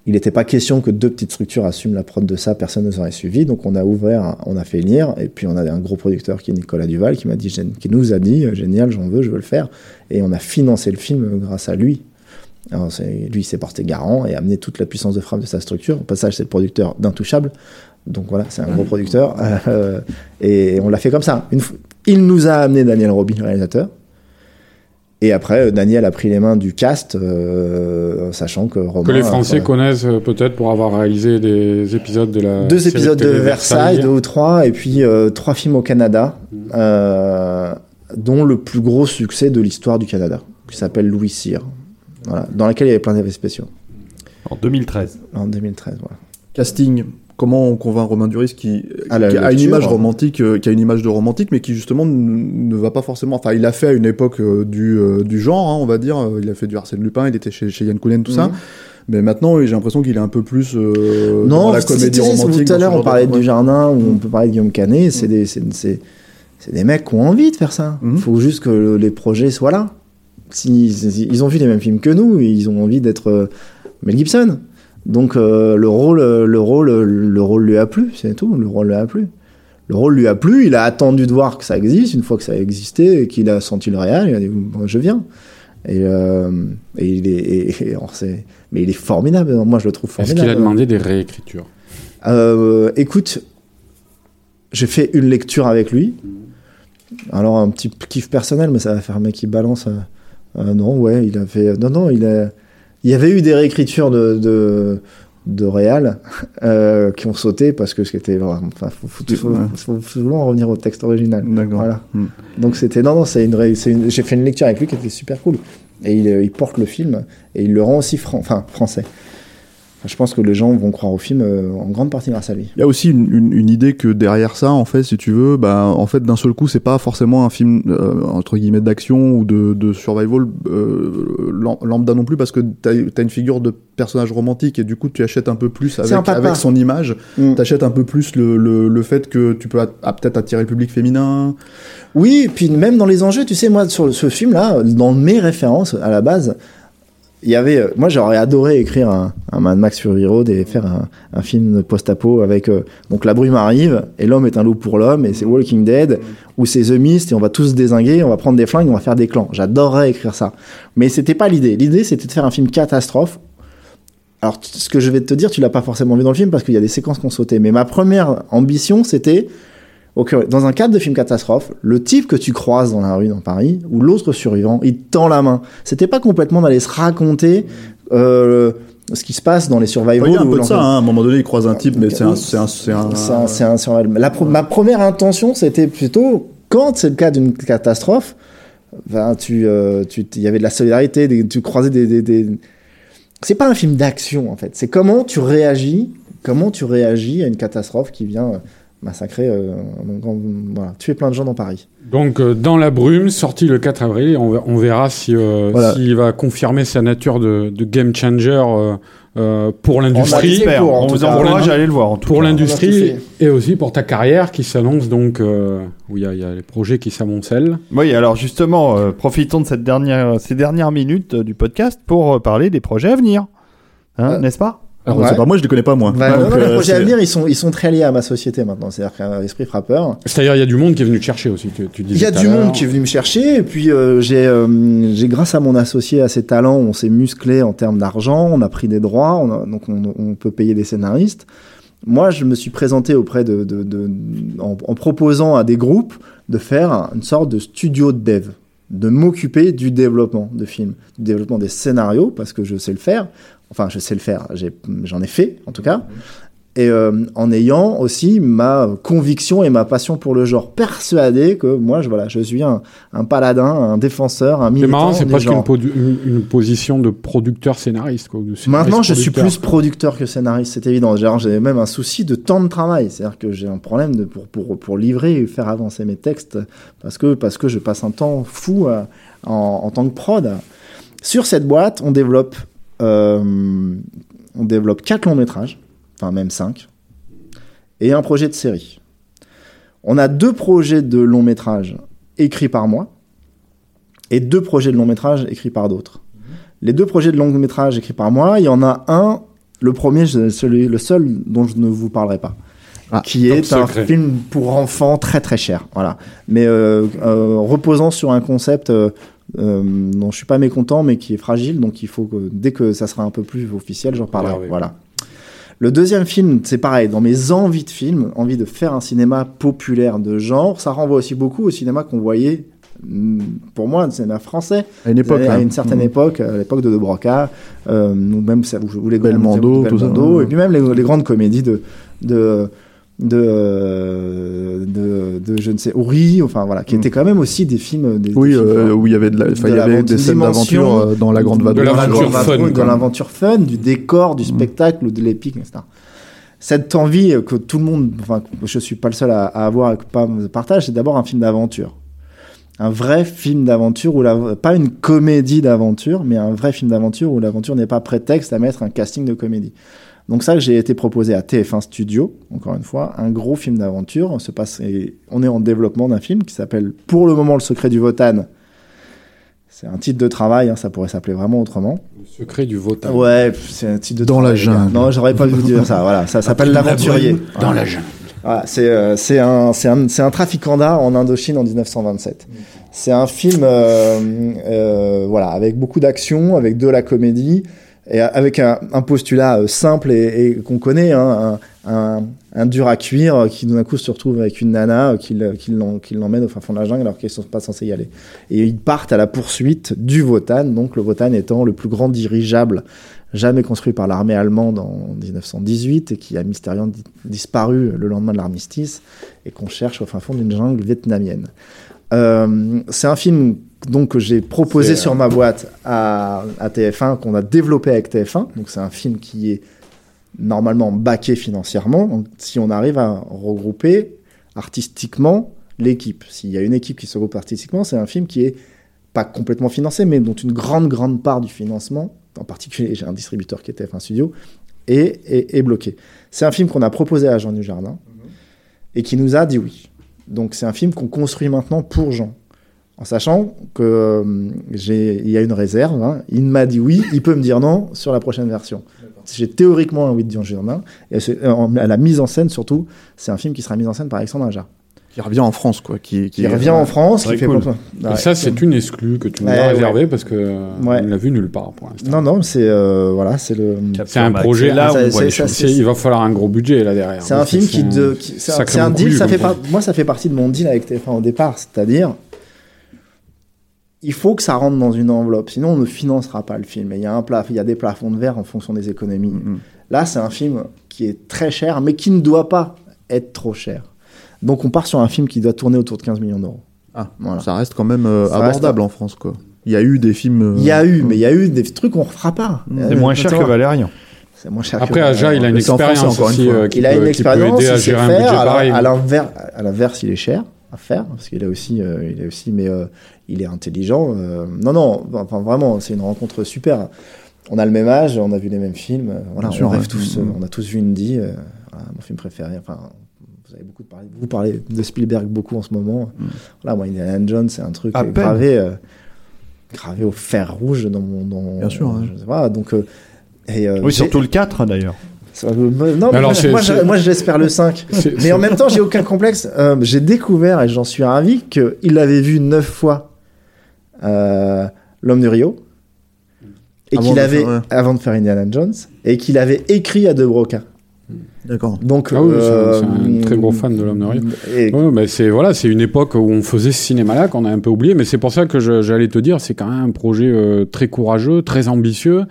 [SPEAKER 5] il n'était pas question que deux petites structures assument la prod de ça, personne ne nous aurait suivi. Donc on a ouvert, on a fait lire, et puis on a un gros producteur qui est Nicolas Duval qui m'a dit, qui nous a dit, euh, génial, j'en veux, je veux le faire. Et on a financé le film grâce à lui. Alors, c'est- lui, il s'est porté garant et a amené toute la puissance de frappe de sa structure. Au passage, c'est le producteur d'Intouchable. Donc voilà, c'est un gros producteur. Euh, et on l'a fait comme ça. Une il nous a amené Daniel Robin, le réalisateur. Et après, euh, Daniel a pris les mains du cast, euh, sachant que Romain.
[SPEAKER 4] Que les Français connaissent peut-être pour avoir réalisé des épisodes de la.
[SPEAKER 5] deux épisodes de
[SPEAKER 4] télé
[SPEAKER 5] Versailles, deux ou trois, et puis trois films au Canada, euh, dont le plus gros succès de l'histoire du Canada, qui s'appelle Louis Cyr, voilà, dans lequel il y avait plein d'effets spéciaux,
[SPEAKER 2] En 2013.
[SPEAKER 5] en 2013. Voilà.
[SPEAKER 3] Casting. Comment on convainc Romain Duris qui,
[SPEAKER 5] Ah,
[SPEAKER 3] qui a une image romantique, euh, qui a une image de romantique, mais qui justement ne va pas forcément. Enfin, il a fait à une époque euh, du, euh, du genre, hein, on va dire. Il a fait du Arsène Lupin, il était chez, chez Yann Kounen, tout ça.
[SPEAKER 5] Mhm.
[SPEAKER 3] Mais maintenant, j'ai l'impression qu'il est un peu plus euh, dans
[SPEAKER 5] Non,
[SPEAKER 3] la
[SPEAKER 5] c'est-
[SPEAKER 3] comédie romantique.
[SPEAKER 5] Tout à l'heure, on
[SPEAKER 3] genre
[SPEAKER 5] parlait
[SPEAKER 3] de-
[SPEAKER 5] du jardin, ou on peut parler de Guillaume Canet. C'est des, c'est, c'est- c'est des mecs qui ont envie de faire ça. Il
[SPEAKER 3] Mhm.
[SPEAKER 5] faut juste que le- les projets soient là. Ils ont vu les mêmes films que nous, ils ont envie d'être euh, Mel Gibson. Donc euh, le rôle, euh, le rôle, le rôle lui a plu, c'est tout. Le rôle lui a plu. Le rôle lui a plu. Il a attendu de voir que ça existe. Une fois que ça a existé et qu'il a senti le réel, il a dit bon, je viens. Et, euh, et il est, et- et- alors mais il est formidable. Moi, je le trouve
[SPEAKER 4] Est-ce
[SPEAKER 5] formidable.
[SPEAKER 4] qu'il a demandé des réécritures?
[SPEAKER 5] Euh, écoute, j'ai fait une lecture avec lui. Alors un petit kiff personnel, mais ça va faire un mec qui balance. Euh, non, ouais, il a fait. Non, non, il a. Il y avait eu des réécritures de de, de Réal euh, qui ont sauté parce que c'était. vraiment- Enfin, faut, faut, faut, faut- souvent revenir au texte original.
[SPEAKER 3] D'accord.
[SPEAKER 5] Voilà.
[SPEAKER 3] Hmm.
[SPEAKER 5] Donc c'était non non c'est une, ré- une- j'ai fait une lecture avec lui qui était super cool et il, euh, il porte le film et il le rend aussi fran- enfin français. Je pense que les gens vont croire au film euh, en grande partie grâce à lui.
[SPEAKER 3] Il y a aussi une, une- une idée que derrière ça, en fait, si tu veux, bah, en fait, d'un seul coup, c'est pas forcément un film euh, entre guillemets d'action ou de, de survival euh, lam- lambda non plus, parce que t'as as une figure de personnage romantique et du coup, tu achètes un peu plus avec, son image.
[SPEAKER 5] Mm.
[SPEAKER 3] T'achètes un peu plus le, le, le fait que tu peux peut-être attirer le public féminin.
[SPEAKER 5] Oui, et puis même dans les enjeux, tu sais, moi, sur ce film-là, dans mes références, à la base, il y avait. euh, moi, j'aurais adoré écrire un, Mad Max Fury Road et faire un, un film post-apo avec. euh, donc, la brume arrive, et l'homme est un loup pour l'homme, et c'est Walking Dead, ou c'est The Mist, et on va tous se désinguer, on va prendre des flingues, on va faire des clans. J'adorerais écrire ça. Mais c'était pas l'idée. L'idée, c'était de faire un film catastrophe. Alors, ce que je vais te dire, tu l'as pas forcément vu dans le film parce qu'il y a des séquences qu'on sautait. Mais ma première ambition, c'était dans un cadre de film catastrophe, le type que tu croises dans la rue dans Paris, ou l'autre survivant, il te tend la main. C'était pas complètement d'aller se raconter euh, ce qui se passe dans les survivals.
[SPEAKER 3] Il y a un peu de ça, hein. à un moment donné, il croise un type, mais c'est un, c'est un, c'est un,
[SPEAKER 5] C'est un- survival. La pro- ma première intention, c'était plutôt, quand c'est le cas d'une catastrophe, ben, tu, euh, tu, il y avait de la solidarité, des- tu croisais des, des, des- C'est pas un film d'action, en fait. C'est comment tu réagis, comment tu réagis à une catastrophe qui vient euh, massacrer, euh, voilà, tuer plein de gens dans Paris.
[SPEAKER 4] Donc, euh, dans la brume, sorti le 4 avril, on, verra si euh,
[SPEAKER 3] Voilà.
[SPEAKER 4] s'il va confirmer sa nature de, de game changer euh, euh, pour l'industrie,
[SPEAKER 2] on vous encourage à aller le voir en tout
[SPEAKER 4] pour l'industrie et aussi pour ta carrière qui s'annonce donc euh, où il y, a- il y a les projets qui s'amoncellent.
[SPEAKER 2] Oui, alors justement, euh, profitons de cette dernière, ces dernières minutes euh, du podcast pour euh, parler des projets à venir. Hein,
[SPEAKER 5] Euh,
[SPEAKER 2] N'est-ce pas?
[SPEAKER 3] Alors,
[SPEAKER 5] Ouais.
[SPEAKER 3] c'est pas moi, je les connais pas moi.
[SPEAKER 5] Bah,
[SPEAKER 3] Donc,
[SPEAKER 5] non, les
[SPEAKER 3] euh,
[SPEAKER 5] projets à venir, ils sont, ils sont très liés à ma société maintenant. C'est-à-dire qu'un esprit frappeur.
[SPEAKER 4] C'est-à-dire, il y a du monde qui est venu te chercher aussi. Tu, tu
[SPEAKER 5] Il y a du monde qui est venu me chercher, et puis euh, j'ai, euh, j'ai grâce à mon associé, à ses talents, on s'est musclé en termes d'argent, on a pris des droits, on a- donc on, on peut payer des scénaristes. Moi, je me suis présenté auprès de, de, de- en, en proposant à des groupes de faire une sorte de studio de dev, de m'occuper du développement de films, du développement des scénarios, parce que je sais le faire. Enfin, je sais le faire, j'en ai fait en tout cas. Et euh, en ayant aussi ma conviction et ma passion pour le genre, persuadé que moi, je, voilà, je suis un, un paladin, un défenseur, un
[SPEAKER 4] C'est
[SPEAKER 5] militant.
[SPEAKER 4] marrant, c'est presque une, po- une- une position de producteur scénariste. Quoi, ou de
[SPEAKER 5] Maintenant, je suis plus producteur que scénariste, c'est évident. J'ai même un souci de temps de travail. C'est-à-dire que j'ai un problème de, pour, pour, pour livrer et faire avancer mes textes parce que, parce que je passe un temps fou euh, en, en tant que prod. Sur cette boîte, on développe, euh, on développe quatre longs métrages, enfin même cinq, et un projet de série. On a deux projets de long métrage écrits par moi et deux projets de long métrage écrits par d'autres. Les deux projets de long métrage écrits par moi, il y en a un, le premier, celui, le seul dont je ne vous parlerai pas.
[SPEAKER 3] Ah,
[SPEAKER 5] qui est un
[SPEAKER 4] secret.
[SPEAKER 5] film pour enfants très très cher, voilà. Mais euh, euh, reposant sur un concept euh, euh, dont je suis pas mécontent, mais qui est fragile, donc il faut que dès que ça sera un peu plus officiel, j'en parlerai.
[SPEAKER 4] Ah oui.
[SPEAKER 5] Voilà. Le deuxième film, c'est pareil, dans mes envies de film, envie de faire un cinéma populaire de genre, ça renvoie aussi beaucoup au cinéma qu'on voyait, mm, pour moi, le cinéma français,
[SPEAKER 3] À une époque,
[SPEAKER 5] à une certaine
[SPEAKER 3] Mhm.
[SPEAKER 5] époque, à l'époque de De Broca, euh, ou même ça- ou les
[SPEAKER 3] Belmondo, tout ça,
[SPEAKER 5] Belmondo,
[SPEAKER 3] ouais.
[SPEAKER 5] et puis même les, les grandes comédies de de de, euh, de, de je ne sais Uri, enfin voilà, qui
[SPEAKER 3] Mhm.
[SPEAKER 5] étaient quand même aussi des films, des,
[SPEAKER 3] Oui,
[SPEAKER 5] des films,
[SPEAKER 3] euh, où il y avait, de la, enfin, il y
[SPEAKER 5] de
[SPEAKER 3] avait des scènes d'aventure euh, dans la grande
[SPEAKER 4] de
[SPEAKER 3] vadrouille.
[SPEAKER 5] dans
[SPEAKER 4] l'aventure
[SPEAKER 5] la-
[SPEAKER 4] fun,
[SPEAKER 5] dans
[SPEAKER 4] quoi.
[SPEAKER 5] l'aventure fun, du décor, du spectacle ou de l'épique, etc. Cette envie que tout le monde, enfin, je suis pas le seul à, à avoir et que pas me partage, c'est d'abord un film d'aventure. Un vrai film d'aventure, où la, pas une comédie d'aventure, mais un vrai film d'aventure où l'aventure n'est pas prétexte à mettre un casting de comédie. Donc ça, j'ai été proposé à TF1 Studio, encore une fois, un gros film d'aventure. On se passe, et on est en développement d'un film qui s'appelle Pour le moment le secret du Votan. C'est un titre de travail, hein, ça pourrait s'appeler vraiment autrement.
[SPEAKER 4] Le secret du vote.
[SPEAKER 5] Ouais, c'est un titre de
[SPEAKER 3] Dans
[SPEAKER 5] travail,
[SPEAKER 3] la jungle.
[SPEAKER 5] Non, j'aurais pas dû vous dire ça. Voilà, ça s'appelle l'aventurier.
[SPEAKER 4] Dans la jungle.
[SPEAKER 5] Voilà, c'est euh, c'est un un un trafiquant d'art en Indochine en 1927. C'est un film euh, euh, voilà avec beaucoup d'action, avec de la comédie et avec un, postulat euh, simple et, qu'on connaît, hein, un, dur à cuire euh, qui d'un coup se retrouve avec une nana euh, qui l'emmène au fin fond de la jungle alors qu'ils sont pas censés y aller. Et ils partent à la poursuite du Votan, donc le Votan étant le plus grand dirigeable jamais construit par l'armée allemande en 1918 et qui a mystérieusement di- disparu le lendemain de l'armistice et qu'on cherche au fin fond d'une jungle vietnamienne. C'est un film donc que j'ai proposé sur ma boîte à, à TF1 qu'on a développé avec TF1 donc c'est un film qui est normalement baqué financièrement. Donc, si on arrive à regrouper artistiquement l'équipe, s'il y a une équipe qui se regroupe artistiquement, c'est un film qui est pas complètement financé, mais dont une grande, grande part du financement, en particulier j'ai un distributeur qui était F1 Studio, est, est, est bloqué. C'est un film qu'on a proposé à Jean Dujardin et qui nous a dit oui. Donc c'est un film qu'on construit maintenant pour Jean. En sachant que euh, j'ai, il y a une réserve, hein. il m'a dit oui, il peut me dire non sur la prochaine version. J'ai théoriquement un oui de Jean Dujardin, et c'est- euh, en- à la mise en scène surtout, c'est un film qui sera mis en scène par Alexandre Aja,
[SPEAKER 3] Qui revient en France, quoi. Qui,
[SPEAKER 5] qui revient en France,
[SPEAKER 2] très
[SPEAKER 5] qui fait
[SPEAKER 2] cool.
[SPEAKER 5] plein-
[SPEAKER 4] Et
[SPEAKER 5] Ouais.
[SPEAKER 4] ça, c'est une exclue que tu nous
[SPEAKER 5] Ouais,
[SPEAKER 4] as
[SPEAKER 5] ouais.
[SPEAKER 4] réservée parce que euh,
[SPEAKER 5] Ouais.
[SPEAKER 4] on l'a vu nulle part pour l'instant.
[SPEAKER 5] Non, non, c'est euh, voilà, c'est le.
[SPEAKER 4] C'est un projet.
[SPEAKER 2] Là
[SPEAKER 5] Ah,
[SPEAKER 2] où
[SPEAKER 4] il va falloir un gros budget là derrière.
[SPEAKER 5] C'est un film qui,
[SPEAKER 4] un-
[SPEAKER 5] de, qui- c'est un, deal. Ça fait moi, ça fait partie de mon deal avec TF1 au départ, c'est-à-dire, il faut que ça rentre dans une enveloppe, sinon on ne financera pas le film. Et il y a un plaf- il y a des plafonds de verre en fonction des économies.
[SPEAKER 3] Mhm.
[SPEAKER 5] Là, c'est un film qui est très cher, mais qui ne doit pas être trop cher. Donc, on part sur un film qui doit tourner autour de 15 millions d'euros.
[SPEAKER 3] Ah,
[SPEAKER 5] Voilà.
[SPEAKER 3] Ça reste quand même euh,
[SPEAKER 5] reste-
[SPEAKER 3] abordable en France, quoi. Il y a eu des films. euh,
[SPEAKER 5] Il y a eu, mais il y a eu des trucs qu'on ne refera pas.
[SPEAKER 2] C'est moins cher que Valérian.
[SPEAKER 5] C'est moins cher
[SPEAKER 4] Après,
[SPEAKER 5] que
[SPEAKER 4] Aja, il a une expérience aussi euh,
[SPEAKER 5] il a une expérience,
[SPEAKER 4] aider à gérer un budget
[SPEAKER 5] alors,
[SPEAKER 4] pareil.
[SPEAKER 5] à l'inverse, il est cher à faire parce qu'il a aussi, euh, il est aussi, mais euh, il est intelligent. euh, non, non, enfin vraiment, c'est une rencontre super. On a le même âge, on a vu les mêmes films. Voilà, on rêve tous, on a tous vu Indy, voilà, mon film préféré. Enfin, vous avez beaucoup parlé, vous parlez de Spielberg beaucoup en ce moment. Voilà, moi, Indiana Jones, c'est un truc gravé, gravé au fer rouge dans mon, dans,
[SPEAKER 3] Bien sûr,
[SPEAKER 5] je sais pas, donc. et,
[SPEAKER 2] Oui, surtout le 4 d'ailleurs.
[SPEAKER 5] Non, mais
[SPEAKER 4] alors,
[SPEAKER 5] moi, moi, je- le 5.
[SPEAKER 4] C'est-
[SPEAKER 5] Mais en même temps, j'ai aucun complexe. Euh, j'ai découvert, et j'en suis ravi, qu'il avait vu neuf fois euh, L'homme du Rio. Et
[SPEAKER 3] Avant
[SPEAKER 5] qu'il
[SPEAKER 3] de
[SPEAKER 5] avait,
[SPEAKER 3] faire, ouais.
[SPEAKER 5] avant de faire Indiana Jones, et qu'il avait écrit à De Broca.
[SPEAKER 3] D'accord.
[SPEAKER 5] Donc,
[SPEAKER 4] Ah oui, c'est un-
[SPEAKER 5] euh,
[SPEAKER 4] c'est un très gros fan de L'Homme de Rio.
[SPEAKER 5] Et,
[SPEAKER 4] Ouais, mais c'est voilà, c'est une époque où on faisait ce cinéma-là qu'on a un peu oublié, mais c'est pour ça que je- j'allais te dire, c'est quand même un projet euh, très courageux, très ambitieux.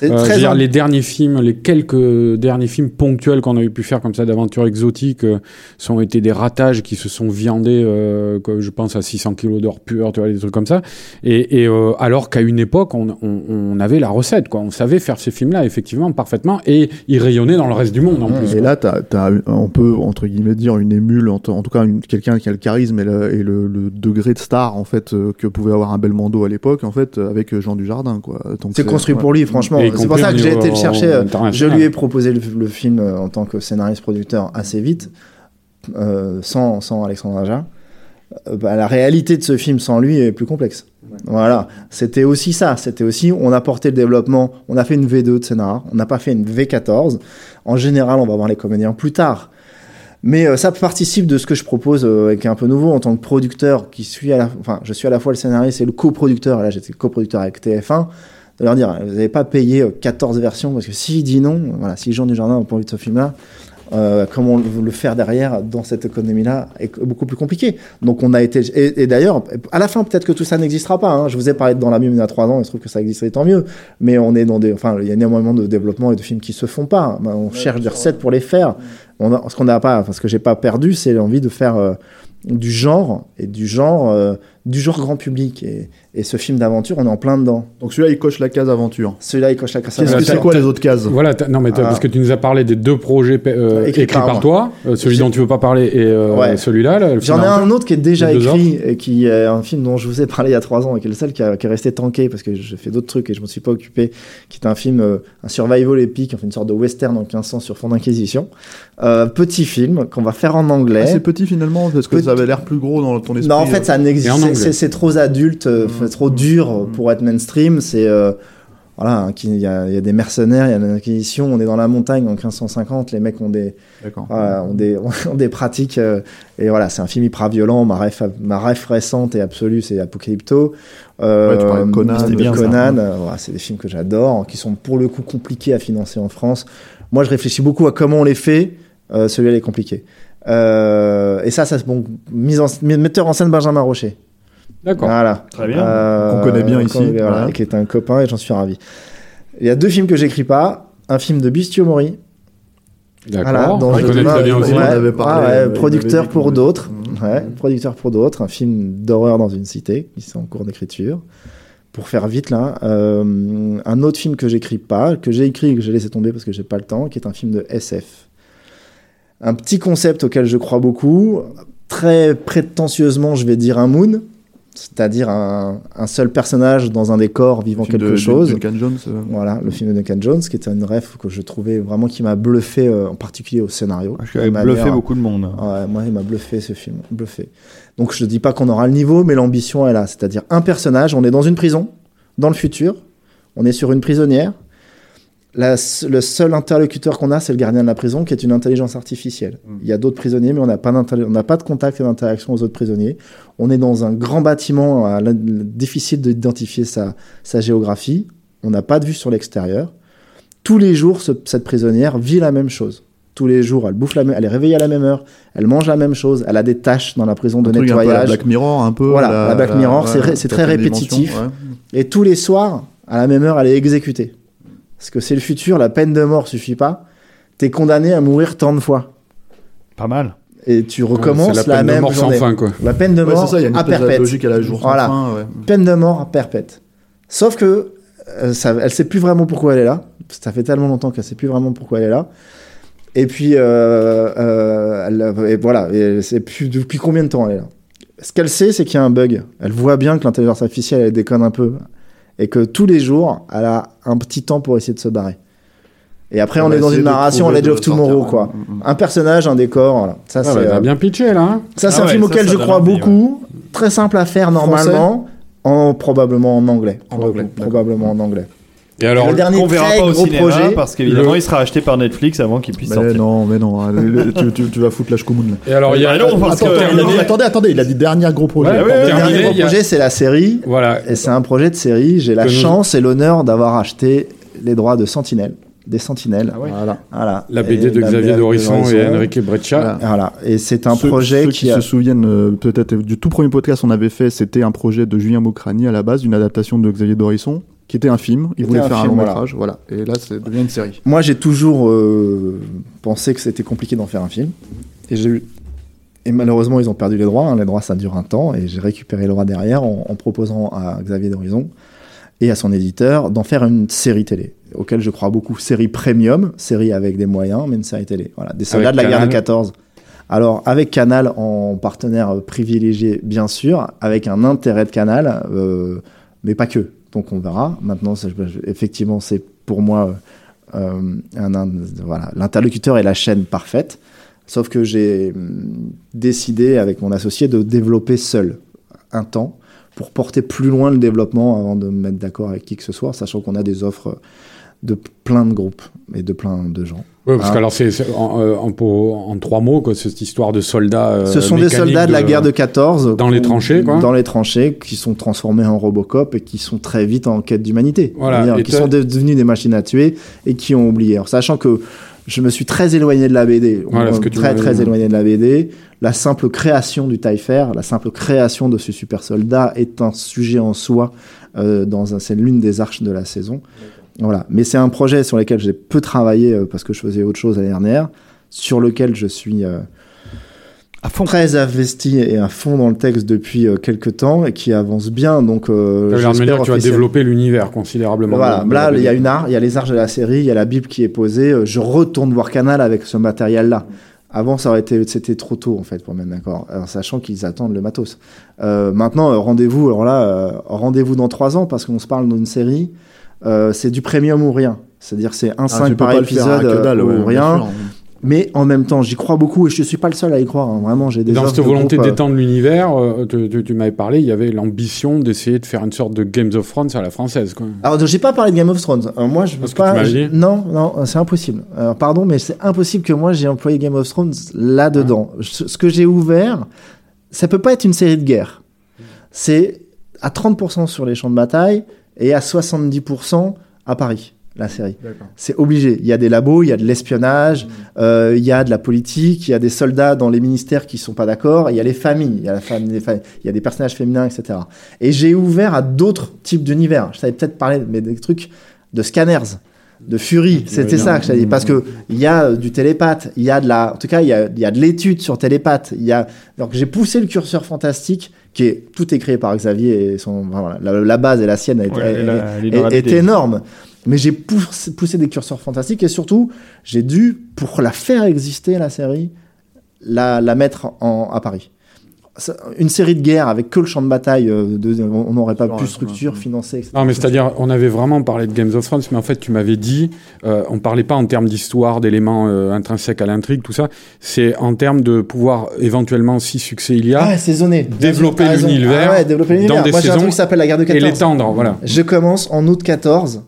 [SPEAKER 5] c'est
[SPEAKER 4] Euh, je
[SPEAKER 5] très
[SPEAKER 4] veux dire,
[SPEAKER 5] amb-
[SPEAKER 4] les derniers films, les quelques derniers films ponctuels qu'on a eu pu faire comme ça d'aventures exotiques, euh, sont été des ratages qui se sont viandés, euh, que je pense à 600 kilos d'or pur, tu vois, des trucs comme ça. Et, et, euh, alors qu'à une époque, on, on, on avait la recette, quoi. On savait faire ces films-là effectivement parfaitement et ils rayonnaient dans le reste du monde en plus.
[SPEAKER 3] Et là, t'as, t'as, on peut entre guillemets dire une émule, en, t- en tout cas une- quelqu'un qui a le charisme et le, et le, le degré de star en fait euh, que pouvait avoir un Belmondo à l'époque, en fait, euh, avec Jean Dujardin, quoi. Donc
[SPEAKER 5] c'est construit
[SPEAKER 3] ouais.
[SPEAKER 5] pour lui, franchement. C'est pour ça que j'ai été le chercher. euh, Je lui ai proposé le, le film euh, en tant que scénariste-producteur assez vite, euh, sans, sans Alexandre Aja. Euh, bah, la réalité de ce film sans lui est plus complexe. Voilà, c'était aussi ça. C'était aussi, on a porté le développement. On a fait une V2 de scénar, on n'a pas fait une V14. En général, on va voir les comédiens plus tard. Mais euh, ça participe de ce que je propose, euh, qui est un peu nouveau en tant que producteur, qui suis à la, enfin, je suis à la fois le scénariste et le coproducteur. Là, j'étais coproducteur avec TF1 de leur dire, vous n'avez pas payé euh, 14 versions, parce que s'il dit non, voilà, si Jean Dujardin n'a pas envie de ce film-là, euh, comment le, faire derrière dans cette économie-là est beaucoup plus compliqué. Donc on a été, et, et d'ailleurs, à la fin peut-être que tout ça n'existera pas. Hein. Je vous ai parlé de dans la Bible il y a trois ans, il se trouve que ça existerait tant mieux. Mais on est dans des, enfin, il y a énormément de développement et de films qui se font pas. Ben, On cherche des recettes pour les faire. On a, ce qu'on n'a pas, enfin, ce que j'ai pas perdu, c'est l'envie de faire euh, du genre et du genre, euh, du genre grand public. Et, et ce film d'aventure, on est en plein dedans.
[SPEAKER 3] Donc celui-là, il coche la case aventure.
[SPEAKER 5] Celui-là, il coche la
[SPEAKER 3] que
[SPEAKER 4] t'as-
[SPEAKER 3] c'est quoi les autres cases?
[SPEAKER 4] Voilà, non mais
[SPEAKER 5] Ah.
[SPEAKER 4] parce que tu nous as parlé des deux projets euh,
[SPEAKER 5] Écrits
[SPEAKER 4] écrits,
[SPEAKER 5] par
[SPEAKER 4] toi, euh, celui dont tu veux pas parler et euh,
[SPEAKER 5] Ouais.
[SPEAKER 4] celui-là.
[SPEAKER 5] J'en
[SPEAKER 4] film
[SPEAKER 5] ai un autre qui est déjà écrit et qui est un film dont je vous ai parlé il y a trois ans et qui est le seul qui, a- qui est resté tanké parce que j'ai fait d'autres trucs et je me suis pas occupé, qui est un film, euh, un survival épique, enfin une sorte de western en 1500 sur fond d'inquisition. Euh, petit film qu'on va faire en anglais.
[SPEAKER 3] Ah, c'est petit finalement parce que
[SPEAKER 5] Petit.
[SPEAKER 3] ça avait l'air plus gros dans ton esprit.
[SPEAKER 5] non, en fait, ça n'existe. C'est- trop adulte, euh,
[SPEAKER 3] Mmh.
[SPEAKER 5] trop dur euh, pour être mainstream. C'est euh, voilà, hein, il y, a il y a des mercenaires, il y a l'inquisition. On est dans la montagne en 1550. Les mecs ont des voilà, ont des, ont des pratiques. euh, et voilà, c'est un film hyper violent. Ma ref, ma ref récente et absolue, c'est Apocalypto. Euh,
[SPEAKER 3] Ouais, tu parlais de Conan,
[SPEAKER 5] de
[SPEAKER 3] bien,
[SPEAKER 5] euh, c'est des films que j'adore, qui sont pour le coup compliqués à financer en France. Moi, je réfléchis beaucoup à comment on les fait. Celui-là, il est compliqué. Et ça, ça bon. Mise en, metteur en scène Benjamin Rocher.
[SPEAKER 4] D'accord.
[SPEAKER 5] Voilà.
[SPEAKER 2] Très bien.
[SPEAKER 5] Euh,
[SPEAKER 3] Qu'on connaît bien ici,
[SPEAKER 5] voilà,
[SPEAKER 3] voilà.
[SPEAKER 5] qui est un copain et j'en suis ravi. Il y a deux films que j'écris pas. Un film de Bistio Mori,
[SPEAKER 4] D'accord.
[SPEAKER 5] voilà, dont
[SPEAKER 4] on
[SPEAKER 5] je
[SPEAKER 4] connaît
[SPEAKER 5] demain-
[SPEAKER 4] très bien
[SPEAKER 3] ouais,
[SPEAKER 4] aussi.
[SPEAKER 3] on en avait parlé,
[SPEAKER 5] ouais,
[SPEAKER 3] euh, il
[SPEAKER 5] producteur pour d'autres.
[SPEAKER 3] Mhm.
[SPEAKER 5] Ouais, producteur pour d'autres. Un film d'horreur dans une cité qui est en cours d'écriture. pour faire vite là, euh, un autre film que j'écris pas, que j'ai écrit et que j'ai laissé tomber parce que j'ai pas le temps, qui est un film de SF. Un petit concept auquel je crois beaucoup, très prétentieusement, je vais dire un moon, c'est-à-dire un, un seul personnage dans un décor vivant quelque
[SPEAKER 3] de-
[SPEAKER 5] chose.
[SPEAKER 3] Duncan Jones. euh,
[SPEAKER 5] Voilà, le film de Duncan Jones, qui était une rêve que je trouvais vraiment qui m'a bluffé, euh, en particulier au scénario.
[SPEAKER 2] Je
[SPEAKER 5] Ma
[SPEAKER 2] bluffé
[SPEAKER 5] mère-
[SPEAKER 2] beaucoup de monde.
[SPEAKER 5] Ouais, moi, il m'a bluffé ce film, bluffé. Donc je dis pas qu'on aura le niveau, mais l'ambition est là. C'est-à-dire un personnage, on est dans une prison, dans le futur, on est sur une prisonnière. La le seul interlocuteur qu'on a, c'est le gardien de la prison, qui est une intelligence artificielle. Il y a d'autres prisonniers, mais on n'a pas, de contact et d'interaction aux autres prisonniers. On est dans un grand bâtiment, à la- difficile d'identifier sa, sa géographie. On n'a pas de vue sur l'extérieur. Tous les jours, ce- cette prisonnière vit la même chose. Tous les jours, elle bouffe la même, elle est réveillée à la même heure, elle mange la même chose, elle a des tâches dans la prison de
[SPEAKER 3] truc un peu la
[SPEAKER 5] nettoyage.
[SPEAKER 3] Black Mirror, un peu.
[SPEAKER 5] Voilà, la Black Mirror, c'est
[SPEAKER 3] ouais,
[SPEAKER 5] ré- c'est très répétitif.
[SPEAKER 3] ouais.
[SPEAKER 5] Et tous les soirs, à la même heure, elle est exécutée. Parce que c'est le futur, la peine de mort suffit pas. T'es condamné à mourir tant de fois.
[SPEAKER 2] Pas mal.
[SPEAKER 5] Et tu
[SPEAKER 4] Ouais,
[SPEAKER 5] recommences
[SPEAKER 4] c'est la peine de
[SPEAKER 5] même
[SPEAKER 4] mort sans
[SPEAKER 5] journée.
[SPEAKER 4] fin, quoi.
[SPEAKER 5] La peine de
[SPEAKER 3] Ouais,
[SPEAKER 5] mort
[SPEAKER 3] c'est ça, il y a une
[SPEAKER 5] à perpète.
[SPEAKER 3] logique à la jour sans
[SPEAKER 5] Voilà.
[SPEAKER 3] fin, ouais.
[SPEAKER 5] Peine de mort à perpète. Sauf que euh, ça, elle sait plus vraiment pourquoi elle est là. Ça fait tellement longtemps qu'elle sait plus vraiment pourquoi elle est là. Et puis, euh, euh, elle- et voilà, et elle sait plus depuis combien de temps elle est là? Ce qu'elle sait, c'est qu'il y a un bug. Elle voit bien que l'intelligence artificielle, elle déconne un peu. Et que tous les jours, elle a un petit temps pour essayer de se barrer. Et après, on est dans une narration l'Edge of Tomorrow, quoi.
[SPEAKER 3] Mm, mm.
[SPEAKER 5] Un personnage, un décor, voilà. Ça,
[SPEAKER 4] Ah,
[SPEAKER 5] c'est
[SPEAKER 4] bah,
[SPEAKER 5] euh,
[SPEAKER 4] bien pitché, là. hein.
[SPEAKER 5] ça, c'est
[SPEAKER 2] Ah
[SPEAKER 5] un
[SPEAKER 2] ouais,
[SPEAKER 5] film
[SPEAKER 2] ça,
[SPEAKER 5] auquel
[SPEAKER 2] ça
[SPEAKER 5] je crois beaucoup. Très simple à faire normalement. En, probablement en anglais.
[SPEAKER 3] En anglais.
[SPEAKER 5] Probablement en anglais.
[SPEAKER 4] Et alors,
[SPEAKER 5] le dernier
[SPEAKER 2] On verra
[SPEAKER 5] très
[SPEAKER 2] pas au
[SPEAKER 5] gros
[SPEAKER 2] cinéma
[SPEAKER 5] projet.
[SPEAKER 2] parce qu'évidemment
[SPEAKER 4] Le-
[SPEAKER 2] il sera acheté par Netflix avant qu'il puisse
[SPEAKER 3] Mais
[SPEAKER 2] sortir.
[SPEAKER 3] non, mais non, le- le- tu, tu- tu vas foutre la Shkomoun, là.
[SPEAKER 4] et alors, il y a.
[SPEAKER 2] Bah non, parce
[SPEAKER 3] Attends,
[SPEAKER 2] que-
[SPEAKER 4] terminé.
[SPEAKER 3] attendez, attendez, il a dit dernier gros projet.
[SPEAKER 4] Ouais, ouais,
[SPEAKER 5] Le dernier gros
[SPEAKER 4] il y a-
[SPEAKER 5] projet, c'est la série.
[SPEAKER 4] Voilà.
[SPEAKER 5] Et c'est un projet de série. J'ai la
[SPEAKER 4] Que nous-
[SPEAKER 5] chance et l'honneur d'avoir acheté les droits de Sentinelle. Des Sentinelles.
[SPEAKER 4] Ah ouais.
[SPEAKER 5] Voilà. voilà.
[SPEAKER 4] La
[SPEAKER 5] Et
[SPEAKER 4] BD de
[SPEAKER 5] la
[SPEAKER 4] Xavier
[SPEAKER 5] BD
[SPEAKER 4] Dorisson et. Enrique Breccia.
[SPEAKER 3] Voilà.
[SPEAKER 5] Voilà. Et c'est un
[SPEAKER 3] Ceux-
[SPEAKER 5] projet
[SPEAKER 3] ceux
[SPEAKER 5] qui
[SPEAKER 3] qui
[SPEAKER 5] a...
[SPEAKER 3] se souviennent euh, peut-être du tout premier podcast qu'on avait fait, c'était un projet de Julien Mocrani à la base, une adaptation de Xavier Dorisson, qui était un film. Il voulait
[SPEAKER 5] un
[SPEAKER 3] faire un
[SPEAKER 5] film,
[SPEAKER 3] long métrage, voilà. Et là, ça devient une série.
[SPEAKER 5] Moi, j'ai toujours euh, pensé que c'était compliqué d'en faire un film. Et j'ai eu. Et malheureusement, ils ont perdu les droits. hein. Les droits, ça dure un temps. Et j'ai récupéré les droits derrière en, en proposant à Xavier d'Horizon et à son éditeur d'en faire une série télé, auquel je crois beaucoup. Série premium, série avec des moyens, mais une série télé. Voilà, des soldats
[SPEAKER 4] Avec
[SPEAKER 5] de la guerre de
[SPEAKER 4] Canal.
[SPEAKER 5] 14. Alors, avec Canal en partenaire privilégié, bien sûr, avec un intérêt de Canal, euh, mais pas que. Donc, on verra. Maintenant, effectivement, c'est pour moi euh, un- voilà, l'interlocuteur est la chaîne parfaite. Sauf que j'ai hum, décidé avec mon associé de développer seul un temps pour porter plus loin le développement avant de me mettre d'accord avec qui que ce soit, sachant qu'on a des offres de plein de groupes et de plein de gens.
[SPEAKER 4] Ouais, parce
[SPEAKER 5] Hein.
[SPEAKER 4] que alors, c'est en, euh, en, en trois mots, quoi, cette histoire de soldats. euh,
[SPEAKER 5] Ce sont des soldats de la guerre de 14
[SPEAKER 4] dans les tranchées, quoi.
[SPEAKER 5] Dans les tranchées, qui sont transformés en Robocop et qui sont très vite en quête d'humanité.
[SPEAKER 4] Voilà,
[SPEAKER 5] qui sont de- devenus des machines à tuer et qui ont oublié. Alors, sachant que je me suis très éloigné de la BD,
[SPEAKER 4] Voilà, ce que tu
[SPEAKER 5] très très
[SPEAKER 4] dit.
[SPEAKER 5] éloigné de la BD. La simple création du Fighter, la simple création de ce super soldat est un sujet en soi. Euh, dans un, c'est l'une des arches de la saison. Voilà. Mais c'est un projet sur lequel j'ai peu travaillé euh, parce que je faisais autre chose l'année dernière, sur lequel je suis euh,
[SPEAKER 2] À fond.
[SPEAKER 5] très investi et à fond dans le texte depuis euh, quelques temps et qui avance bien. Donc, euh, j'espère
[SPEAKER 4] que tu
[SPEAKER 5] officiel-
[SPEAKER 4] développer l'univers considérablement.
[SPEAKER 5] Voilà,
[SPEAKER 4] de- de
[SPEAKER 5] là, il y a une art, il y a les arches de la série, il y a la Bible qui est posée. euh, Je retourne voir Canal avec ce matériel-là. Avant, ça aurait été, c'était trop tôt en fait pour me mettre d'accord. Sachant qu'ils attendent le matos. Maintenant, rendez-vous. Alors là, rendez-vous dans trois ans parce qu'on se parle d'une série. Euh, c'est du premium ou rien. C'est-à-dire c'est un
[SPEAKER 3] Ah,
[SPEAKER 5] 5
[SPEAKER 3] tu peux
[SPEAKER 5] par
[SPEAKER 3] faire
[SPEAKER 5] épisode
[SPEAKER 3] que dalle,
[SPEAKER 5] euh,
[SPEAKER 3] ouais,
[SPEAKER 5] ou rien.
[SPEAKER 3] sûr.
[SPEAKER 5] Mais en même temps, j'y crois beaucoup et je suis pas le seul à y croire. hein. Vraiment, j'ai des
[SPEAKER 4] Dans cette
[SPEAKER 5] de
[SPEAKER 4] volonté
[SPEAKER 5] euh,
[SPEAKER 4] d'étendre l'univers, euh, tu, tu- tu m'avais parlé, il y avait l'ambition d'essayer de faire une sorte de Games of Thrones à la française. Quoi.
[SPEAKER 5] Alors, j'ai pas parlé de Game of Thrones. Alors, moi, je
[SPEAKER 4] Parce que
[SPEAKER 5] pas.
[SPEAKER 4] tu
[SPEAKER 5] je-
[SPEAKER 4] dit.
[SPEAKER 5] Non, non, c'est impossible. Alors, pardon, mais c'est impossible que moi j'ai employé Game of Thrones là-dedans. Ce ce que j'ai ouvert, ça peut pas être une série de guerre. C'est à 30% sur les champs de bataille et à 70% à Paris, la série. C'est obligé. Il y a des labos, il y a de l'espionnage, euh, il y a de la politique, il y a des soldats dans les ministères qui sont pas d'accord, il y a les familles, il y a, la femme, les fa- il y a des personnages féminins, etc. Et j'ai ouvert à d'autres types d'univers. Je savais peut-être parler mais des trucs de scanners. De furie. C'était ça que je dit. Parce que il y a euh, du télépathe, il y a de la, en tout cas, il y a, y a de l'étude sur télépathe. Il y a, donc j'ai poussé le curseur fantastique, qui est tout est créé par Xavier et son, enfin, voilà, la, la base et la sienne
[SPEAKER 2] Ouais, est
[SPEAKER 5] est- énorme. Mais j'ai poussé, poussé des curseurs fantastiques et surtout, j'ai dû, pour la faire exister, la série, la, la mettre en, à Paris. Une série de guerre avec que le champ de bataille, euh, de- on n'aurait pas
[SPEAKER 3] ouais,
[SPEAKER 5] structure,
[SPEAKER 3] ouais.
[SPEAKER 5] financer, etc.
[SPEAKER 4] Non, mais c'est-à-dire, on avait vraiment parlé de Games of Thrones, mais en fait, tu m'avais dit, euh, on parlait pas en termes d'histoire, d'éléments euh, intrinsèques à l'intrigue, tout ça. C'est en termes de pouvoir éventuellement, si succès il y a,
[SPEAKER 5] Ah, saisonner.
[SPEAKER 4] Développer l'univers
[SPEAKER 5] Ah ouais, développer
[SPEAKER 4] dans
[SPEAKER 5] l'univers.
[SPEAKER 4] des
[SPEAKER 5] Moi, j'ai un truc qui s'appelle la guerre de
[SPEAKER 4] et
[SPEAKER 5] 14.
[SPEAKER 4] l'étendre, voilà.
[SPEAKER 5] Je commence en août 14.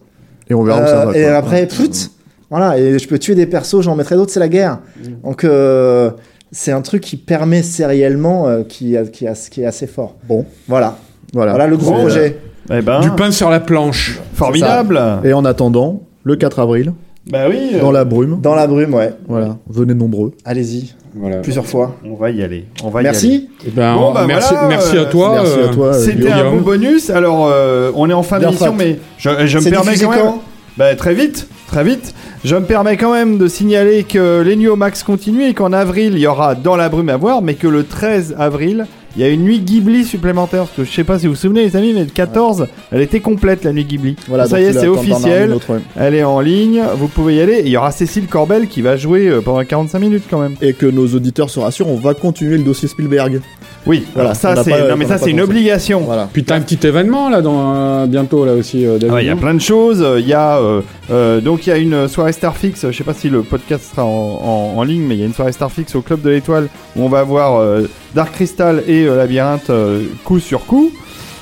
[SPEAKER 3] Et on verra où ça
[SPEAKER 5] Euh,
[SPEAKER 3] va.
[SPEAKER 5] et
[SPEAKER 3] quoi.
[SPEAKER 5] après, pfft, voilà, et je peux tuer des persos, j'en mettrai d'autres, c'est la guerre. Donc, euh, c'est un truc qui permet sériellement, euh, qui, est assez fort.
[SPEAKER 3] Bon,
[SPEAKER 5] Voilà.
[SPEAKER 3] voilà.
[SPEAKER 5] Voilà le gros projet.
[SPEAKER 2] Eh ben,
[SPEAKER 4] Du pain sur la planche.
[SPEAKER 2] formidable.
[SPEAKER 3] Et en attendant, le 4 avril,
[SPEAKER 2] Bah oui, euh,
[SPEAKER 3] dans la brume,
[SPEAKER 5] Dans la brume, ouais.
[SPEAKER 3] voilà, venez nombreux.
[SPEAKER 5] Allez-y,
[SPEAKER 4] Voilà.
[SPEAKER 5] plusieurs fois.
[SPEAKER 2] on va y aller. On va y aller.
[SPEAKER 5] Merci.
[SPEAKER 4] Eh ben,
[SPEAKER 2] Bon, bah,
[SPEAKER 4] merci,
[SPEAKER 2] voilà,
[SPEAKER 4] merci à toi.
[SPEAKER 3] Merci
[SPEAKER 4] euh,
[SPEAKER 3] à toi. euh,
[SPEAKER 2] C'était un beau bonus. Alors, euh, on est en fin d'émission, mais je, je me permets quand même.
[SPEAKER 5] quand
[SPEAKER 2] Bah, très vite, très vite. Je me permets quand même de signaler que les Nuits au Max continuent et qu'en avril, il y aura Dans la brume à voir, mais que le 13 avril, il y a une nuit Ghibli supplémentaire. Parce que je sais pas si vous vous souvenez, les amis, mais le 14, elle était complète, la nuit Ghibli.
[SPEAKER 3] Voilà,
[SPEAKER 2] ça y est, c'est officiel.
[SPEAKER 3] une autre, ouais.
[SPEAKER 2] Elle est en ligne, vous pouvez y aller. Et il y aura Cécile Corbel qui va jouer euh, pendant 45 minutes quand même.
[SPEAKER 3] Et que nos auditeurs se rassurent, on va continuer le dossier Spielberg.
[SPEAKER 2] Oui,
[SPEAKER 3] Voilà,
[SPEAKER 2] alors ça c'est non mais ça c'est une obligation.
[SPEAKER 3] Voilà.
[SPEAKER 4] Puis t'as un petit événement là dans, euh, bientôt là aussi, euh, David.
[SPEAKER 2] Ah ouais, il y a plein de choses. Il y a euh, euh, donc il y a une soirée Starfix. Je sais pas si le podcast sera en, en- en ligne, mais il y a une soirée Starfix au Club de l'Étoile où on va voir euh, Dark Crystal et euh, Labyrinthe euh, coup sur coup.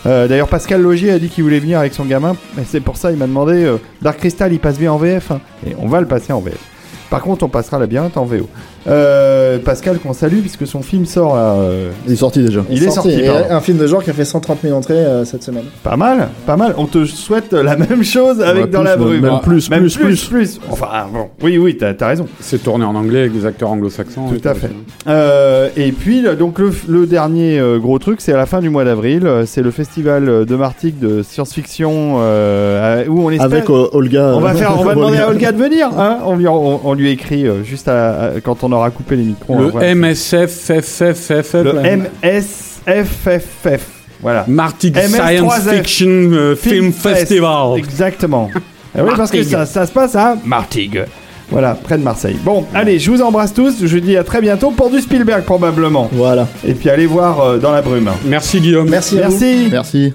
[SPEAKER 2] Euh, D'ailleurs, Pascal Logier a dit qu'il voulait venir avec son gamin, et c'est pour ça il m'a demandé euh, Dark Crystal, il passe bien en VF, hein. et on va le passer en VF. Par contre, on passera Labyrinthe en VO. Euh, Pascal qu'on salue puisque son film sort là. euh,
[SPEAKER 3] Il est sorti déjà.
[SPEAKER 2] il est sorti.
[SPEAKER 5] Et
[SPEAKER 2] pardon.
[SPEAKER 5] un film de genre qui a fait 130 000 entrées euh, cette semaine.
[SPEAKER 2] Pas mal, pas mal. On te souhaite la même chose avec
[SPEAKER 3] Ouais,
[SPEAKER 2] dans la brume.
[SPEAKER 3] même plus,
[SPEAKER 2] Même
[SPEAKER 3] plus,
[SPEAKER 2] plus,
[SPEAKER 3] plus.
[SPEAKER 2] Enfin, bon. Oui, oui, t'as as raison.
[SPEAKER 4] C'est tourné en anglais avec des acteurs anglo-saxons. et
[SPEAKER 2] Tout à fait. Euh, et puis, donc le, le dernier euh, gros truc, c'est à la fin du mois d'avril. euh, C'est le festival euh, de Martigues de science-fiction euh, à- où on espère.
[SPEAKER 3] Avec euh, Olga.
[SPEAKER 2] on va faire, on va demander à Olga de venir. Hein on lui, on, on lui écrit euh, juste à- à- quand on aura coupé les micros. on
[SPEAKER 4] Le
[SPEAKER 2] envoie-
[SPEAKER 4] MSFFFF.
[SPEAKER 2] le. MSFFF. Voilà.
[SPEAKER 4] Martigues
[SPEAKER 2] MS3F.
[SPEAKER 4] Science Fiction euh, Film
[SPEAKER 2] Fest.
[SPEAKER 4] Festival.
[SPEAKER 2] Exactement. Ah oui, parce que
[SPEAKER 4] Martigues.
[SPEAKER 2] ça, ça se passe à Martigues. Voilà, près de Marseille. Bon, allez, je vous embrasse tous. Je vous dis à très bientôt pour du Spielberg probablement.
[SPEAKER 3] Voilà.
[SPEAKER 2] Et puis allez voir euh, dans la brume.
[SPEAKER 4] Merci Guillaume.
[SPEAKER 5] Merci à vous.
[SPEAKER 2] Merci.
[SPEAKER 3] Merci.